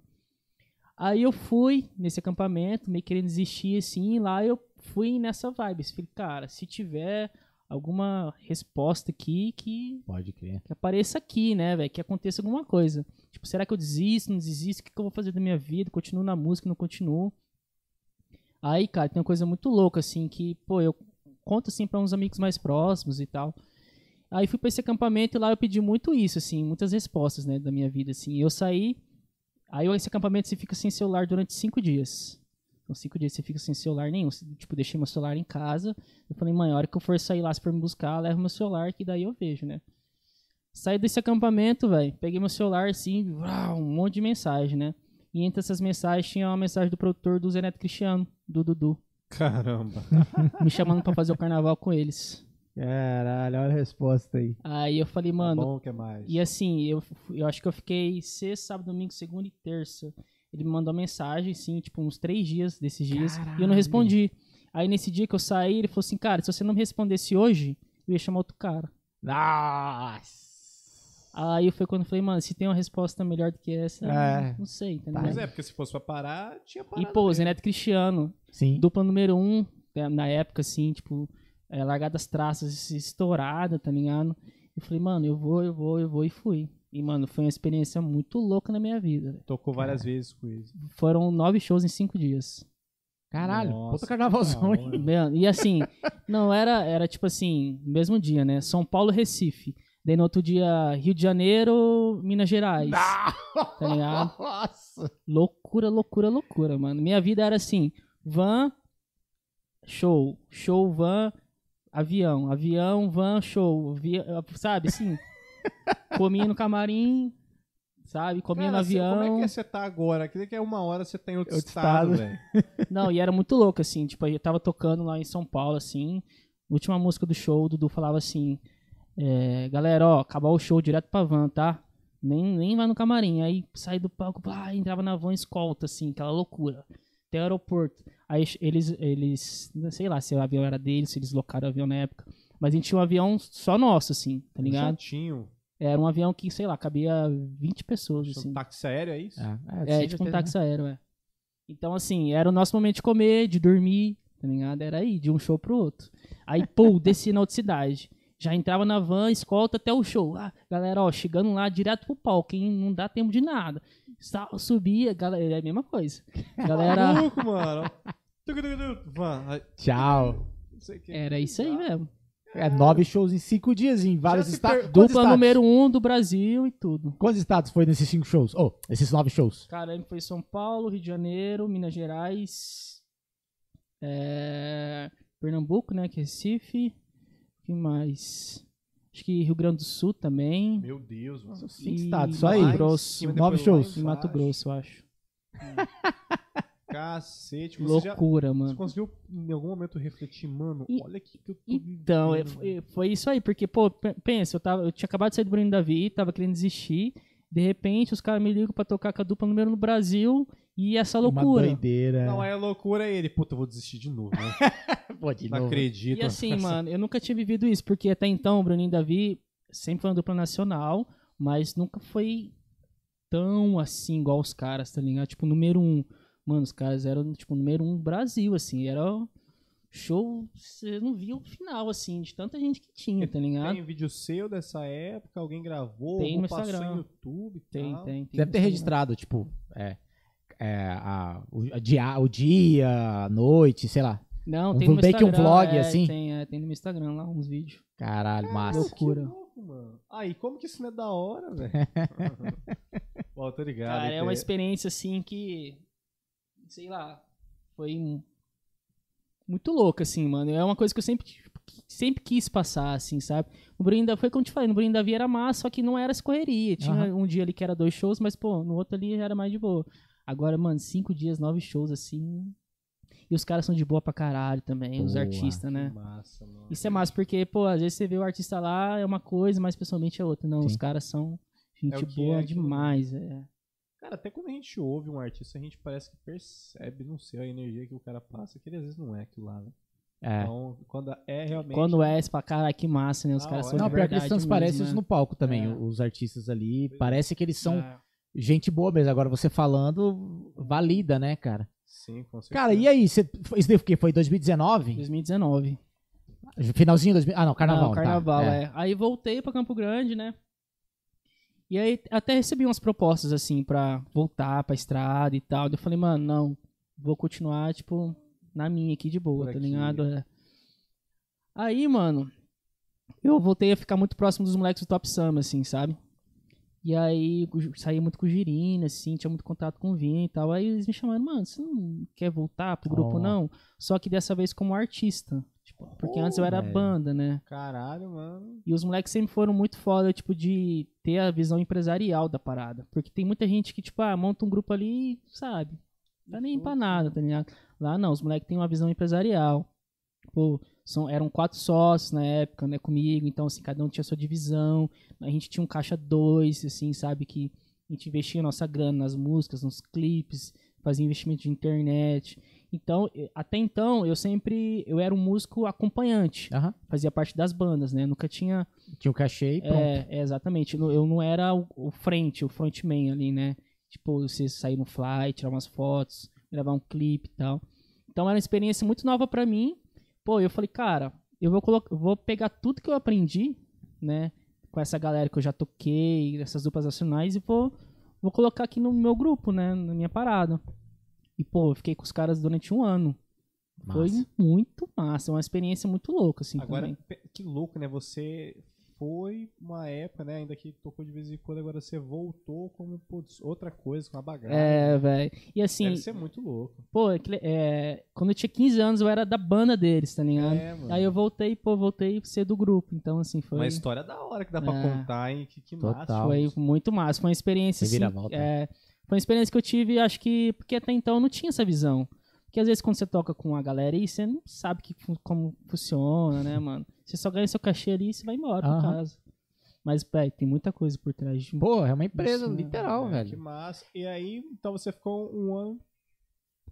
Aí eu fui nesse acampamento, meio querendo desistir assim, lá eu fui nessa vibe. Falei, cara, se tiver alguma resposta aqui que. Pode crer. Que apareça aqui, né, velho? Que aconteça alguma coisa. Tipo, será que eu desisto, não desisto? O que, que eu vou fazer da minha vida? Continuo na música, não continuo? Aí, cara, tem uma coisa muito louca, assim, que, pô, eu conto, assim, pra uns amigos mais próximos e tal. Aí fui pra esse acampamento e lá eu pedi muito isso, assim, muitas respostas, né, da minha vida, assim. Eu saí, aí esse acampamento você fica sem celular durante cinco dias. Então, cinco dias você fica sem celular nenhum. Tipo, deixei meu celular em casa. Eu falei, mãe, a hora que eu for sair lá, se for me buscar, leva meu celular, que daí eu vejo, né. Saí desse acampamento, velho, peguei meu celular, assim, um monte de mensagem, né. E entre essas mensagens tinha uma mensagem do produtor do Zeneto Cristiano, do Dudu. Caramba. me chamando para fazer o carnaval com eles. Caralho, olha a resposta aí. Aí eu falei, mano. Tá bom, que é mais? E assim, eu, eu acho que eu fiquei sexta, sábado, domingo, segunda e terça. Ele me mandou mensagem, assim, tipo, uns três dias desses dias. Caralho. E eu não respondi. Aí nesse dia que eu saí, ele falou assim, cara, se você não me respondesse hoje, eu ia chamar outro cara. Nossa! Aí foi quando eu falei, mano, se tem uma resposta melhor do que essa, é. não sei, entendeu? Mas é, porque se fosse pra parar, tinha parado. E, pô, Zeneto Cristiano, Sim. dupla número um, né, na época, assim, tipo, é, largadas traças, estourada, tá ligado? Eu falei, mano, eu vou, eu vou, eu vou, e fui. E, mano, foi uma experiência muito louca na minha vida. Tocou várias vezes com isso. Foram nove shows em cinco dias. Caralho, Nossa, puta carnavalzão, hein? E assim, não, era, era tipo assim, mesmo dia, né? São Paulo, Recife. Daí no outro dia, Rio de Janeiro, Minas Gerais. Não! Tá ligado? Nossa! Loucura, loucura, loucura, mano. Minha vida era assim: van, show, show, van, avião, avião, van, show. Via, sabe assim? comia no camarim, sabe? Comia Cara, no avião. Como é que você tá agora? Quer dizer que é uma hora você tá em outro, outro estado, velho. Não, e era muito louco, assim. Tipo, eu tava tocando lá em São Paulo, assim. Última música do show, o Dudu falava assim é, galera, ó, acabar o show direto pra van, tá? Nem, nem vai no camarim. Aí saí do palco, pá, entrava na van escolta, assim, aquela loucura. Até o aeroporto. Aí eles, eles, sei lá se o avião era deles, se eles locaram o avião na época. Mas a gente tinha um avião só nosso, assim, tá ligado? Jatinho. Era um avião que, sei lá, cabia 20 pessoas, assim. Um táxi aéreo, é isso? É, é, é tipo um táxi aéreo, é. Então, assim, era o nosso momento de comer, de dormir, tá ligado? Era aí, de um show pro outro. Aí, pô, desci na outra cidade. Já entrava na van, escolta até o show. Ah, galera, ó, chegando lá direto pro palco, hein? Não dá tempo de nada. Subia, galera, é a mesma coisa. Galera. Maluco, mano. Tchau. Era isso aí mesmo. É, nove shows em cinco dias em vários estados. Dupla estados? número um do Brasil e tudo. Quantos estados foi nesses cinco shows? Oh, esses nove shows? Cara, foi São Paulo, Rio de Janeiro, Minas Gerais, é... Pernambuco, né? Que é Recife que mais? Acho que Rio Grande do Sul também. Meu Deus, mano. Cinco estados, só aí. Mato Grosso. Nove shows. Em Mato Grosso, eu acho. Cacete, você Loucura, já, mano. Você conseguiu em algum momento refletir, mano, e, olha aqui que eu tô Então, vivendo, foi, foi isso aí, porque, pô, pensa, eu, tava, eu tinha acabado de sair do Bruno Davi, tava querendo desistir. De repente, os caras me ligam pra tocar com a dupla número no Brasil e essa loucura. Uma doideira. Não, é loucura ele. Puta, eu vou desistir de novo, né? Pô, de Não novo. acredito. E assim, mano, eu nunca tinha vivido isso, porque até então o Bruninho e Davi sempre foi uma dupla nacional, mas nunca foi tão assim igual os caras, tá ligado? Tipo, número um. Mano, os caras eram, tipo, número um Brasil, assim. Era show, você não via o final, assim, de tanta gente que tinha, tá ligado? Tem vídeo seu dessa época, alguém gravou, tem no passou Instagram. no YouTube e Tem, tal. tem, tem. Deve ter registrado, tipo, é, é, a, o, a dia, o dia, a noite, sei lá. Não, Um tem no meu que um Instagram, vlog, é, assim? Tem, é, tem no meu Instagram lá uns vídeos. Caralho, massa. loucura. Que louco, mano. Aí, como que isso não é da hora, velho? Pô, tô ligado. Cara, é uma experiência assim que. Sei lá. Foi muito louca, assim, mano. É uma coisa que eu sempre, sempre quis passar, assim, sabe? O Bruno da foi como eu te falei, no Bruno Davi era massa, só que não era essa correria. Tinha um dia ali que era dois shows, mas, pô, no outro ali já era mais de boa. Agora, mano, cinco dias, nove shows, assim. E os caras são de boa pra caralho também, os Boa. artistas, né? Massa, mano. Isso é massa, porque, pô, às vezes você vê o artista lá, é uma coisa, mas pessoalmente é outra. Não, os Sim. caras são Gente É boa é demais, é. Cara, até quando a gente ouve um artista, a gente parece que percebe, não sei, a energia que o cara passa, que ele às vezes não é aquilo lá, né? É. Então, quando é realmente. Quando é, você fala, cara, que massa, né? Os Da caras são Não, pior que eles transparecem mesmo, isso né? no palco também, É. os artistas ali. Pois é. Parece que eles são É. gente boa mesmo. Agora você falando, valida, né, cara? Sim, com certeza. Cara, e aí? Você, foi- isso daí foi o quê? Foi 2019? 2019. Finalzinho de 2000? Ah, não, carnaval. Não, tá. carnaval, É. é. Aí voltei pra Campo Grande, né? E aí até recebi umas propostas, assim, pra voltar pra estrada e tal. Eu falei, mano, não, vou continuar, tipo, na minha aqui de boa, Por tá aqui. ligado? É. Aí, mano, eu voltei a ficar muito próximo dos moleques do Top Summer, assim, sabe? E aí eu saí muito com o Girina, assim, tinha muito contato com o Vini e tal. Aí eles me chamaram, mano, você não quer voltar pro grupo, Ó. não? Só que dessa vez como artista. Porque antes eu era velho. banda, né? Caralho, mano. E os moleques sempre foram muito foda, tipo, de ter a visão empresarial da parada. Porque tem muita gente que, tipo, ah, monta um grupo ali, sabe? Tá nem pra nada, tá ligado? Lá não, os moleques têm uma visão empresarial. Pô, são, eram quatro sócios na época, né, comigo, então, assim, cada um tinha sua divisão. A gente tinha um caixa dois, assim, sabe? Que a gente investia nossa grana nas músicas, nos clipes, fazia investimento de internet. Então, até então, eu sempre, eu era um músico acompanhante. Fazia parte das bandas, né? Nunca tinha Tinha o cachê e pronto. é, é, exatamente. Eu não- era o, o frente, o frontman ali, né? Tipo, você sair no fly, tirar umas fotos, gravar um clipe e tal. Então era uma experiência muito nova pra mim. Pô, eu falei, cara, eu vou, colo- eu vou pegar tudo que eu aprendi, né? Com essa galera que eu já toquei, essas duplas nacionais, e vou, vou colocar aqui no meu grupo, né? Na minha parada. E, pô, eu fiquei com os caras durante um ano. Foi Massa. muito massa, uma experiência muito louca, assim, Agora, também. que louco, né? Você foi uma época, né? Ainda que tocou de vez em quando, agora você voltou como putz, outra coisa, com a bagagem. É, velho. E assim, Deve ser muito louco. Pô, aquele- é, quando eu tinha 15 anos, eu era da banda deles, tá ligado? É, mano. Aí eu voltei, pô, voltei a ser do grupo. Então, assim, foi, Uma história da hora que dá pra É. contar, hein? Que, que Total. massa. foi muito massa. Foi uma experiência, assim, Reviravolta. é, foi uma experiência que eu tive, acho que, porque até então eu não tinha essa visão. Porque às vezes quando você toca com a galera aí, você não sabe que, como funciona, né, mano? Você só ganha seu cachê ali e você vai embora pra Aham. casa. Mas, velho, tem muita coisa por trás de Pô, é uma empresa, Isso, né? literal, É, Que velho. massa. E aí, então você ficou um ano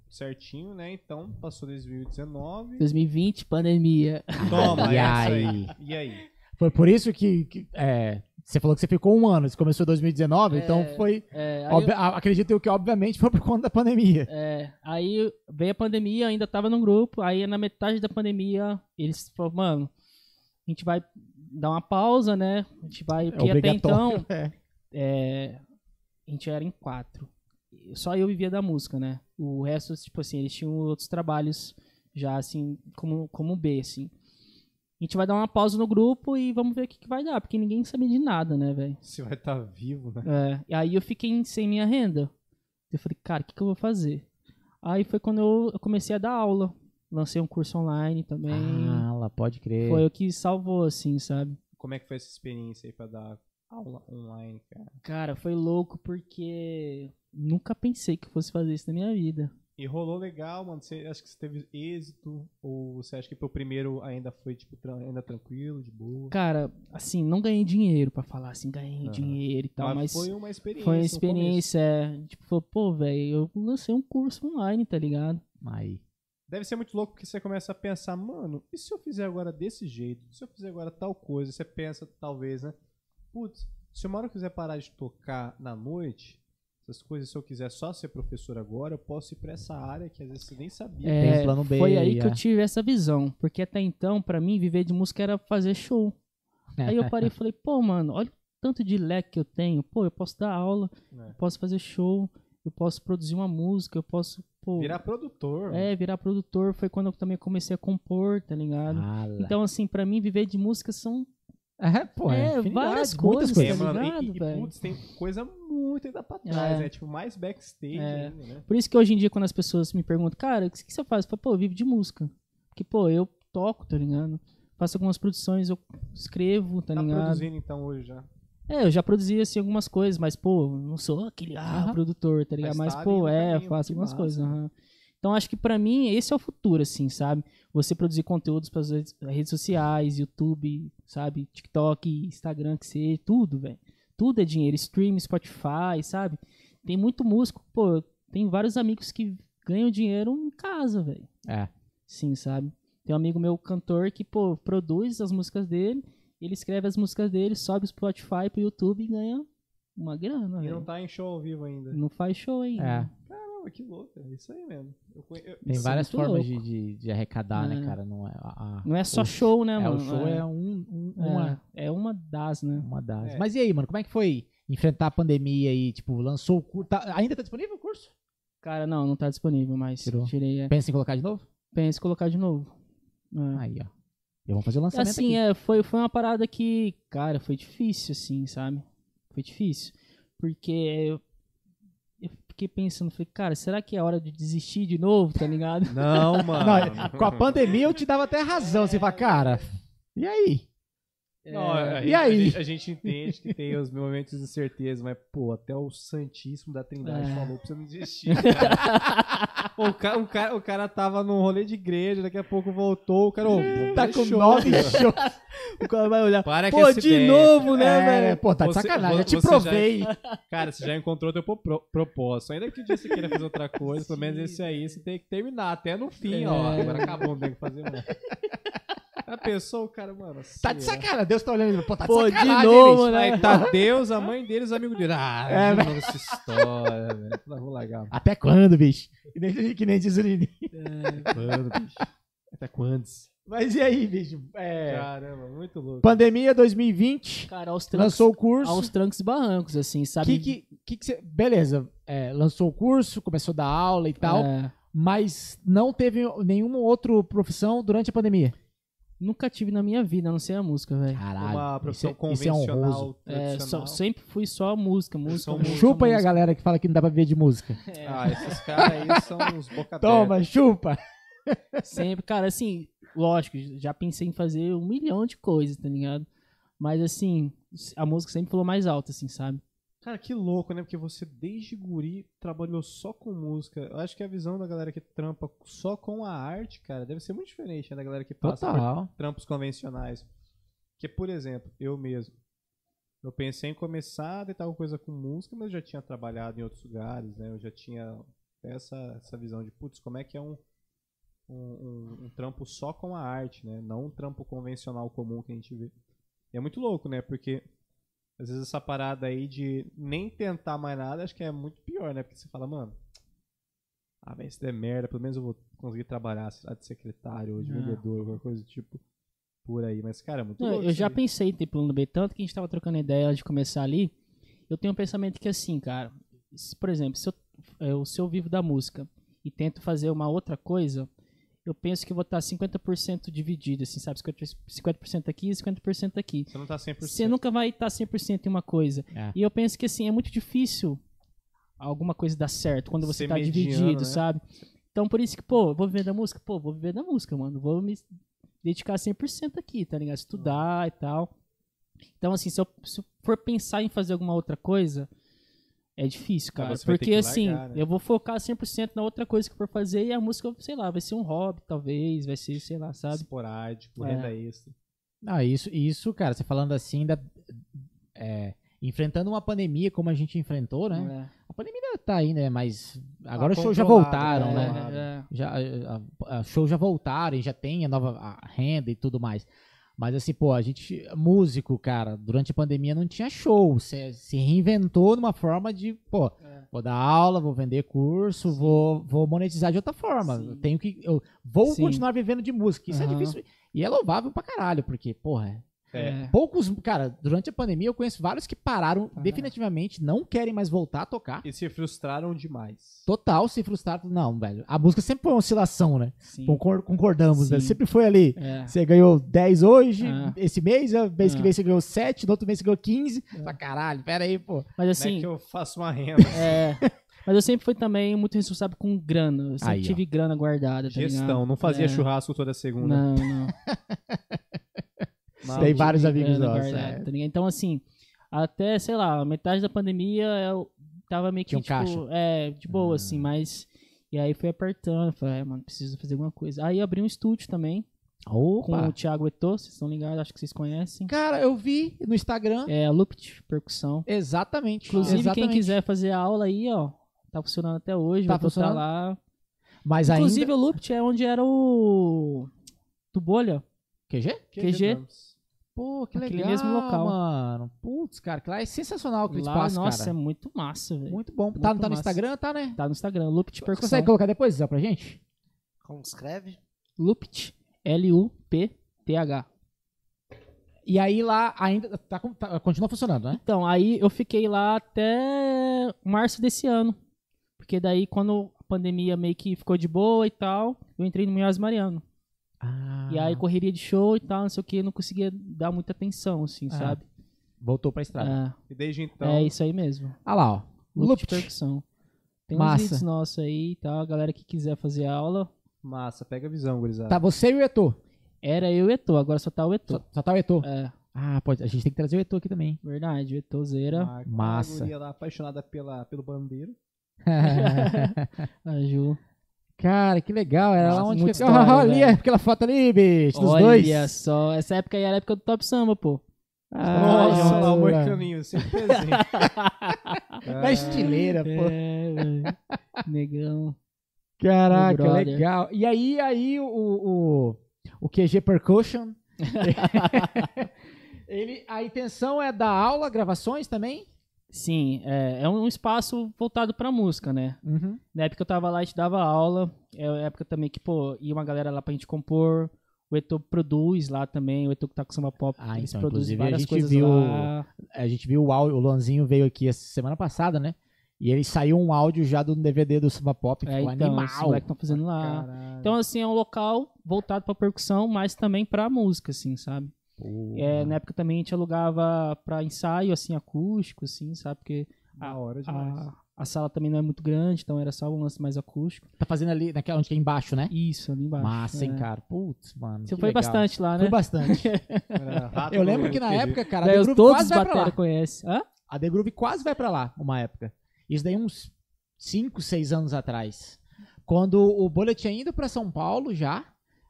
certinho, né? Então, passou 2019. 2020, pandemia. Toma, E é isso aí? E aí? Foi por isso que, que, é, você falou que você ficou um ano, você começou em 2019, então foi. É, obvi- a- Acredito eu que, obviamente, foi por conta da pandemia. É, aí veio a pandemia, ainda tava no grupo, aí na metade da pandemia, eles falaram, mano, a gente vai dar uma pausa, né? A gente vai, É porque até então. É. é, a gente era em quatro. Só eu vivia da música, né? O resto, tipo assim, eles tinham outros trabalhos já, assim, como, como B, assim. A gente vai dar uma pausa no grupo e vamos ver o que, que vai dar, porque ninguém sabia de nada, né, velho? Você vai estar vivo, né? É, e aí eu fiquei sem minha renda. Eu falei, cara, o que, que eu vou fazer? Aí foi quando eu comecei a dar aula. Lancei um curso online também. Ah, lá, pode crer. foi o que salvou, assim, sabe? Como é que foi essa experiência aí pra dar aula online, cara? Cara, foi louco porque nunca pensei que fosse fazer isso na minha vida. E rolou legal, mano. Você acha que você teve êxito? Ou você acha que pro primeiro ainda foi, tipo, tran- ainda tranquilo, de boa? Cara, assim, não ganhei dinheiro pra falar assim, ganhei dinheiro e tal, mas, foi uma experiência. foi uma experiência. é, tipo, falou, pô, velho, eu lancei um curso online, tá ligado? Aí. Deve ser muito louco porque você começa a pensar, mano, e se eu fizer agora desse jeito? Se eu fizer agora tal coisa? Você pensa, talvez, né? Putz, se uma hora eu quiser parar de tocar na noite, essas coisas, se eu quiser só ser professor agora, eu posso ir pra essa área que às vezes você nem sabia. Tem É, um plano B foi aí aí, que eu é. tive essa visão, porque até então, pra mim, viver de música era fazer show. Aí eu parei e falei, pô, mano, olha o tanto de leque que eu tenho. Pô, eu posso dar aula, eu posso fazer show, eu posso produzir uma música, eu posso, pô... Virar produtor. É, virar produtor. Foi quando eu também comecei a compor, tá ligado? Lá. Então, assim, pra mim, viver de música são... é, pô, é, é, várias muitas coisas, É, coisas. tá mano, e- ligado, e, e, velho? putz, tem coisa muito ainda pra trás, É. né? Tipo, mais backstage É. ainda, né? Por isso que hoje em dia, quando as pessoas me perguntam, cara, o que que você faz? Eu falo, pô, eu vivo de música. Porque, pô, eu toco, tá ligado? Faço algumas produções, eu escrevo, tá Tá ligado? produzindo então hoje já. É, eu já produzi assim algumas coisas, mas pô, não sou aquele ah, Aham. produtor, tá ligado? Mas Mas, tá pô, é, caminho, faço algumas massa. coisas. aham. Então acho que pra mim esse é o futuro, assim, sabe? Você produzir conteúdos para redes sociais, YouTube, sabe? TikTok, Instagram, que seja, tudo, velho. tudo é dinheiro. Stream, Spotify, sabe? Tem muito músico, pô, tem vários amigos que ganham dinheiro em casa, velho. É. Sim, sabe? Tem um amigo meu, cantor, que, pô, produz as músicas dele, ele escreve as músicas dele, sobe o Spotify pro YouTube e ganha uma grana, E não velho. tá em show ao vivo ainda. Não faz show ainda. É. Caramba, que louco. É isso aí mesmo. Eu conhe- eu- Tem Isso é várias formas de, de, de arrecadar, né, É. cara? Não é, a- a- Não é só o- show, né, É, mano? o show é, um, um- uma, é, é uma das, né? uma das. É. Mas e aí, mano, como é que foi enfrentar a pandemia aí? Tipo, lançou o curso. ainda tá disponível o curso? Cara, não, não tá disponível, mas Tirou. tirei. É. Pensa em colocar de novo? Pensa em colocar de novo. É. Aí, ó. Eu vou fazer o lançamento Assim, aqui. é, foi, foi uma parada que, cara, foi difícil, assim, sabe? Foi difícil. Porque fiquei pensando, falei, cara, será que é hora de desistir de novo, tá ligado? Não, mano. Não, com a pandemia eu te dava até razão. Você fala, cara, e aí? Não, a, E aí? A gente, a gente entende que tem os momentos de certeza, mas, pô, até o Santíssimo da Trindade É. falou pra você não desistir. cara. O, cara, o, cara, o cara tava num rolê de igreja, daqui a pouco voltou, o cara. ô, Tá com show, nove shows. o cara vai olhar, Para pô, de novo, né, É, velho? pô, tá de Você- sacanagem. Eu te você já- provei. Cara, você já encontrou teu pro- propósito. Ainda que um dia você queira fazer outra coisa, pelo menos esse aí você tem que terminar. Até no fim, É. ó. Agora acabou, não tem que fazer mais. A pessoa, o cara, mano. Tá de lá. sacanagem. Deus tá olhando. Pô, tá de Pô, de novo, né? Aí tá Deus, a mãe deles, os amigos dele. Ah, É, é, de novo essa história, velho. Não, vou largar. Até quando, bicho? Que nem, que nem diz o Nini. Quando, bicho? Até quando? Mas e aí, bicho? É, Caramba, muito louco. pandemia 2020. Cara, aos trancos, Lançou o curso. aos trancos e barrancos, assim, sabe? Que, que, que, que você. Beleza, é, lançou o curso, começou a dar aula e tal, É, mas não teve nenhuma outra profissão durante a pandemia. Nunca tive na minha vida, a não ser a música, velho. Caralho. Uma profissão isso é- isso é convencional, honroso. É, tradicional. só- sempre fui só música, música, música. Chupa aí a música. galera que fala que não dá pra viver de música. Ah, esses caras aí são uns boca aberta. Toma, chupa. Sempre, cara, assim, lógico, já pensei em fazer um milhão de coisas, tá ligado? Mas assim, a música sempre falou mais alto, assim, sabe? Cara, que louco, né? Porque você desde guri trabalhou só com música. Eu acho que a visão da galera que trampa só com a arte, cara, deve ser muito diferente né, da galera que passa por Total. trampos convencionais. Que, por exemplo, eu mesmo. Eu pensei em começar a tentar alguma coisa com música, mas eu já tinha trabalhado em outros lugares, né? Eu já tinha essa, essa visão de, putz, como é que é um, um, um- um trampo só com a arte, né? Não um trampo convencional comum que a gente vê. E é muito louco, né? Porque às vezes essa parada aí de nem tentar mais nada, acho que é muito pior, né? Porque você fala, mano, ah, velho, se der merda, pelo menos eu vou conseguir trabalhar sei lá, de secretário ou de É. vendedor, alguma coisa do tipo por aí. Mas, cara, é muito Não, eu isso já aí. pensei ter plano B, tanto que a gente tava trocando ideia antes de começar ali. Eu tenho um pensamento que assim, cara, se, por exemplo, se eu, eu, se eu vivo da música e tento fazer uma outra coisa, eu penso que eu vou estar 50% dividido, assim, sabe? 50%, 50% aqui e 50% aqui. Você não tá 100%. Você nunca vai estar 100% em uma coisa. É. E eu penso que assim, é muito difícil alguma coisa dar certo quando você Ser tá mediano, dividido, né? sabe? Então por isso que, pô, vou viver da música? Pô, vou viver da música, mano. Vou me dedicar 100% aqui, tá ligado? Estudar e tal. Então assim, se eu, se eu for pensar em fazer alguma outra coisa, é difícil, cara. Porque que assim, largar, né? eu vou focar 100% na outra coisa que eu for fazer e a música, sei lá, vai ser um hobby, talvez, vai ser, sei lá, sabe? Esporádico, É. renda extra. Não, isso, isso, cara, você falando assim, da, é, enfrentando uma pandemia como a gente enfrentou, né? É. A pandemia ainda tá aí, né? Mas agora os shows já voltaram, né? né? É, é. Já, a, a, shows já voltaram e já tem a nova a renda e tudo mais. Mas assim, pô, a gente, músico, cara, durante a pandemia não tinha show. Você se reinventou numa forma de, pô, É. vou dar aula, vou vender curso, vou, vou monetizar de outra forma. Sim. Eu tenho que. Eu vou Sim. continuar vivendo de música. Isso Aham. é difícil. E é louvável pra caralho, porque, porra, É. poucos. Cara, durante a pandemia eu conheço vários que pararam Aham. definitivamente, não querem mais voltar a tocar. E se frustraram demais. Total se frustraram. Não, velho. A música sempre foi uma oscilação, né? Sim. Concor- concordamos, Sim. né? Sempre foi ali. É. Você ganhou 10 hoje, Ah. esse mês, a mês que Ah. vem você ganhou 7, no outro mês você ganhou 15. É. Pra caralho, pera aí, pô. Mas Como é assim, que eu faço uma renda? É. Mas eu sempre fui também muito responsável com grana. Eu sempre Aí, ó. tive grana guardada, tá Gestão, ligado? não fazia É. churrasco toda segunda. Não, não. Tem vários amigos grana nossos. guardada, é. tá? Então, assim, até, sei lá, metade da pandemia eu tava meio que, um tipo, caixa. é, de boa, Ah. assim, mas... E aí fui apertando, falei, mano, preciso fazer alguma coisa. Aí abri um estúdio também, com Opa! o Thiago Eto'o, vocês estão ligados, acho que vocês conhecem. Cara, eu vi no Instagram. É a Lupit Percussão. Exatamente. Inclusive, exatamente. quem quiser fazer aula aí, ó, tá funcionando até hoje, Tá vai funcionando? lá. Mas Inclusive, ainda. o Lupit é onde era o... do Bolha. QG? QG. Drums. Pô, que Aquele legal, mesmo local. mano. Putz, cara, que lá é sensacional aquele Lá, espaço, nossa, cara. é muito massa, velho. Muito bom. muito tá, tá no. Instagram, tá, né? Tá no Instagram, Lupit Você Percussão. consegue colocar depois, Zé, pra gente? Como escreve? Lupit, L-U-P-T-H. E aí lá ainda tá, tá- continua funcionando, né? Então, aí eu fiquei lá até março desse ano. Porque daí, quando a pandemia meio que ficou de boa e tal, eu entrei no Minhas Mariano. Ah, E aí, correria de show e tal, não sei o que, não conseguia dar muita atenção, assim, Ah, sabe? voltou pra estrada. E desde então. É, é isso aí mesmo. Ah lá, ó. Loop de percussão. Tem uns Massa. vídeos nossos aí e tal, a galera que quiser fazer aula. Massa, pega a visão, gurizada. Tá você e o Eto. Era eu e o Eto, agora só tá o Eto. Só, só tá o Eto. É, Ah, pode. A gente tem que trazer o Eto aqui também. verdade, o Etozeira, Massa. Uma lá apaixonada pela, pelo bandeiro. a Ju. Cara, que legal. Era lá Nossa, onde muita que... história, Olha ali, velho. aquela foto ali, bicho, dos Olha dois. só, essa época aí era a época do Top Samba, pô. Ah, Nossa, lá o olha. Moicaninho, sempre presente. Da estileira, pô. É, velho. Negão. Caraca, legal. E aí, aí o, o, o QG Percussion. ele, a intenção é dar aula, gravações também? Sim, é, é um espaço voltado pra música, né? Uhum. Na época que eu tava lá, a gente dava aula. É a época também que, pô, ia uma galera lá pra gente compor. O Eto produz lá também. O Eto que tá com samba pop. Ah, eles então, produzem várias gente coisas viu- lá. A gente viu o áudio, o Luanzinho veio aqui essa semana passada, né? E ele saiu um áudio já do DVD do Samba Pop, É, ficou então, animal. moleques estão fazendo lá. Caralho. Então, assim, é um local voltado pra percussão, mas também pra música, assim, sabe? É, na época também a gente alugava pra ensaio, assim, acústico, assim, sabe? Porque da hora demais. a, a sala também não é muito grande, então era só um lance mais acústico. Tá fazendo ali, naquela onde que é embaixo, né? Isso, ali embaixo. Massa, hein, é. cara? Putz, mano. Você que foi legal. bastante lá, né? Fui bastante. Eu lembro que na época, cara, a The Groove todos quase os vai pra lá. batera conhecem. Hã? A The Groove quase vai pra lá, uma época. Isso daí uns 5, 6 anos atrás. Quando o Bolha tinha ido pra São Paulo já,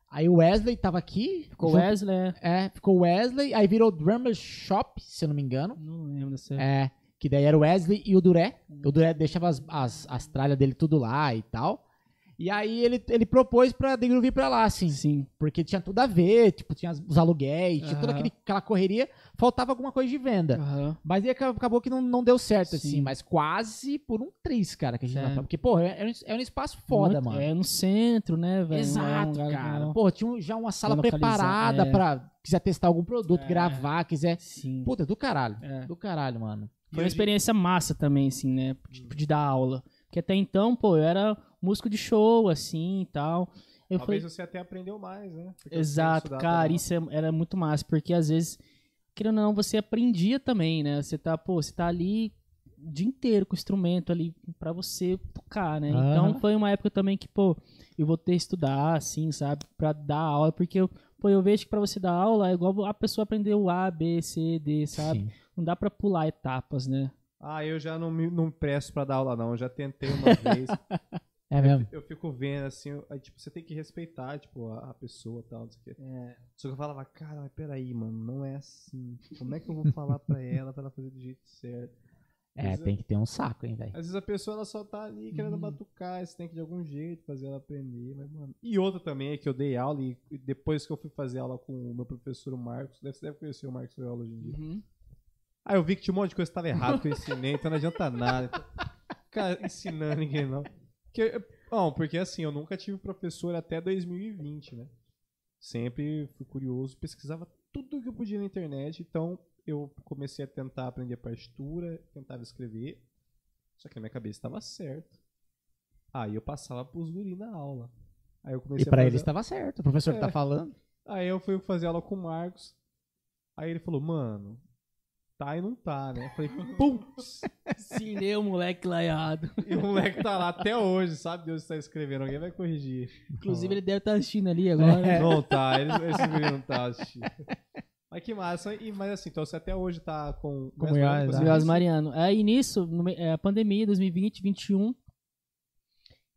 aí o Wesley tava aqui. Ficou junto- Wesley, é. É, ficou o Wesley, aí virou Drummer Shop, se eu não me engano. Não lembro dessa. É, que daí era o Wesley e o Duré. O Duré deixava as, as, as tralhas dele tudo lá e tal. E aí ele, ele propôs pra The Groove ir pra lá, assim. Sim. Porque tinha tudo a ver, tipo, tinha os aluguéis, tinha toda aquele, aquela correria, faltava alguma coisa de venda. Aham. Mas aí aca- acabou que não, não deu certo, assim, Sim. mas quase por um triz, cara, que a gente É. falar. Porque, pô, é, é um- é um espaço foda, Muito- mano. É no centro, né, velho? Exato, Não é um cara. legal. Pô, tinha já uma sala preparada é. pra quiser testar algum produto, É. gravar, quiser. Sim. Puta, do caralho. É. Do caralho, mano. Foi uma experiência massa também, assim, né? De, de dar aula. Porque até então, pô, eu era músico de show, assim e tal. Eu Talvez falei, você até aprendeu mais, né? Porque exato, cara, isso é- era muito massa, porque às vezes, querendo ou não, você aprendia também, né? Você tá, pô, você tá ali o dia inteiro com o instrumento ali pra você tocar, né? Aham. Então foi uma época também que, pô, eu vou ter que estudar, assim, sabe? Pra dar aula, porque eu, pô, eu vejo que pra você dar aula é igual a pessoa aprender o A, B, C, D, sabe? Sim. Não dá pra pular etapas, né? Ah, eu já não me não presto pra dar aula, não. Eu já tentei uma vez. É mesmo. eu fico vendo assim, eu- aí, tipo, você tem que respeitar, tipo, a, a pessoa e tal, não sei o quê. Só que eu falava, cara, mas peraí, mano, não é assim. Como é que eu vou falar pra ela pra ela fazer do jeito certo? É, tem que ter um saco, hein, velho. Às vezes a pessoa ela só tá ali querendo Uhum. batucar, você tem que de algum jeito fazer ela aprender, mas, mano. E outra também é que eu dei aula e e depois que eu fui fazer aula com o meu professor o Marcos, deve- você deve conhecer o Marcos Viola hoje em dia. Uhum. Aí eu vi que tinha um monte de coisa que tava errado que eu ensinei, então não adianta nada. Então, cara, ensinando ninguém não. Porque, bom, porque assim, eu nunca tive professor até 2020, né? Sempre fui curioso, pesquisava tudo que eu podia na internet, então eu comecei a tentar aprender partitura, tentava escrever, só que na minha cabeça estava certo. Aí eu passava pros guri na aula. Aí eu E comecei pra a ele fazer... estava certo. O professor É. tá falando. Aí eu fui fazer aula com o Marcos. Aí ele falou, mano, tá e não tá, né? Eu falei, putz! Ensinei o moleque lá errado. E o moleque tá lá até hoje, sabe Deus está escrevendo, alguém vai corrigir. Inclusive, ele deve estar assistindo ali agora. É. Não tá, ele, esse guri não tá assistindo. Mas que massa, e, mas assim, então você até hoje tá com... Com o né? Mariano. Aí nisso, no é, a pandemia 2020, 2021.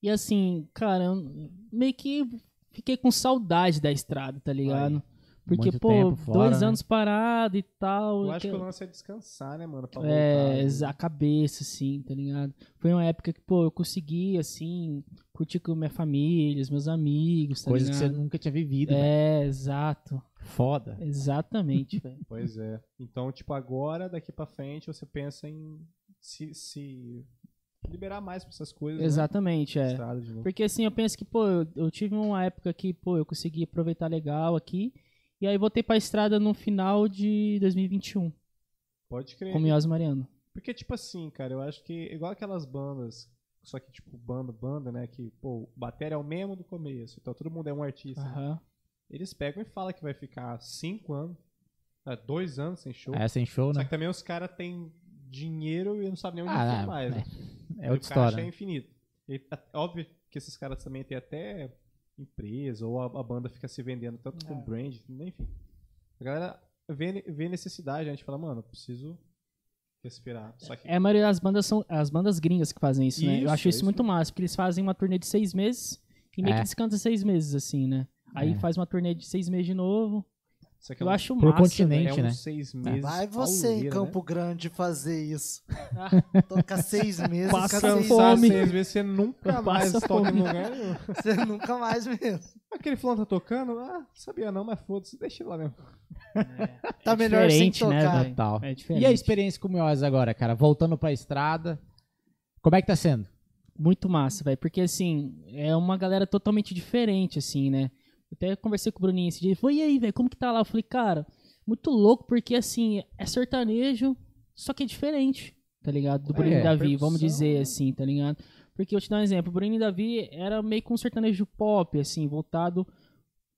E assim, cara, eu- meio que fiquei com saudade da estrada, tá ligado? Aí. Porque, Muito pô, tempo fora, dois né? anos parado e tal. Eu acho que que- o lance é descansar, né, mano? Pra é, voltar, a cabeça, assim, tá ligado? Foi uma época que, pô, eu consegui, assim, curtir com minha família, os meus amigos, tá Coisas que você ligado? nunca tinha vivido. É, exato. Foda. Exatamente, velho. Pois é. Então, tipo, agora, daqui pra frente, você pensa em se, se liberar mais pra essas coisas. Exatamente, né? é. Porque assim, eu penso que, pô, eu, eu tive uma época que, pô, eu consegui aproveitar legal aqui. E aí voltei pra estrada no final de 2021, Pode crer. com o Miose Mariano. Porque, tipo assim, cara, eu acho que igual aquelas bandas, só que, tipo, banda, banda, né? Que, pô, o bateria é o mesmo do começo, então todo mundo é um artista. Aham. Eles pegam e falam que vai ficar cinco anos, ah, dois anos sem show. É, sem show, Só né? que também os caras têm dinheiro e não sabem nem onde Ah, não, mais. é. né? É outra o caixa história. é infinito. E, é óbvio que esses caras também têm até empresa, ou a, a banda fica se vendendo tanto com É. brand, enfim. A galera vê, vê necessidade, a gente fala, mano, eu preciso respirar. Só que É, a maioria das bandas são as bandas gringas que fazem isso, né? Eu Isso, acho é isso isso muito massa, porque eles fazem uma turnê de seis meses e meio É. que descansa seis meses, assim, né? Aí É. faz uma turnê de seis meses de novo. Isso aqui é Eu um- acho massa. continente, é né? uns seis meses. Vai você em né? Campo Grande fazer isso. Tocar seis meses, Passa cada seis fome. Seis vezes, você nunca mais toca em fome. lugar nenhum. Você nunca mais mesmo. Aquele fulano tá tocando? Ah, sabia não, mas foda-se, deixa ele lá mesmo. Tá melhor sem diferente, né, tocar. Total. É diferente. E a experiência com o Mioz agora, cara? Voltando pra estrada. Como é que tá sendo? Muito massa, velho. Porque, assim, é uma galera totalmente diferente, assim, né? Até conversei com o Bruninho esse dia. Ele falou, e aí, velho, como que tá lá? Eu falei, cara, muito louco, porque, assim, é sertanejo, só que é diferente, tá ligado? Do É, Bruninho e Davi, vamos dizer, né? assim, tá ligado? Porque eu te dar um exemplo. O Bruninho e Davi era meio que um sertanejo pop, assim, voltado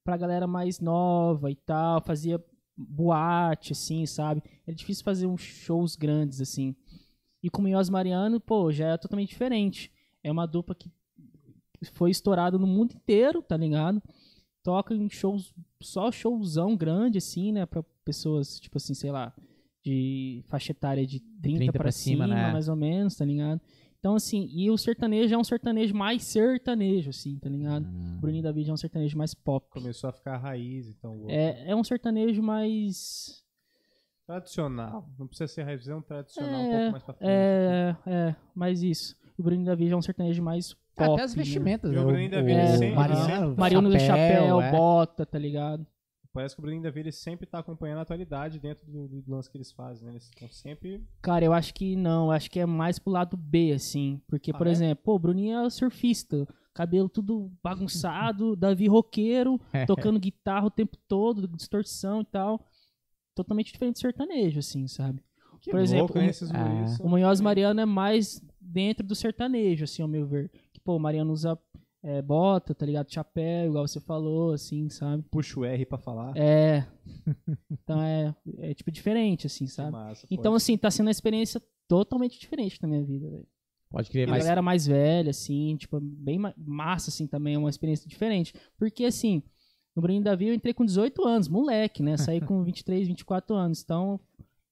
pra galera mais nova e tal. Fazia boate, assim, sabe? É difícil fazer uns shows grandes, assim. E com o Mioz Mariano, pô, já é totalmente diferente. É uma dupla que foi estourada no mundo inteiro, tá ligado? Toca em shows, só showzão grande, assim, né? Pra pessoas, tipo assim, sei lá, de faixa etária de 30, 30 pra, pra cima, cima, né? mais ou menos, tá ligado? Então, assim, e o sertanejo é um sertanejo mais sertanejo, assim, tá ligado? O Bruninho David é um sertanejo mais pop. Começou a ficar raiz, então. É, é um sertanejo mais. Tradicional. Não precisa ser raiz, é um tradicional um É, pouco mais pra frente. É, é, mais isso. O Bruninho David é um sertanejo mais pop. Até as né? vestimentas. E né? o Davi, ele sempre- Mariano, Mariano do chapéu, é. bota, tá ligado? Parece que o Bruninho Davi ele sempre tá acompanhando a atualidade dentro do, do lance que eles fazem, né? Eles estão sempre. Cara, eu acho que não, eu acho que é mais pro lado B, assim. Porque, Ah, por é? exemplo, pô, o Bruninho é surfista. Cabelo tudo bagunçado, Davi roqueiro, tocando guitarra o tempo todo, distorção e tal. Totalmente diferente do sertanejo, assim, sabe? Que Por exemplo, louco, né? o- Esses Ah. O Munhoz. Mariano é mais dentro do sertanejo, assim, ao meu ver. Pô, o Mariano usa é, bota, tá ligado? Chapéu, igual você falou, assim, sabe? Puxa o R pra falar. É. Então é, é tipo diferente, assim, Que sabe? massa, Então, pode. assim, tá sendo uma experiência totalmente diferente na minha vida, velho. Pode crer, A mas galera mais velha, assim, tipo, bem ma- massa, assim, também, é uma experiência diferente. Porque, assim, no Bruninho Davi eu entrei com 18 anos, moleque, né? Saí com 23, 24 anos. Então,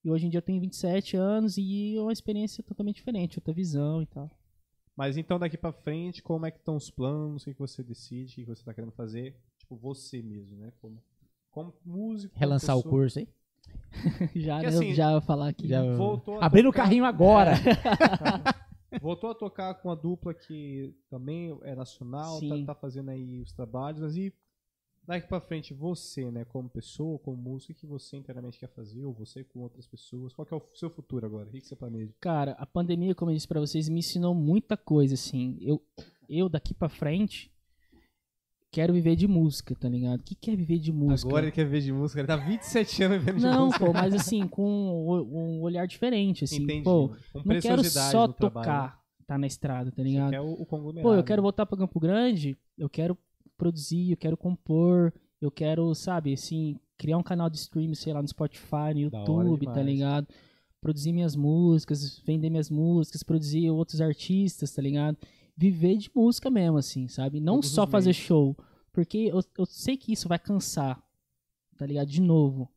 e hoje em dia eu tenho 27 anos e é uma experiência totalmente diferente, outra visão e tal. Mas então daqui pra frente, como é que estão os planos? O que, que você decide? O que que você tá querendo fazer? Tipo, você mesmo, né? Como, como músico. como relançar o pessoa. curso aí? já, Porque, né, assim, já vou falar aqui. Já- Voltou a Abrindo o carrinho agora. Voltou a tocar com a dupla que também é nacional, tá, tá fazendo aí os trabalhos, mas e daqui pra frente, você, né, como pessoa, como músico, o que você inteiramente quer fazer, ou você com outras pessoas? Qual que é o seu futuro agora? O que, você planeja? Cara, a pandemia, como eu disse pra vocês, me ensinou muita coisa, assim. Eu, eu daqui pra frente, quero viver de música, tá ligado? O que que é viver de música? Agora ele quer ver de música, ele tá 27 anos vendo de Não, música. pô, mas assim, com um um olhar diferente, assim. Entendi. Pô, com não quero só trabalho. tocar, tá na estrada, tá Você ligado? quer o, o. Pô, eu quero voltar pra Campo Grande, eu quero produzir, eu quero compor, eu quero, sabe, assim, criar um canal de stream, sei lá, no Spotify, no YouTube, tá ligado? Produzir minhas músicas, vender minhas músicas, produzir outros artistas, tá ligado? Viver de música mesmo, assim, sabe? Não Todos só fazer show, porque eu, eu sei que isso vai cansar, tá ligado? De novo.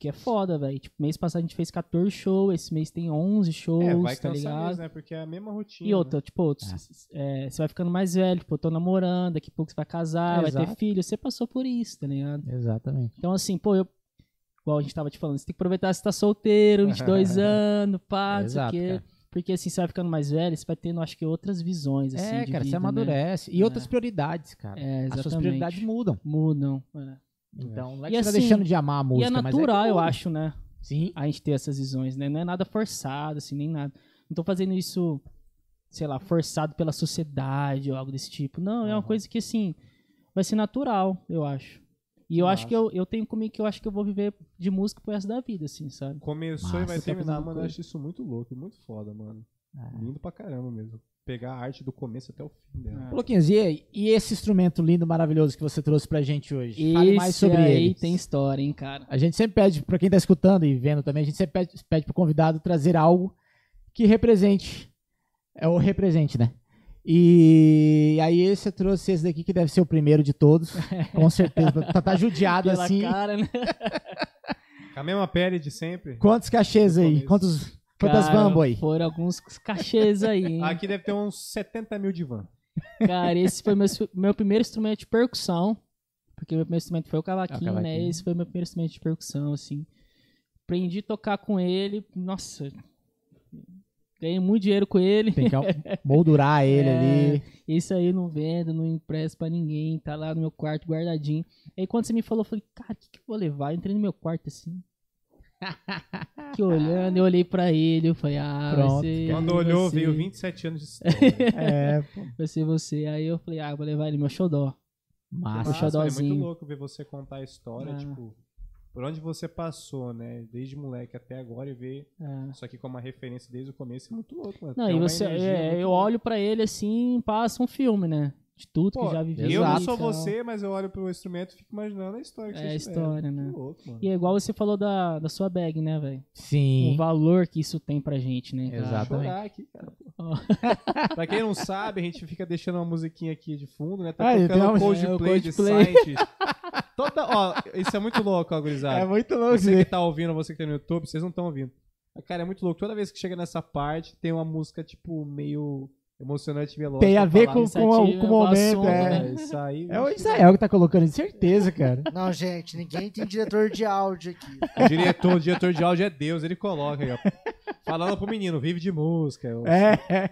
Porque é foda, velho. Tipo, mês passado a gente fez 14 shows, esse mês tem 11 shows, É, vai tá ligado? mesmo, né? Porque é a mesma rotina. E outra, tipo, Ah. s- é, você vai ficando mais velho, tipo, eu tô namorando, daqui a pouco você vai casar, vai ter filho, você passou por isso, tá ligado? Exatamente. Então, assim, pô, eu. Igual a gente tava te falando, você tem que aproveitar se tá solteiro, 22 anos, pá, não sei o quê. Porque assim, você vai ficando mais velho, você vai tendo, acho que, outras visões, assim, é, de cara, vida, você né? amadurece. E outras prioridades, cara. É, As suas exatamente. prioridades mudam. Mudam. é. Então, não é E que você tá assim, deixando de amar a E música, é mas natural, que eu acho, né? Sim. A gente ter essas visões, né? Não é nada forçado, assim, nem nada. Não tô fazendo isso, sei lá, forçado pela sociedade ou algo desse tipo. Não, é uma coisa que, assim, vai ser natural, eu acho. E eu acho que eu, eu tenho comigo que eu acho que eu vou viver de música pro resto da vida, assim, sabe? Começou e vai tá terminar, mano. Eu coisa. acho isso muito louco, muito foda, mano. É. Lindo pra caramba mesmo. Pegar a arte do começo até o fim dela. É. Luquinhas, e, aí? e esse instrumento lindo, maravilhoso que você trouxe pra gente hoje? Fale mais Esse sobre aí ele. tem história, hein, cara. A gente sempre pede, pra quem tá escutando e vendo também, a gente sempre pede, pede pro convidado trazer algo que represente. É o represente, né? E aí você trouxe esse daqui que deve ser o primeiro de todos. Com certeza. Tá, tá judiado Pela assim. cara, né? Com a mesma pele de sempre. Quantos cachês aí? Quantos, quantas bambo aí? Foram alguns cachês aí, hein? Aqui deve ter uns 70 mil de van. Cara, esse foi meu, meu primeiro instrumento de percussão. Porque meu primeiro instrumento foi o cavaquinho, É o cavaquinho. né? Esse foi meu primeiro instrumento de percussão, assim. Aprendi a tocar com ele. Nossa. Ganhei muito dinheiro com ele. Tem que moldurar ele É, ali. Esse aí eu não vendo, não empresto pra ninguém. Tá lá no meu quarto guardadinho. Aí quando você me falou, eu falei, cara, o que, que eu vou levar? Eu entrei no meu quarto assim. Que olhando, eu olhei pra ele, eu falei, ah, Pronto. vai ser Quando olhou, você. veio 27 anos de história. É, pô. Vai ser você. Aí eu falei, ah, vou levar ele, meu xodó. Massa. O Nossa, mano, é muito xodózinho. louco ver você contar a história, Ah. tipo, por onde você passou, né? Desde moleque até agora e ver É. isso aqui como uma referência desde o começo é muito louco, mano. Não, Tem e você, é, muito eu louca. olho pra ele assim, passa um filme, né? De tudo Pô, que já vivi. Eu não Exato. sou você, mas eu olho pro instrumento e fico imaginando a história que É a história, né? Louco, mano. E é igual você falou da, da sua bag, né, velho? Sim. O valor que isso tem pra gente, né, cara? Exato. Exatamente. aqui, cara. Ó. pra quem não sabe, a gente fica deixando uma musiquinha aqui de fundo, né? Tá Ah, e tem tocando uma- o Coldplay, é, de. Scientist. Toda, ó, isso é muito louco, ó, gurizada. É muito louco. Você que tá ouvindo, você que tá no YouTube, vocês não estão ouvindo. Mas, Cara, é muito louco. Toda vez que chega nessa parte, tem uma música, tipo, meio emocionante e veloz. Tem a ver com, com, com o momento. assunto, é. né? É, isso aí. É o Israel que tá colocando, de certeza, cara. Não, gente, ninguém tem diretor de áudio aqui. O diretor, o diretor de áudio é Deus, ele coloca aí, ó. Falando pro menino, vive de música. É, é.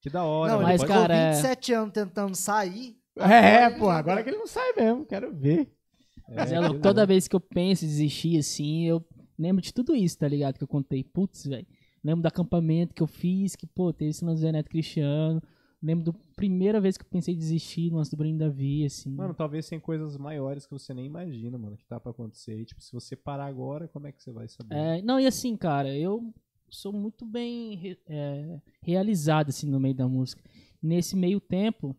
Que da hora. Não, mano. mas, ficou cara, é- 27 anos tentando sair. É, pô, agora que ele não sai mesmo, quero ver. Mas É, é louco, que toda vez que eu penso em desistir, assim, eu lembro de tudo isso, tá ligado? Que eu contei. Putz, velho. Lembro do acampamento que eu fiz, que, pô, teve esse lance do Neto Cristiano. Lembro da primeira vez que eu pensei em desistir no lance do Bruno Davi, assim. Mano, talvez tem coisas maiores que você nem imagina, mano, que tá pra acontecer. E, tipo, se você parar agora, como é que você vai saber? É, não, e assim, cara, eu sou muito bem é, realizado, assim, no meio da música. Nesse meio tempo,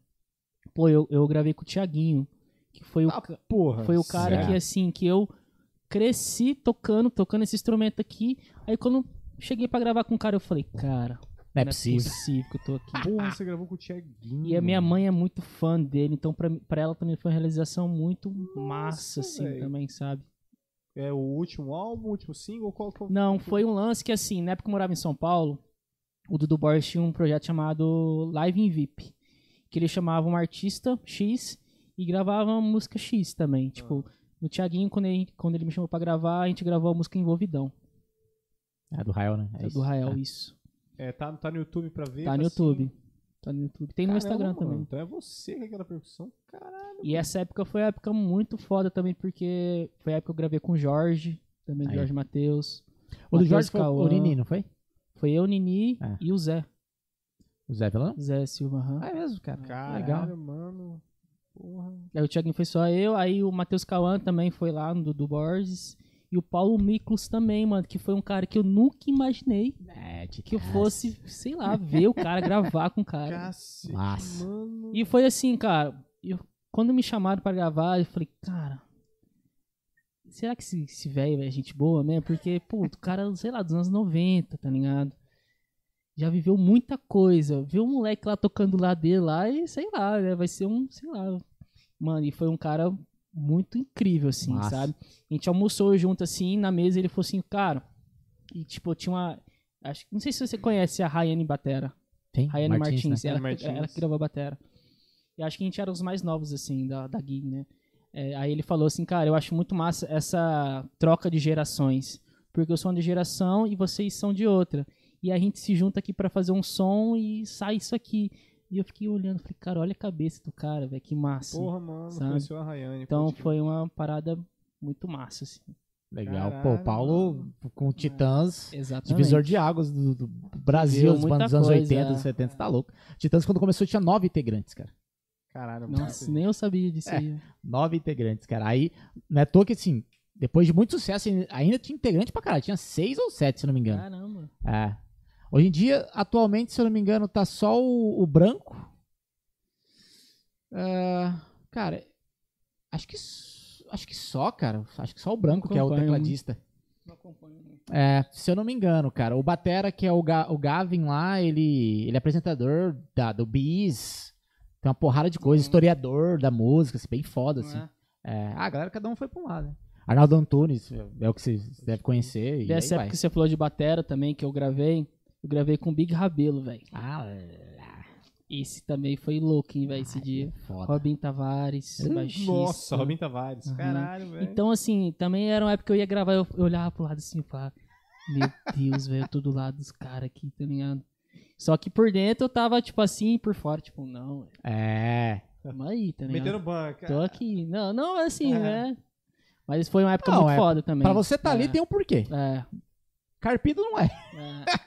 pô, eu, eu gravei com o Thiaguinho, que foi o, Ah, porra. foi o cara certo. que, assim, que eu cresci tocando, tocando esse instrumento aqui. Aí quando cheguei pra gravar com o cara, eu falei, cara, Não é não possível. é possível que eu tô aqui. Porra, você gravou com o Thiaguinho. E a minha mãe é muito fã dele, então pra, pra ela também foi uma realização muito massa, assim, velho. também, sabe? É o último álbum, o último single? Qual que o- Não, foi um lance que, assim, na época que eu morava em São Paulo, o Dudu Borges tinha um projeto chamado Live in VIP, que ele chamava um artista X e gravava uma música X também. Tipo, no Thiaguinho, quando ele, quando ele me chamou pra gravar, a gente gravou a música Envolvidão, É do Rael, né? É do isso. Rael, É. isso. É, tá, tá no YouTube pra ver? Tá no assim? YouTube. Tá no YouTube. Tem no Caramba, Instagram mano, também. Então é você que é aquela percussão. Caralho. E essa época foi uma época muito foda também, porque foi a época que eu gravei com o Jorge, também Aí. Jorge Matheus. O do Jorge foi o Cauã. Nini, não foi? Foi eu, Nini É. e o Zé. O Zé Vilão? Zé Silva. aham. Ah, é mesmo, cara. Caralho, Legal. mano. Porra. Aí o Thiaguinho foi só eu, aí o Matheus Cauã também foi lá no do Borges. E o Paulo Miklos também, mano, que foi um cara que eu nunca imaginei É, que eu fosse, sei lá, ver o cara gravar com o cara. Cacete, Massa. mano. E foi assim, cara, eu, quando me chamaram pra gravar, eu falei, cara, será que esse, esse velho é gente boa mesmo? Porque, pô, o cara, sei lá, dos anos 90, tá ligado? Já viveu muita coisa. Viu um moleque lá tocando lá dele lá e sei lá, né? Vai ser um, sei lá. Mano, e foi um cara muito incrível, assim, Massa. sabe? A gente almoçou junto, assim, na mesa, ele falou assim, cara, e tipo, tinha uma. Acho, não sei se você conhece a Rayane Batera. Tem? Rayane Martins, né? ela, Rayane Martins. ela que gravou a Batera. E acho que a gente era os mais novos, assim, da, da Gui, né? É, aí ele falou assim, cara, eu acho muito massa essa troca de gerações. Porque eu sou de geração e vocês são de outra. E a gente se junta aqui pra fazer um som e sai isso aqui. E eu fiquei olhando, falei, cara, olha a cabeça do cara, velho, que massa. Porra, mano, Sabe? conheceu a Rayane. então foi uma parada muito massa, assim. Legal. Pô, Caralho, o Paulo com Titãs, Exatamente. divisor de águas do, do Brasil, dos anos coisa, 80, é. dos 70, tá louco. Titãs, quando começou, tinha nove integrantes, cara. Caralho, Nossa, mano. nem eu sabia disso É. aí. Nove integrantes, cara. Aí, não é toa que, assim, depois de muito sucesso, ainda tinha integrante pra caralho. Tinha seis ou sete, se não me engano. Caramba. É. Hoje em dia, atualmente, se eu não me engano, tá só o, o branco. É, cara, acho que acho que só, cara. Acho que só o branco que é o tecladista. Não acompanho. É, se eu não me engano, cara. O Batera, que é o, Ga- o Gavin lá, ele, ele é apresentador da, do Bis. Tem uma porrada de coisa, Uhum. historiador da música, assim, bem foda, assim. Não é? É, ah, a galera, cada um foi pra um lado, né? Arnaldo Antunes, é o que você deve conhecer. Dessa vai. época que você falou de batera também, que eu gravei, eu gravei com o Big Rabelo, velho. Ah, Esse também foi louco, hein, velho, esse dia. foda. Robin Tavares, Uh, baixista. Nossa, Robin Tavares. Aham. Caralho, velho. Então, assim, também era uma época que eu ia gravar, eu, eu olhava pro lado assim e falava, meu Deus, velho, eu tô do lado dos caras aqui, tá ligado? Só que por dentro eu tava, tipo assim, e por fora, tipo, não, É. tamo aí, tá ligado? Metendo banca. Tô aqui. Não, não, assim, É. né? Mas foi uma época Não, muito é- foda também. Pra você tá ali É, tem um porquê. É, Carpido não é.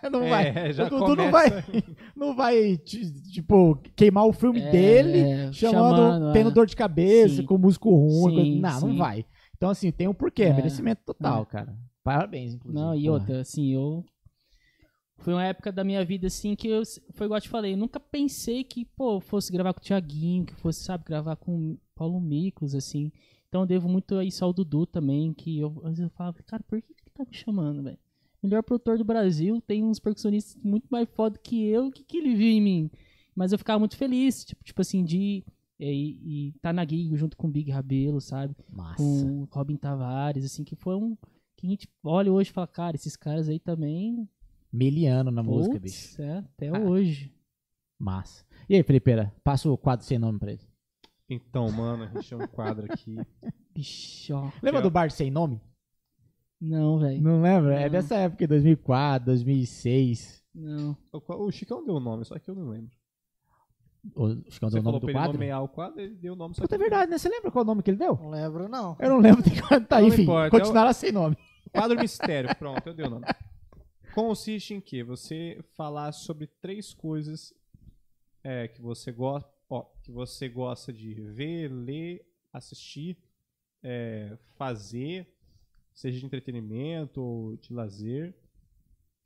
é. Não É, vai. já tu, tu não vai, não vai, ti- tipo, queimar o filme É, dele é, chamando, chamando, tendo é. dor de cabeça, Sim. com músico ruim. Sim, coisa- não, não sim. vai. Então, assim, tem um porquê. É. Merecimento total, cara. Parabéns, inclusive. Não, e porra. outra, assim, eu. Foi uma época da minha vida, assim, que eu. Foi igual eu te falei, eu nunca pensei que, pô, fosse gravar com o Thiaguinho, que fosse, sabe, gravar com o Paulo Micos, assim. Então eu devo muito isso ao Dudu também, que eu, às vezes eu falava, cara, por que que tá me chamando, velho? Melhor produtor do Brasil, tem uns percussionistas muito mais foda que eu, o que, que ele viu em mim? Mas eu ficava muito feliz, tipo, tipo assim, de. E, e tá na gig junto com o Big Rabelo, sabe? Massa. com o Robin Tavares, assim, que foi um. Que a gente olha hoje e fala, cara, esses caras aí também. Miliano na música, putz, bicho. É, até Ah. hoje. Massa. E aí, Felipeira, passa o quadro sem nome pra ele. Então, mano, a gente tem um quadro aqui. Bicho. Lembra ó. do Bar Sem Nome? Não, velho. Não lembra? É Não. dessa época, 2004, 2006. Não. O, o Chicão deu o nome, só que eu não lembro. O Chicão Você deu o nome do pra ele quadro? nomear o quadro, ele deu o nome, só Puta, é verdade, né? Você lembra qual o nome que ele deu? Não lembro, não. Eu não lembro de quanto tá, Não enfim. importa, é Continuará sem nome. Quadro mistério, pronto, eu dei o nome. Consiste em que você falar sobre três coisas é, que você gosta, ó, que você gosta de ver, ler, assistir, é, fazer, seja de entretenimento ou de lazer,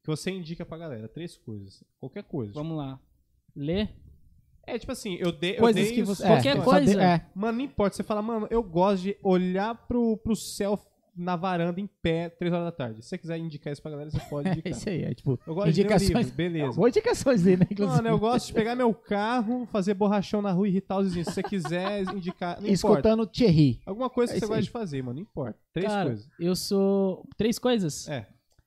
que você indica pra galera. Três coisas, qualquer coisa. Vamos lá. Lê? É tipo assim, eu dei, eu dei que você. qualquer é, só coisa. de- é. Mano, não importa. Você fala, mano, eu gosto de olhar pro, pro céu na varanda em pé, três horas da tarde. Se você quiser indicar isso pra galera, você pode É indicar. isso aí, é tipo. Eu gosto indicações. de ler livros, beleza. Boa indicações dele, né? Inclusive. Mano, eu gosto de pegar meu carro, fazer borrachão na rua e irritar os vizinhos. Se você quiser indicar, não importa. Escutando Thierry. Alguma coisa É que você gosta de fazer, mano, não importa. Três Cara, coisas. eu sou. Três coisas? É.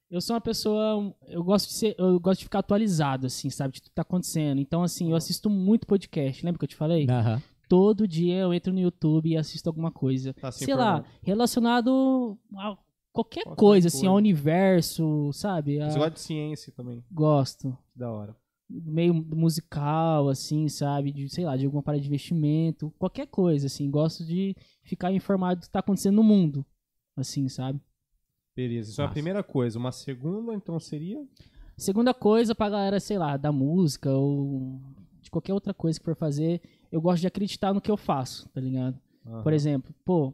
Eu sou uma pessoa. Eu gosto de ser. Eu gosto de ficar atualizado, assim, sabe? De tudo que tá acontecendo. Então, assim, eu assisto muito podcast. Lembra que eu te falei? Aham. Todo dia eu entro no YouTube e assisto alguma coisa. Tá se sei lá, relacionado a qualquer, Qualquer coisa, assim, coisa. ao universo, sabe? A- Você gosta de ciência também. Gosto. Da hora. Meio musical, assim, sabe? De, sei lá, de alguma parada de investimento, qualquer coisa, assim. Gosto de ficar informado do que tá acontecendo no mundo, assim, sabe? Beleza. Isso é a primeira coisa. Uma segunda, então, seria. Segunda coisa pra galera, sei lá, da música ou de qualquer outra coisa que for fazer, eu gosto de acreditar no que eu faço, tá ligado? Aham. Por exemplo, pô,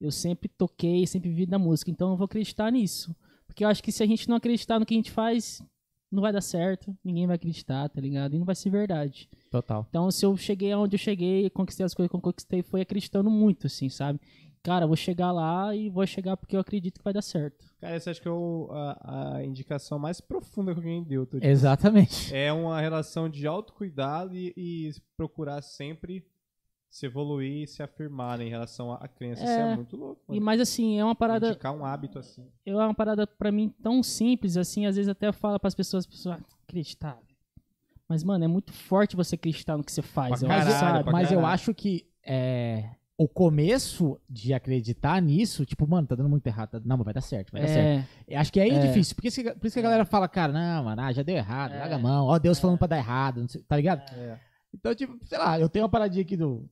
eu sempre toquei, sempre vivi da música, então eu vou acreditar nisso. Porque eu acho que se a gente não acreditar no que a gente faz, não vai dar certo, ninguém vai acreditar, tá ligado? E não vai ser verdade. Total. Então, se eu cheguei aonde eu cheguei, conquistei as coisas que eu conquistei, foi acreditando muito, assim, sabe? Cara, eu vou chegar lá e vou chegar porque eu acredito que vai dar certo. Cara, essa acho que é o- a, a indicação mais profunda que alguém deu. Exatamente. É uma relação de autocuidado e, e procurar sempre se evoluir e se afirmar em relação à crença. Isso é É. muito louco. E Mano. mas assim, é uma parada, Indicar um hábito assim. é uma parada para mim tão simples assim, às vezes até eu falo para as pessoas, as pessoas "Ah, acreditar. Mas mano, é muito forte você acreditar no que você faz, Pra eu caralho, sabe? Mas eu caralho. acho que é, o começo de acreditar nisso, tipo, mano, tá dando muito errado. tá- Não, mas vai dar certo, vai dar certo. É, Eu Acho que aí é, É. difícil. Por isso, que, por isso que a galera fala, cara, não, mano, ah, já deu errado, É. larga a mão. Ó, Deus falando pra dar errado, não sei- tá ligado? É. Então, tipo, sei lá, eu tenho uma paradinha aqui do.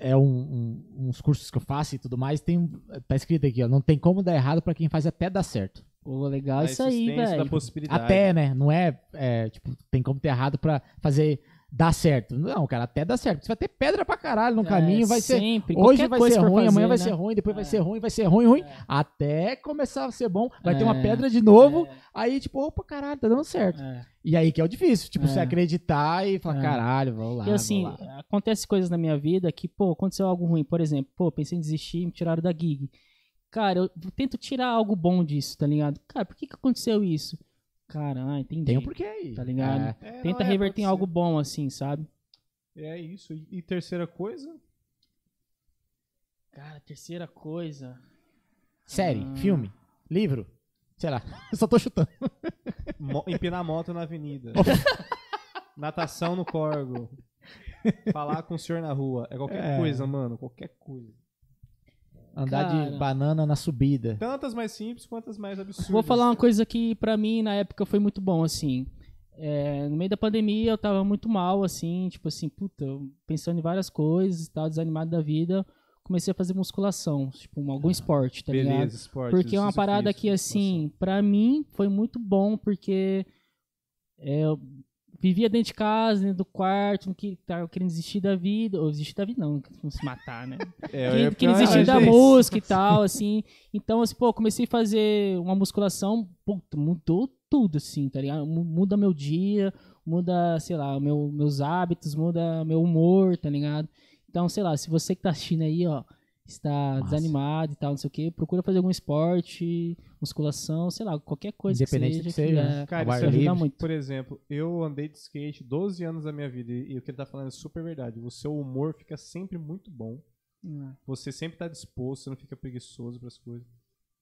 É um, um- uns cursos que eu faço e tudo mais. Tem, tá escrito aqui, ó. Não tem como dar errado pra quem faz até dar certo. pô, legal A isso aí, velho. Até, né? Não é, é, tipo, tem como ter errado pra fazer dar certo. Não, cara, até dar certo. Você vai ter pedra pra caralho no É, caminho, vai ser. sempre, Hoje qualquer vai ser ruim, amanhã vai fazer, ser né? ruim, depois vai É. ser ruim, vai ser ruim, ruim. É. Até começar a ser bom, vai ter uma É. pedra de novo. É, Aí, tipo, opa, caralho, tá dando certo. é. E aí que é o difícil, tipo, você acreditar e falar, caralho, vamos lá. E assim, lá. acontece coisas na minha vida que, pô, aconteceu algo ruim. Por exemplo, pô, pensei em desistir, me tiraram da gig. Cara, eu tento tirar algo bom disso, tá ligado? Cara, por que que aconteceu isso? Cara, ah, entendi. Tem um porquê aí. Tá ligado? É. É, Tenta não, é, reverter em algo bom, assim, sabe? É isso. E, e terceira coisa, Cara, terceira coisa. Série, Ah. filme, livro, sei lá. Eu só tô chutando. mo- empinar moto na avenida. Natação no corgo. Falar com o senhor na rua. É qualquer É. coisa, mano. Qualquer coisa. Andar de Cara. banana na subida. Tantas mais simples quanto as mais absurdas. Vou falar uma coisa que pra mim na época foi muito bom, assim. É, no meio da pandemia eu tava muito mal, assim, tipo assim, puta, pensando em várias coisas e tal, desanimado da vida. Comecei a fazer musculação, tipo, um- algum esporte, tá ligado? Beleza, esporte. Porque é uma parada que, assim, pra mim foi muito bom, porque é, eu vivia dentro de casa, dentro do quarto, não que, tava querendo desistir da vida, ou desistir da vida não, não se matar, né? É, eu que, ia que falar, desistir da música e tal, assim. Então, assim, pô, comecei a fazer uma musculação, puta, mudou tudo, assim, tá ligado? Mu- Muda meu dia, muda, sei lá, meu, meus hábitos, muda meu humor, tá ligado? Então, sei lá, se você que tá assistindo aí, ó, está desanimado e tal, não sei o quê, procura fazer algum esporte, musculação, sei lá, qualquer coisa Independente que do seja. que seja, é, né? Cara, Ao ar isso ajuda livre. muito. Por exemplo, eu andei de skate 12 anos da minha vida e, e o que ele tá falando é super verdade. O seu humor fica sempre muito bom. É. Você sempre tá disposto, você não fica preguiçoso pras coisas.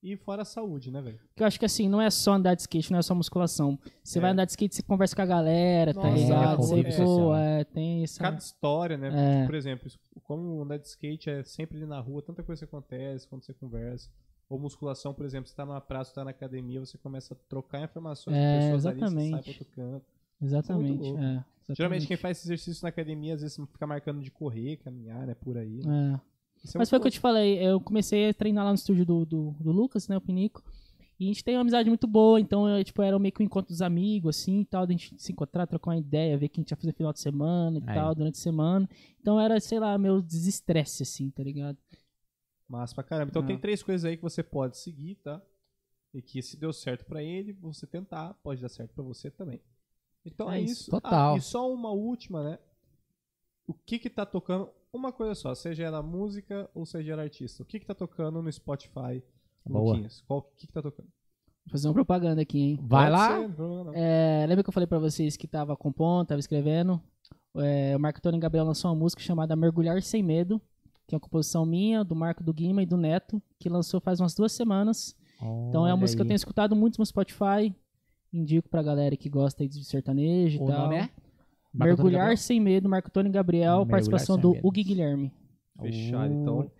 E fora a saúde, né, velho? Porque eu acho que assim, não é só andar de skate, não é só musculação. Você É. vai andar de skate, você conversa com a galera, tá Nossa, ligado? é, Você, pô, social. é, tem essa. Cada história, né? É. Tipo, por exemplo, isso- como andar de skate é sempre ali na rua, tanta coisa que acontece quando você conversa. Ou musculação, por exemplo, você tá numa praça, você tá na academia, você começa a trocar informações É, com pessoas ali, você sai exatamente. pra outro canto. Exatamente. é, exatamente. Geralmente quem faz esse exercício na academia, às vezes fica marcando de correr, caminhar, né, por aí. É. Isso é Mas foi o que eu te falei, eu comecei a treinar lá no estúdio do, do, do Lucas, né, o Pinico. E a gente tem uma amizade muito boa, então eu, tipo, era meio que um encontro dos amigos, assim, e tal, da gente se encontrar, trocar uma ideia, ver o que a gente ia fazer no final de semana e Aí. tal, durante a semana. Então era, sei lá, meu desestresse, assim, tá ligado? Massa pra caramba. Então Ah. tem três coisas aí que você pode seguir, tá? E que se deu certo pra ele, você tentar, pode dar certo pra você também. Então é, É isso. Total. Ah, e só uma última, né? O que que tá tocando? Uma coisa só, seja ela música ou seja ela artista. O que que tá tocando no Spotify, Boa. Luquinhas? Qual, o que que tá tocando? Vou fazer uma propaganda aqui, hein? Vai Pode lá. ser. É, lembra que eu falei pra vocês que tava compondo, tava escrevendo? É, o Marco Antônio Gabriel lançou uma música chamada Mergulhar Sem Medo, que é uma composição minha, do Marco do Guima e do Neto, que lançou faz umas duas semanas. Então é uma Olha música que eu aí. tenho escutado muito no Spotify. Indico pra galera que gosta aí de sertanejo O e tal. nome é? Mergulhar Sem Medo, Marco Antônio Gabriel, Mergulhar participação do Medo. Hugo Guilherme. Fechado, então.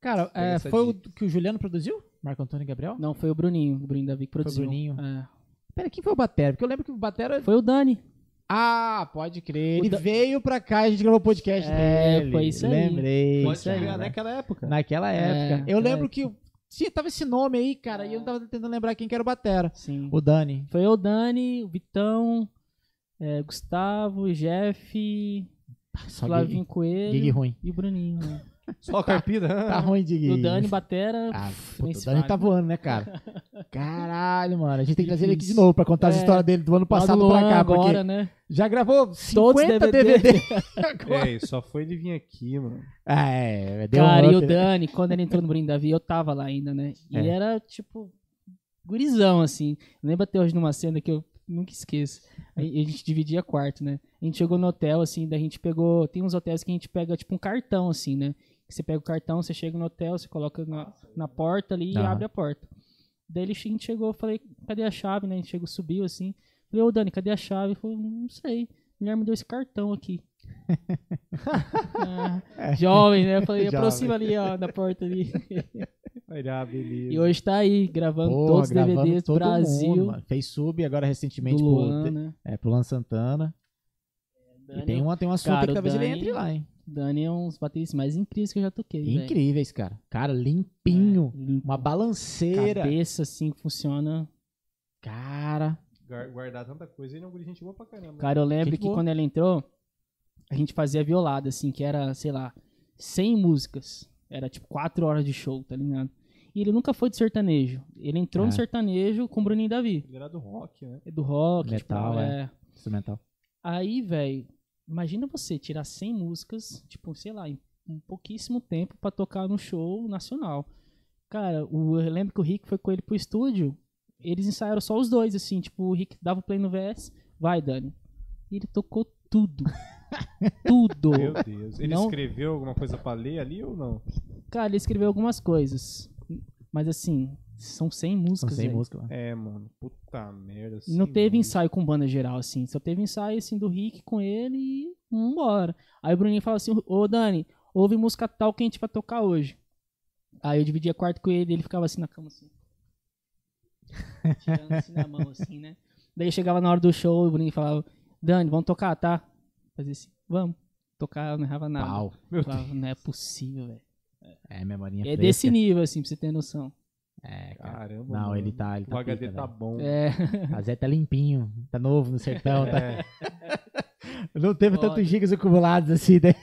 Cara, é, foi o que o Juliano produziu? Marco Antônio e Gabriel? Não, foi o Bruninho, o Bruninho Davi que produziu. Bruninho. É. Pera, quem foi o Batera? Porque eu lembro que o Batera. Foi o Dani. Ah, pode crer. Ele Da- veio pra cá e a gente gravou o podcast É, dele. foi isso aí. Lembrei. Pode cara. chegar naquela época. Naquela É, época. eu naquela lembro que. Sim, tava esse nome aí, cara, e eu tava tentando lembrar quem que era o Batera. Sim. O Dani. Foi o Dani, o Vitão, é, Gustavo, Jeff, Só Flavinho gig, Coelho gig ruim. e o Bruninho. né? Só a carpida. Tá ruim de gig. o Dani, Batera, Ah, pff, puta, o Dani fala. tá voando, né, cara? Caralho, mano. A gente tem que trazer ele aqui de novo pra contar as É. histórias dele do ano Lá do passado Luan pra cá. Porque agora, né? Já gravou Todos 50 DVD. DVD. agora. É, só foi ele vir aqui, mano. Ah, é, deu Cara, um e o? Dani, quando ele entrou no Bruninho Davi, eu tava lá ainda, né? E É. era, tipo, gurizão, assim. Lembra até hoje numa cena que eu nunca esqueço. A, a gente dividia quarto, né? A gente chegou no hotel, assim, daí a gente pegou. Tem uns hotéis que a gente pega, tipo, um cartão, assim, né? Você pega o cartão, você chega no hotel, você coloca na, na porta ali e Aham. abre a porta. Daí ele, a gente chegou, eu falei, cadê a chave, né? A gente chegou, subiu assim. Falei, ô Dani, cadê a chave? Ele falou, não sei. A mulher me deu esse cartão aqui. Ah, jovem, né? Eu falei, Jovem. aproxima ali, ó, da porta ali. Olha. E hoje tá aí, gravando todos os DVDs do Brasil. mundo. Fez sub agora recentemente do pro, Luan, né? é, pro Luan Santana. E Dani, tem uma, tem uma Cara, que o talvez ele Dani- entre lá, hein? Dani é um dos bateristas mais incríveis que eu já toquei. Incríveis, cara. Cara, limpinho. É, limpo. Uma balanceira. Cabeça assim que funciona. Cara. Guar- Guardar tanta coisa e não gente boa pra caramba. Cara, eu lembro Gente que boa. quando ela entrou, a gente fazia violada, assim, que era, sei lá, 100 músicas. Era tipo 4 horas de show, tá ligado? E ele nunca foi de sertanejo. Ele entrou É. no sertanejo com o Bruninho Davi. Ele era do rock, né? É do rock, Metal, tipo, é. é. Instrumental. Aí, velho, imagina você tirar 100 músicas, tipo, sei lá, em um pouquíssimo tempo pra tocar no show nacional. Cara, o, eu lembro que o Rick foi com ele pro estúdio, eles ensaiaram só os dois, assim, tipo, o Rick dava o play no VS, vai, Dani. E ele tocou tudo. tudo. Meu Deus. Ele Não- escreveu alguma coisa pra ler ali ou não? Cara, ele escreveu algumas coisas, mas assim, são 100 São músicas, 100 velho. músicas, mano. É, mano. Puta merda. E não teve ensaio com banda geral, assim. Só teve ensaio, assim, do Rick com ele e vambora. Aí o Bruninho fala assim, ô Dani, ouve música tal que a gente vai tocar hoje. Aí eu dividia quarto com ele e ele ficava assim na cama, assim. Tirando assim na mão, assim, né? Daí chegava na hora do show, o Bruninho falava, Dani, vamos tocar, tá? Fazia assim, vamos. Tocar, eu não errava nada. Pau. Eu falava, não é possível, velho. É, memorinha É fresca. desse nível, assim, pra você ter noção. É, cara. Caramba. Não, mano. ele tá- ele tá O HD pica, tá velho. bom. É. A Zé tá limpinho. Tá novo no sertão. Tá... É. Não teve tantos gigas acumulados assim, né?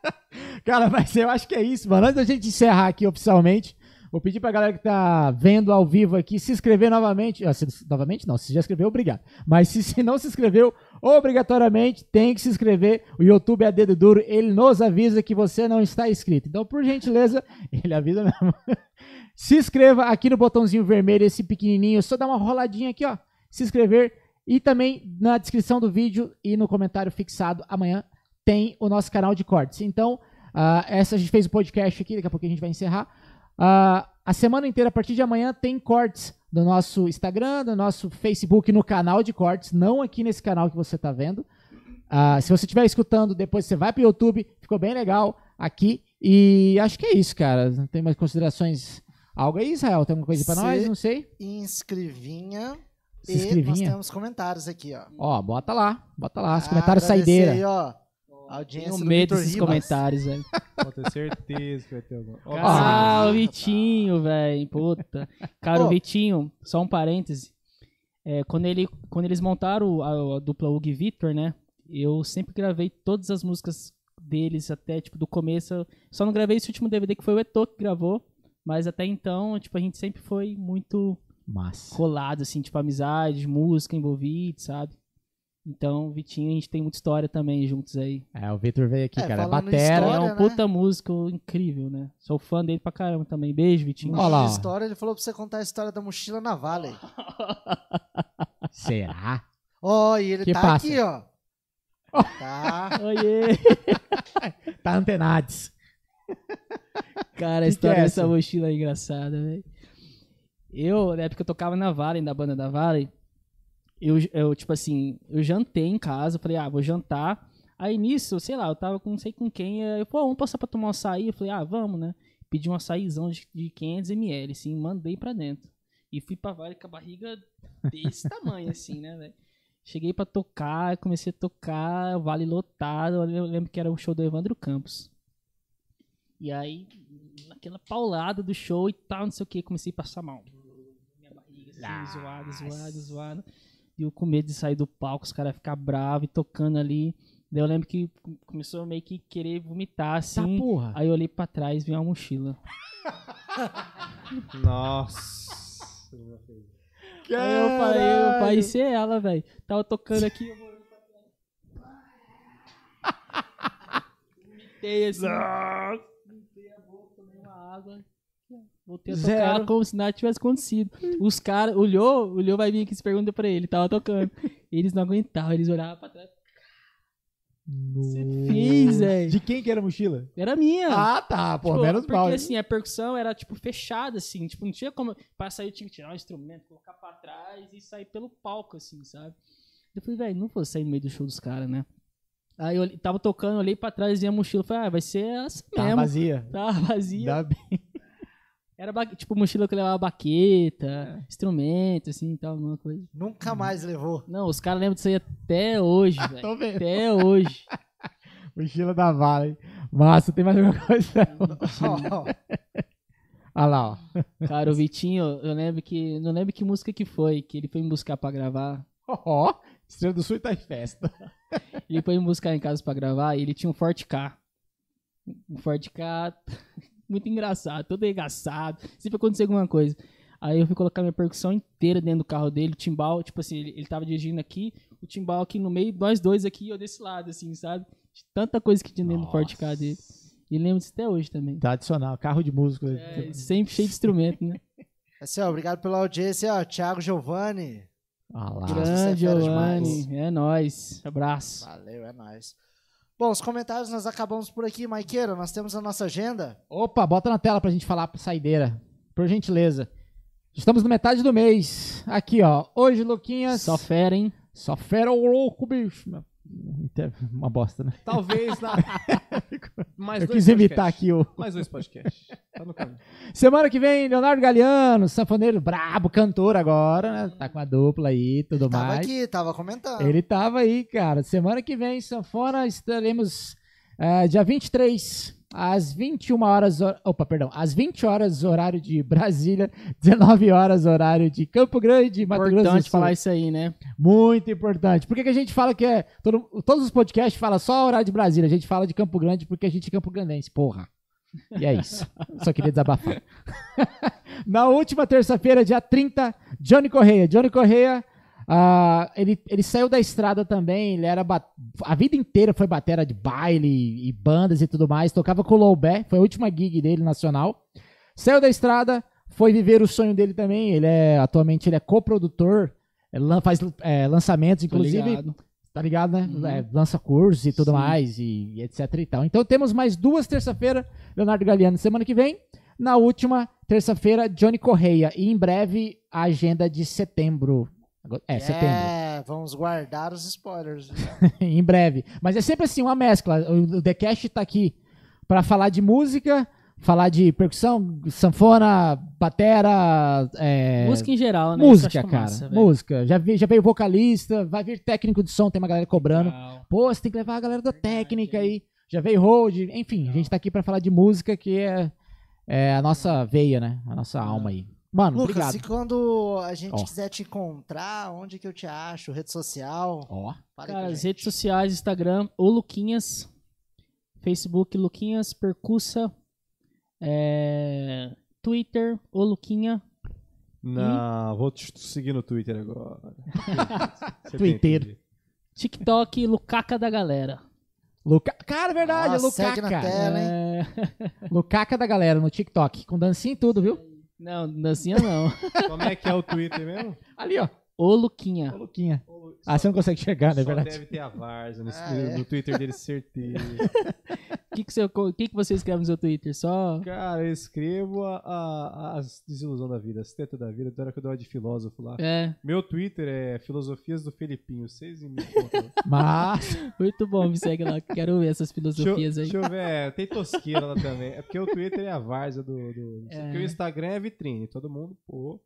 Cara, mas eu acho que é isso, mano. Antes da gente encerrar aqui oficialmente, vou pedir pra galera que tá vendo ao vivo aqui se inscrever novamente. Ah, se- novamente não, se já inscreveu, obrigado. Mas se, se não se inscreveu, obrigatoriamente tem que se inscrever. O YouTube é dedo duro, ele nos avisa que você não está inscrito. Então, por gentileza, ele avisa mesmo. se inscreva aqui no botãozinho vermelho, esse pequenininho, só dá uma roladinha aqui, ó. Se inscrever e também na descrição do vídeo e no comentário fixado amanhã tem o nosso canal de cortes. Então, ah, essa a gente fez o podcast aqui, daqui a pouco a gente vai encerrar. Ah, a semana inteira, a partir de amanhã, tem cortes do nosso Instagram, do nosso Facebook, no canal de cortes, não aqui nesse canal que você está vendo. Ah, se você estiver escutando, depois você vai para o YouTube, ficou bem legal aqui. E acho que é isso, cara. Não tem mais considerações? Algo aí, Israel? Tem alguma coisa para nós? Não sei. Inscrevinha. Se E nós temos comentários aqui, ó. Ó, bota lá. Bota lá. Os Ah, comentários saideira. Aí, ó. A audiência Tenho do medo Vitor desses Ribas. comentários, velho. Pode ter certeza que vai ter alguma. Ó, Ah, Ah. o Vitinho, velho. Puta. Cara, Ô. o Vitinho, só um parêntese. É, quando, ele, quando eles montaram a, a dupla Hugo e Victor, né? Eu sempre gravei todas as músicas deles até, tipo, do começo. Eu Só não gravei esse último DVD que foi o Eto que gravou. Mas até então, tipo, a gente sempre foi muito Massa. colado, assim, tipo, amizade, música envolvida, sabe? Então, Vitinho, a gente tem muita história também juntos aí. É, o Vitor veio aqui, É, cara. em Batera. Ele é História, um né? puta músico incrível, né? Sou fã dele pra caramba também. Beijo, Vitinho. Olha lá, história, ele falou pra você contar a história da mochila na Vale. Será? Ó, e ele Que tá passa? aqui, ó. Tá. Oiê! Tá antenades. Cara, a história é dessa essa? mochila é engraçada, velho. Eu, na época eu tocava na Vale, da banda da Vale, eu, eu, tipo assim, eu jantei em casa, falei, ah, vou jantar. Aí nisso, sei lá, eu tava com não sei com quem, eu, pô, vamos passar pra tomar um açaí? Eu falei, ah, vamos, né? Pedi um açaizão de, de 500ml, assim, mandei pra dentro. E fui pra Vale com a barriga desse tamanho, assim, né, velho? Cheguei pra tocar, comecei a tocar, Vale lotado, eu lembro que era o show do Evandro Campos. E aí, naquela paulada do show e tal, não sei o que, comecei a passar mal. Minha barriga assim, zoada, zoada, zoada. E eu com medo de sair do palco, os caras ficar bravos e tocando ali. Daí eu lembro que começou a meio que querer vomitar, Tá assim. porra. Aí eu olhei pra trás e vi uma mochila. Nossa. Aí eu falei, eu parecia ela, velho. Tava tocando aqui, eu vou olhando pra trás. Vomitei assim. Limpei a boca, tomei uma água. Voltei a Zero. tocar como se nada tivesse acontecido. Os caras, o Lhô, o Lhô vai vir aqui se pergunta pra ele, tava tocando. Eles não aguentavam, eles olhavam pra trás. Você fez, velho. De quem que era a mochila? Era minha. Ah, tá. Pô, Tipo, menos porque mal. assim, a percussão era tipo fechada, assim, tipo, não tinha como. Pra sair, eu tinha que tirar um instrumento, colocar pra trás e sair pelo palco, assim, sabe? Eu falei, velho, não vou sair no meio do show dos caras, né? Aí eu tava tocando, olhei pra trás e a mochila, falei, ah, vai ser essa Tá mesmo. vazia. Tá vazia. Ainda bem. Era tipo mochila que levava baqueta, É. instrumento, assim e tal, alguma coisa. Nunca mais levou. Não, os caras lembram disso aí até hoje, velho. Tô vendo. Até hoje. Mochila da vala, hein? Massa, tem mais alguma coisa? Olha lá, ó. Cara, o Vitinho, eu lembro que. Não lembro que música que foi, que ele foi me buscar pra gravar. Ó, Estrela do Sul tá em festa. Ele foi me buscar em casa pra gravar e ele tinha um Forte K. Um Forte K muito engraçado, todo engraçado. Sempre acontecia alguma coisa. Aí eu fui colocar minha percussão inteira dentro do carro dele, o timbal, tipo assim, ele, ele tava dirigindo aqui, o timbal aqui no meio, nós dois aqui e eu desse lado, assim, sabe? Tanta coisa que tinha dentro do Forte K dele. E lembro disso até hoje também. Tradicional, carro de músico. É, sempre cheio de instrumento, né? assim, ó, obrigado pela audiência, ó. Thiago Giovanni. Lá. Grande. é Giovanni. É nóis. Abraço. Valeu, é nóis. Bom, os comentários nós acabamos por aqui, Maiqueira. Nós temos a nossa agenda. Opa, bota na tela pra gente falar pra saideira. Por gentileza. Estamos na metade do mês. Aqui, ó. Hoje, Luquinhas. Só fera, hein? Só fera o louco, bicho. Uma bosta, né? Talvez na. Mais Eu dois quis podcasts. aqui o. Mais dois podcasts. Tá no caminho. Semana que vem, Leonardo Galeano, sanfoneiro brabo, cantor agora, né? Tá com a dupla aí e tudo Tava mais. aqui, tava comentando. Ele tava aí, cara. Semana que vem, sanfona, estaremos eh, dia 23, às 21 horas. hor- Opa, perdão. Às 20 horas, horário de Brasília, 19 horas, horário de Campo Grande, Mato Grosso do Importante falar isso aí, né? Muito importante. Por que, que a gente fala que é. todo- todos os podcasts falam só horário de Brasília. A gente fala de Campo Grande porque a gente é Campo Grandense, porra. E é isso. Só queria desabafar. Na última terça-feira, dia 30, Johnny Correia. Johnny Correia, ah, ele, ele saiu da estrada também. Ele era. A vida inteira foi batera de baile e bandas e tudo mais. Tocava com o Loubé. Foi a última gig dele nacional. Saiu da estrada, foi viver o sonho dele também. Ele é. Atualmente ele é coprodutor. é, Faz é, lançamentos, inclusive ligado. tá ligado, né? Uhum. É, lança cursos e tudo Sim. mais, e, e etc e tal. Então temos mais duas terça-feira, Leonardo Galeano semana que vem. Na última terça-feira, Johnny Correia. E em breve, a agenda de setembro. Agora- É, setembro. É, vamos guardar os spoilers. em breve. Mas é sempre assim, uma mescla. O, The Cash tá aqui pra falar de música, falar de percussão, sanfona, batera, é, Música em geral, né? Música, cara. massa, música. Já, vi- já veio vocalista, vai vir técnico de som, tem uma galera cobrando. Legal. Pô, você tem que levar a galera da técnica aí. Já veio hold, enfim, a gente tá aqui pra falar de música, que é, é a nossa veia, né? A nossa alma aí. Mano, Lucas, obrigado. e quando a gente Ó. quiser te encontrar, onde que eu te acho? Rede social? Ó, Fala Cara, as redes sociais, Instagram, o Luquinhas. Facebook, Luquinhas Percussa. É, Twitter, o Luquinha. Não, vou te seguir no Twitter agora. Você tem Twitter. TikTok, Lucaca da galera. Luca... Cara, é verdade, Nossa, Lucaca. segue na tela, hein? É, Lucaca da galera no TikTok, com dancinha e tudo, viu? Não, dancinha não. Como é que é o Twitter mesmo? Ali, ó, O Luquinha. Ô, Luquinha. Ah, você não consegue chegar, é Só verdade? deve ter a Varsa no, Ah, é? no Twitter dele, certeza. O que, que, você, o que, que você escreve no seu Twitter? Só. Cara, eu escrevo a- a- as desilusões da vida, as tetas da vida, da hora que eu dou uma de filósofo lá. É, Meu Twitter é Filosofias do Felipinho, vocês me contam. Mas, muito bom, me segue lá. Quero ver essas Deixa, filosofias aí. deixa eu ver, é, tem tosqueira lá também. É porque o Twitter é a várzea do. do É. Porque o Instagram é vitrine, todo mundo, pô.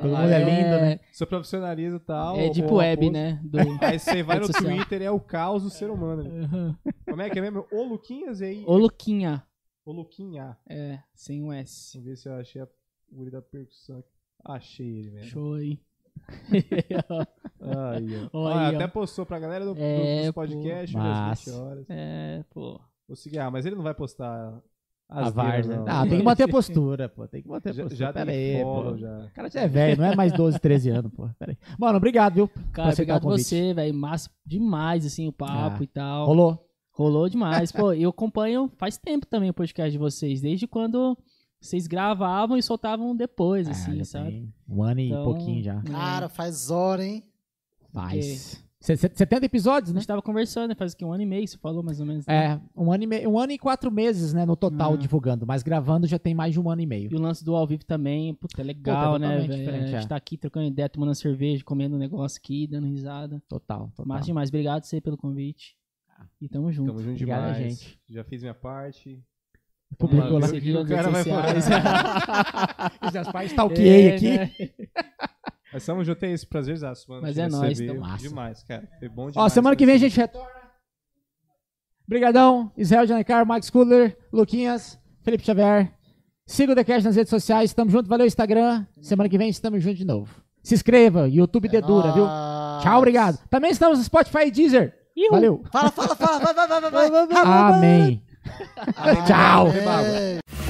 Todo mundo é lindo, né? Seu profissionalismo e tal. É tipo ou web, né? Do... Aí você vai no social. Twitter, é o caos do ser humano. né? Uhum. Como é que é mesmo? O Luquinhas e aí. O Luquinha. O Luquinha. É, sem o S. Vamos ver se eu achei a guri da percussão. aqui. Achei ele mesmo. Show aí. Aí, ó. Olha Ah, aí, ó. até postou pra galera do, do- É, dos pô. podcasts, Massa. às 20 horas. é, pô. Vou seguir. Ah, mas ele não vai postar a as várzea. não. Ah, tem que manter a postura, pô. Tem que manter a Já, postura. já Pera tem aí, pô. já. O cara já é velho, não é mais 12, 13 anos, pô. Pera aí. Mano, obrigado, viu? Cara, obrigado você, velho. Massa demais, assim, o papo Ah, e tal. Rolou. Rolou demais. Pô, eu acompanho faz tempo também o podcast de vocês, desde quando Vocês gravavam e soltavam depois, É, assim, já sabe? Um ano e Então, pouquinho já. Cara, faz hora, hein? Faz. Se- 70 episódios, A né? gente tava conversando, né? faz o quê? Um ano e meio, você falou mais ou menos. né? É, um ano, e me... um ano e quatro meses, né, no total Ah. divulgando, mas gravando já tem mais de um ano e meio. E o lance do ao vivo também, puta, é legal, Puta, é né, diferente, A gente é. tá aqui trocando ideia, tomando cerveja, comendo um negócio aqui, dando risada. Total, total. Massa demais. Obrigado você pelo convite. E tamo junto. Tamo junto Obrigado, demais. gente. Já fiz minha parte. Publicou Vamos lá. o que cara vai falar. Fiz as partes, stalkeei É, aqui. né? Mas estamos juntos, é esse prazerzaço, mano. Mas é nóis, então. Massa. Demais, cara. Foi bom demais. Ó, semana que vem a gente retorna. Obrigadão, Israel Janacar, Max Cooler, Luquinhas, Felipe Xavier. Siga o The Cash nas redes sociais, tamo junto, valeu Instagram. Semana que vem estamos juntos de novo. Se inscreva, YouTube Dedura, viu? Tchau, obrigado. Também estamos no Spotify e Deezer. Ihu. Valeu. Fala, fala, fala. Vai, vai, vai, vai. vai. Amém. Amém. Tchau. É.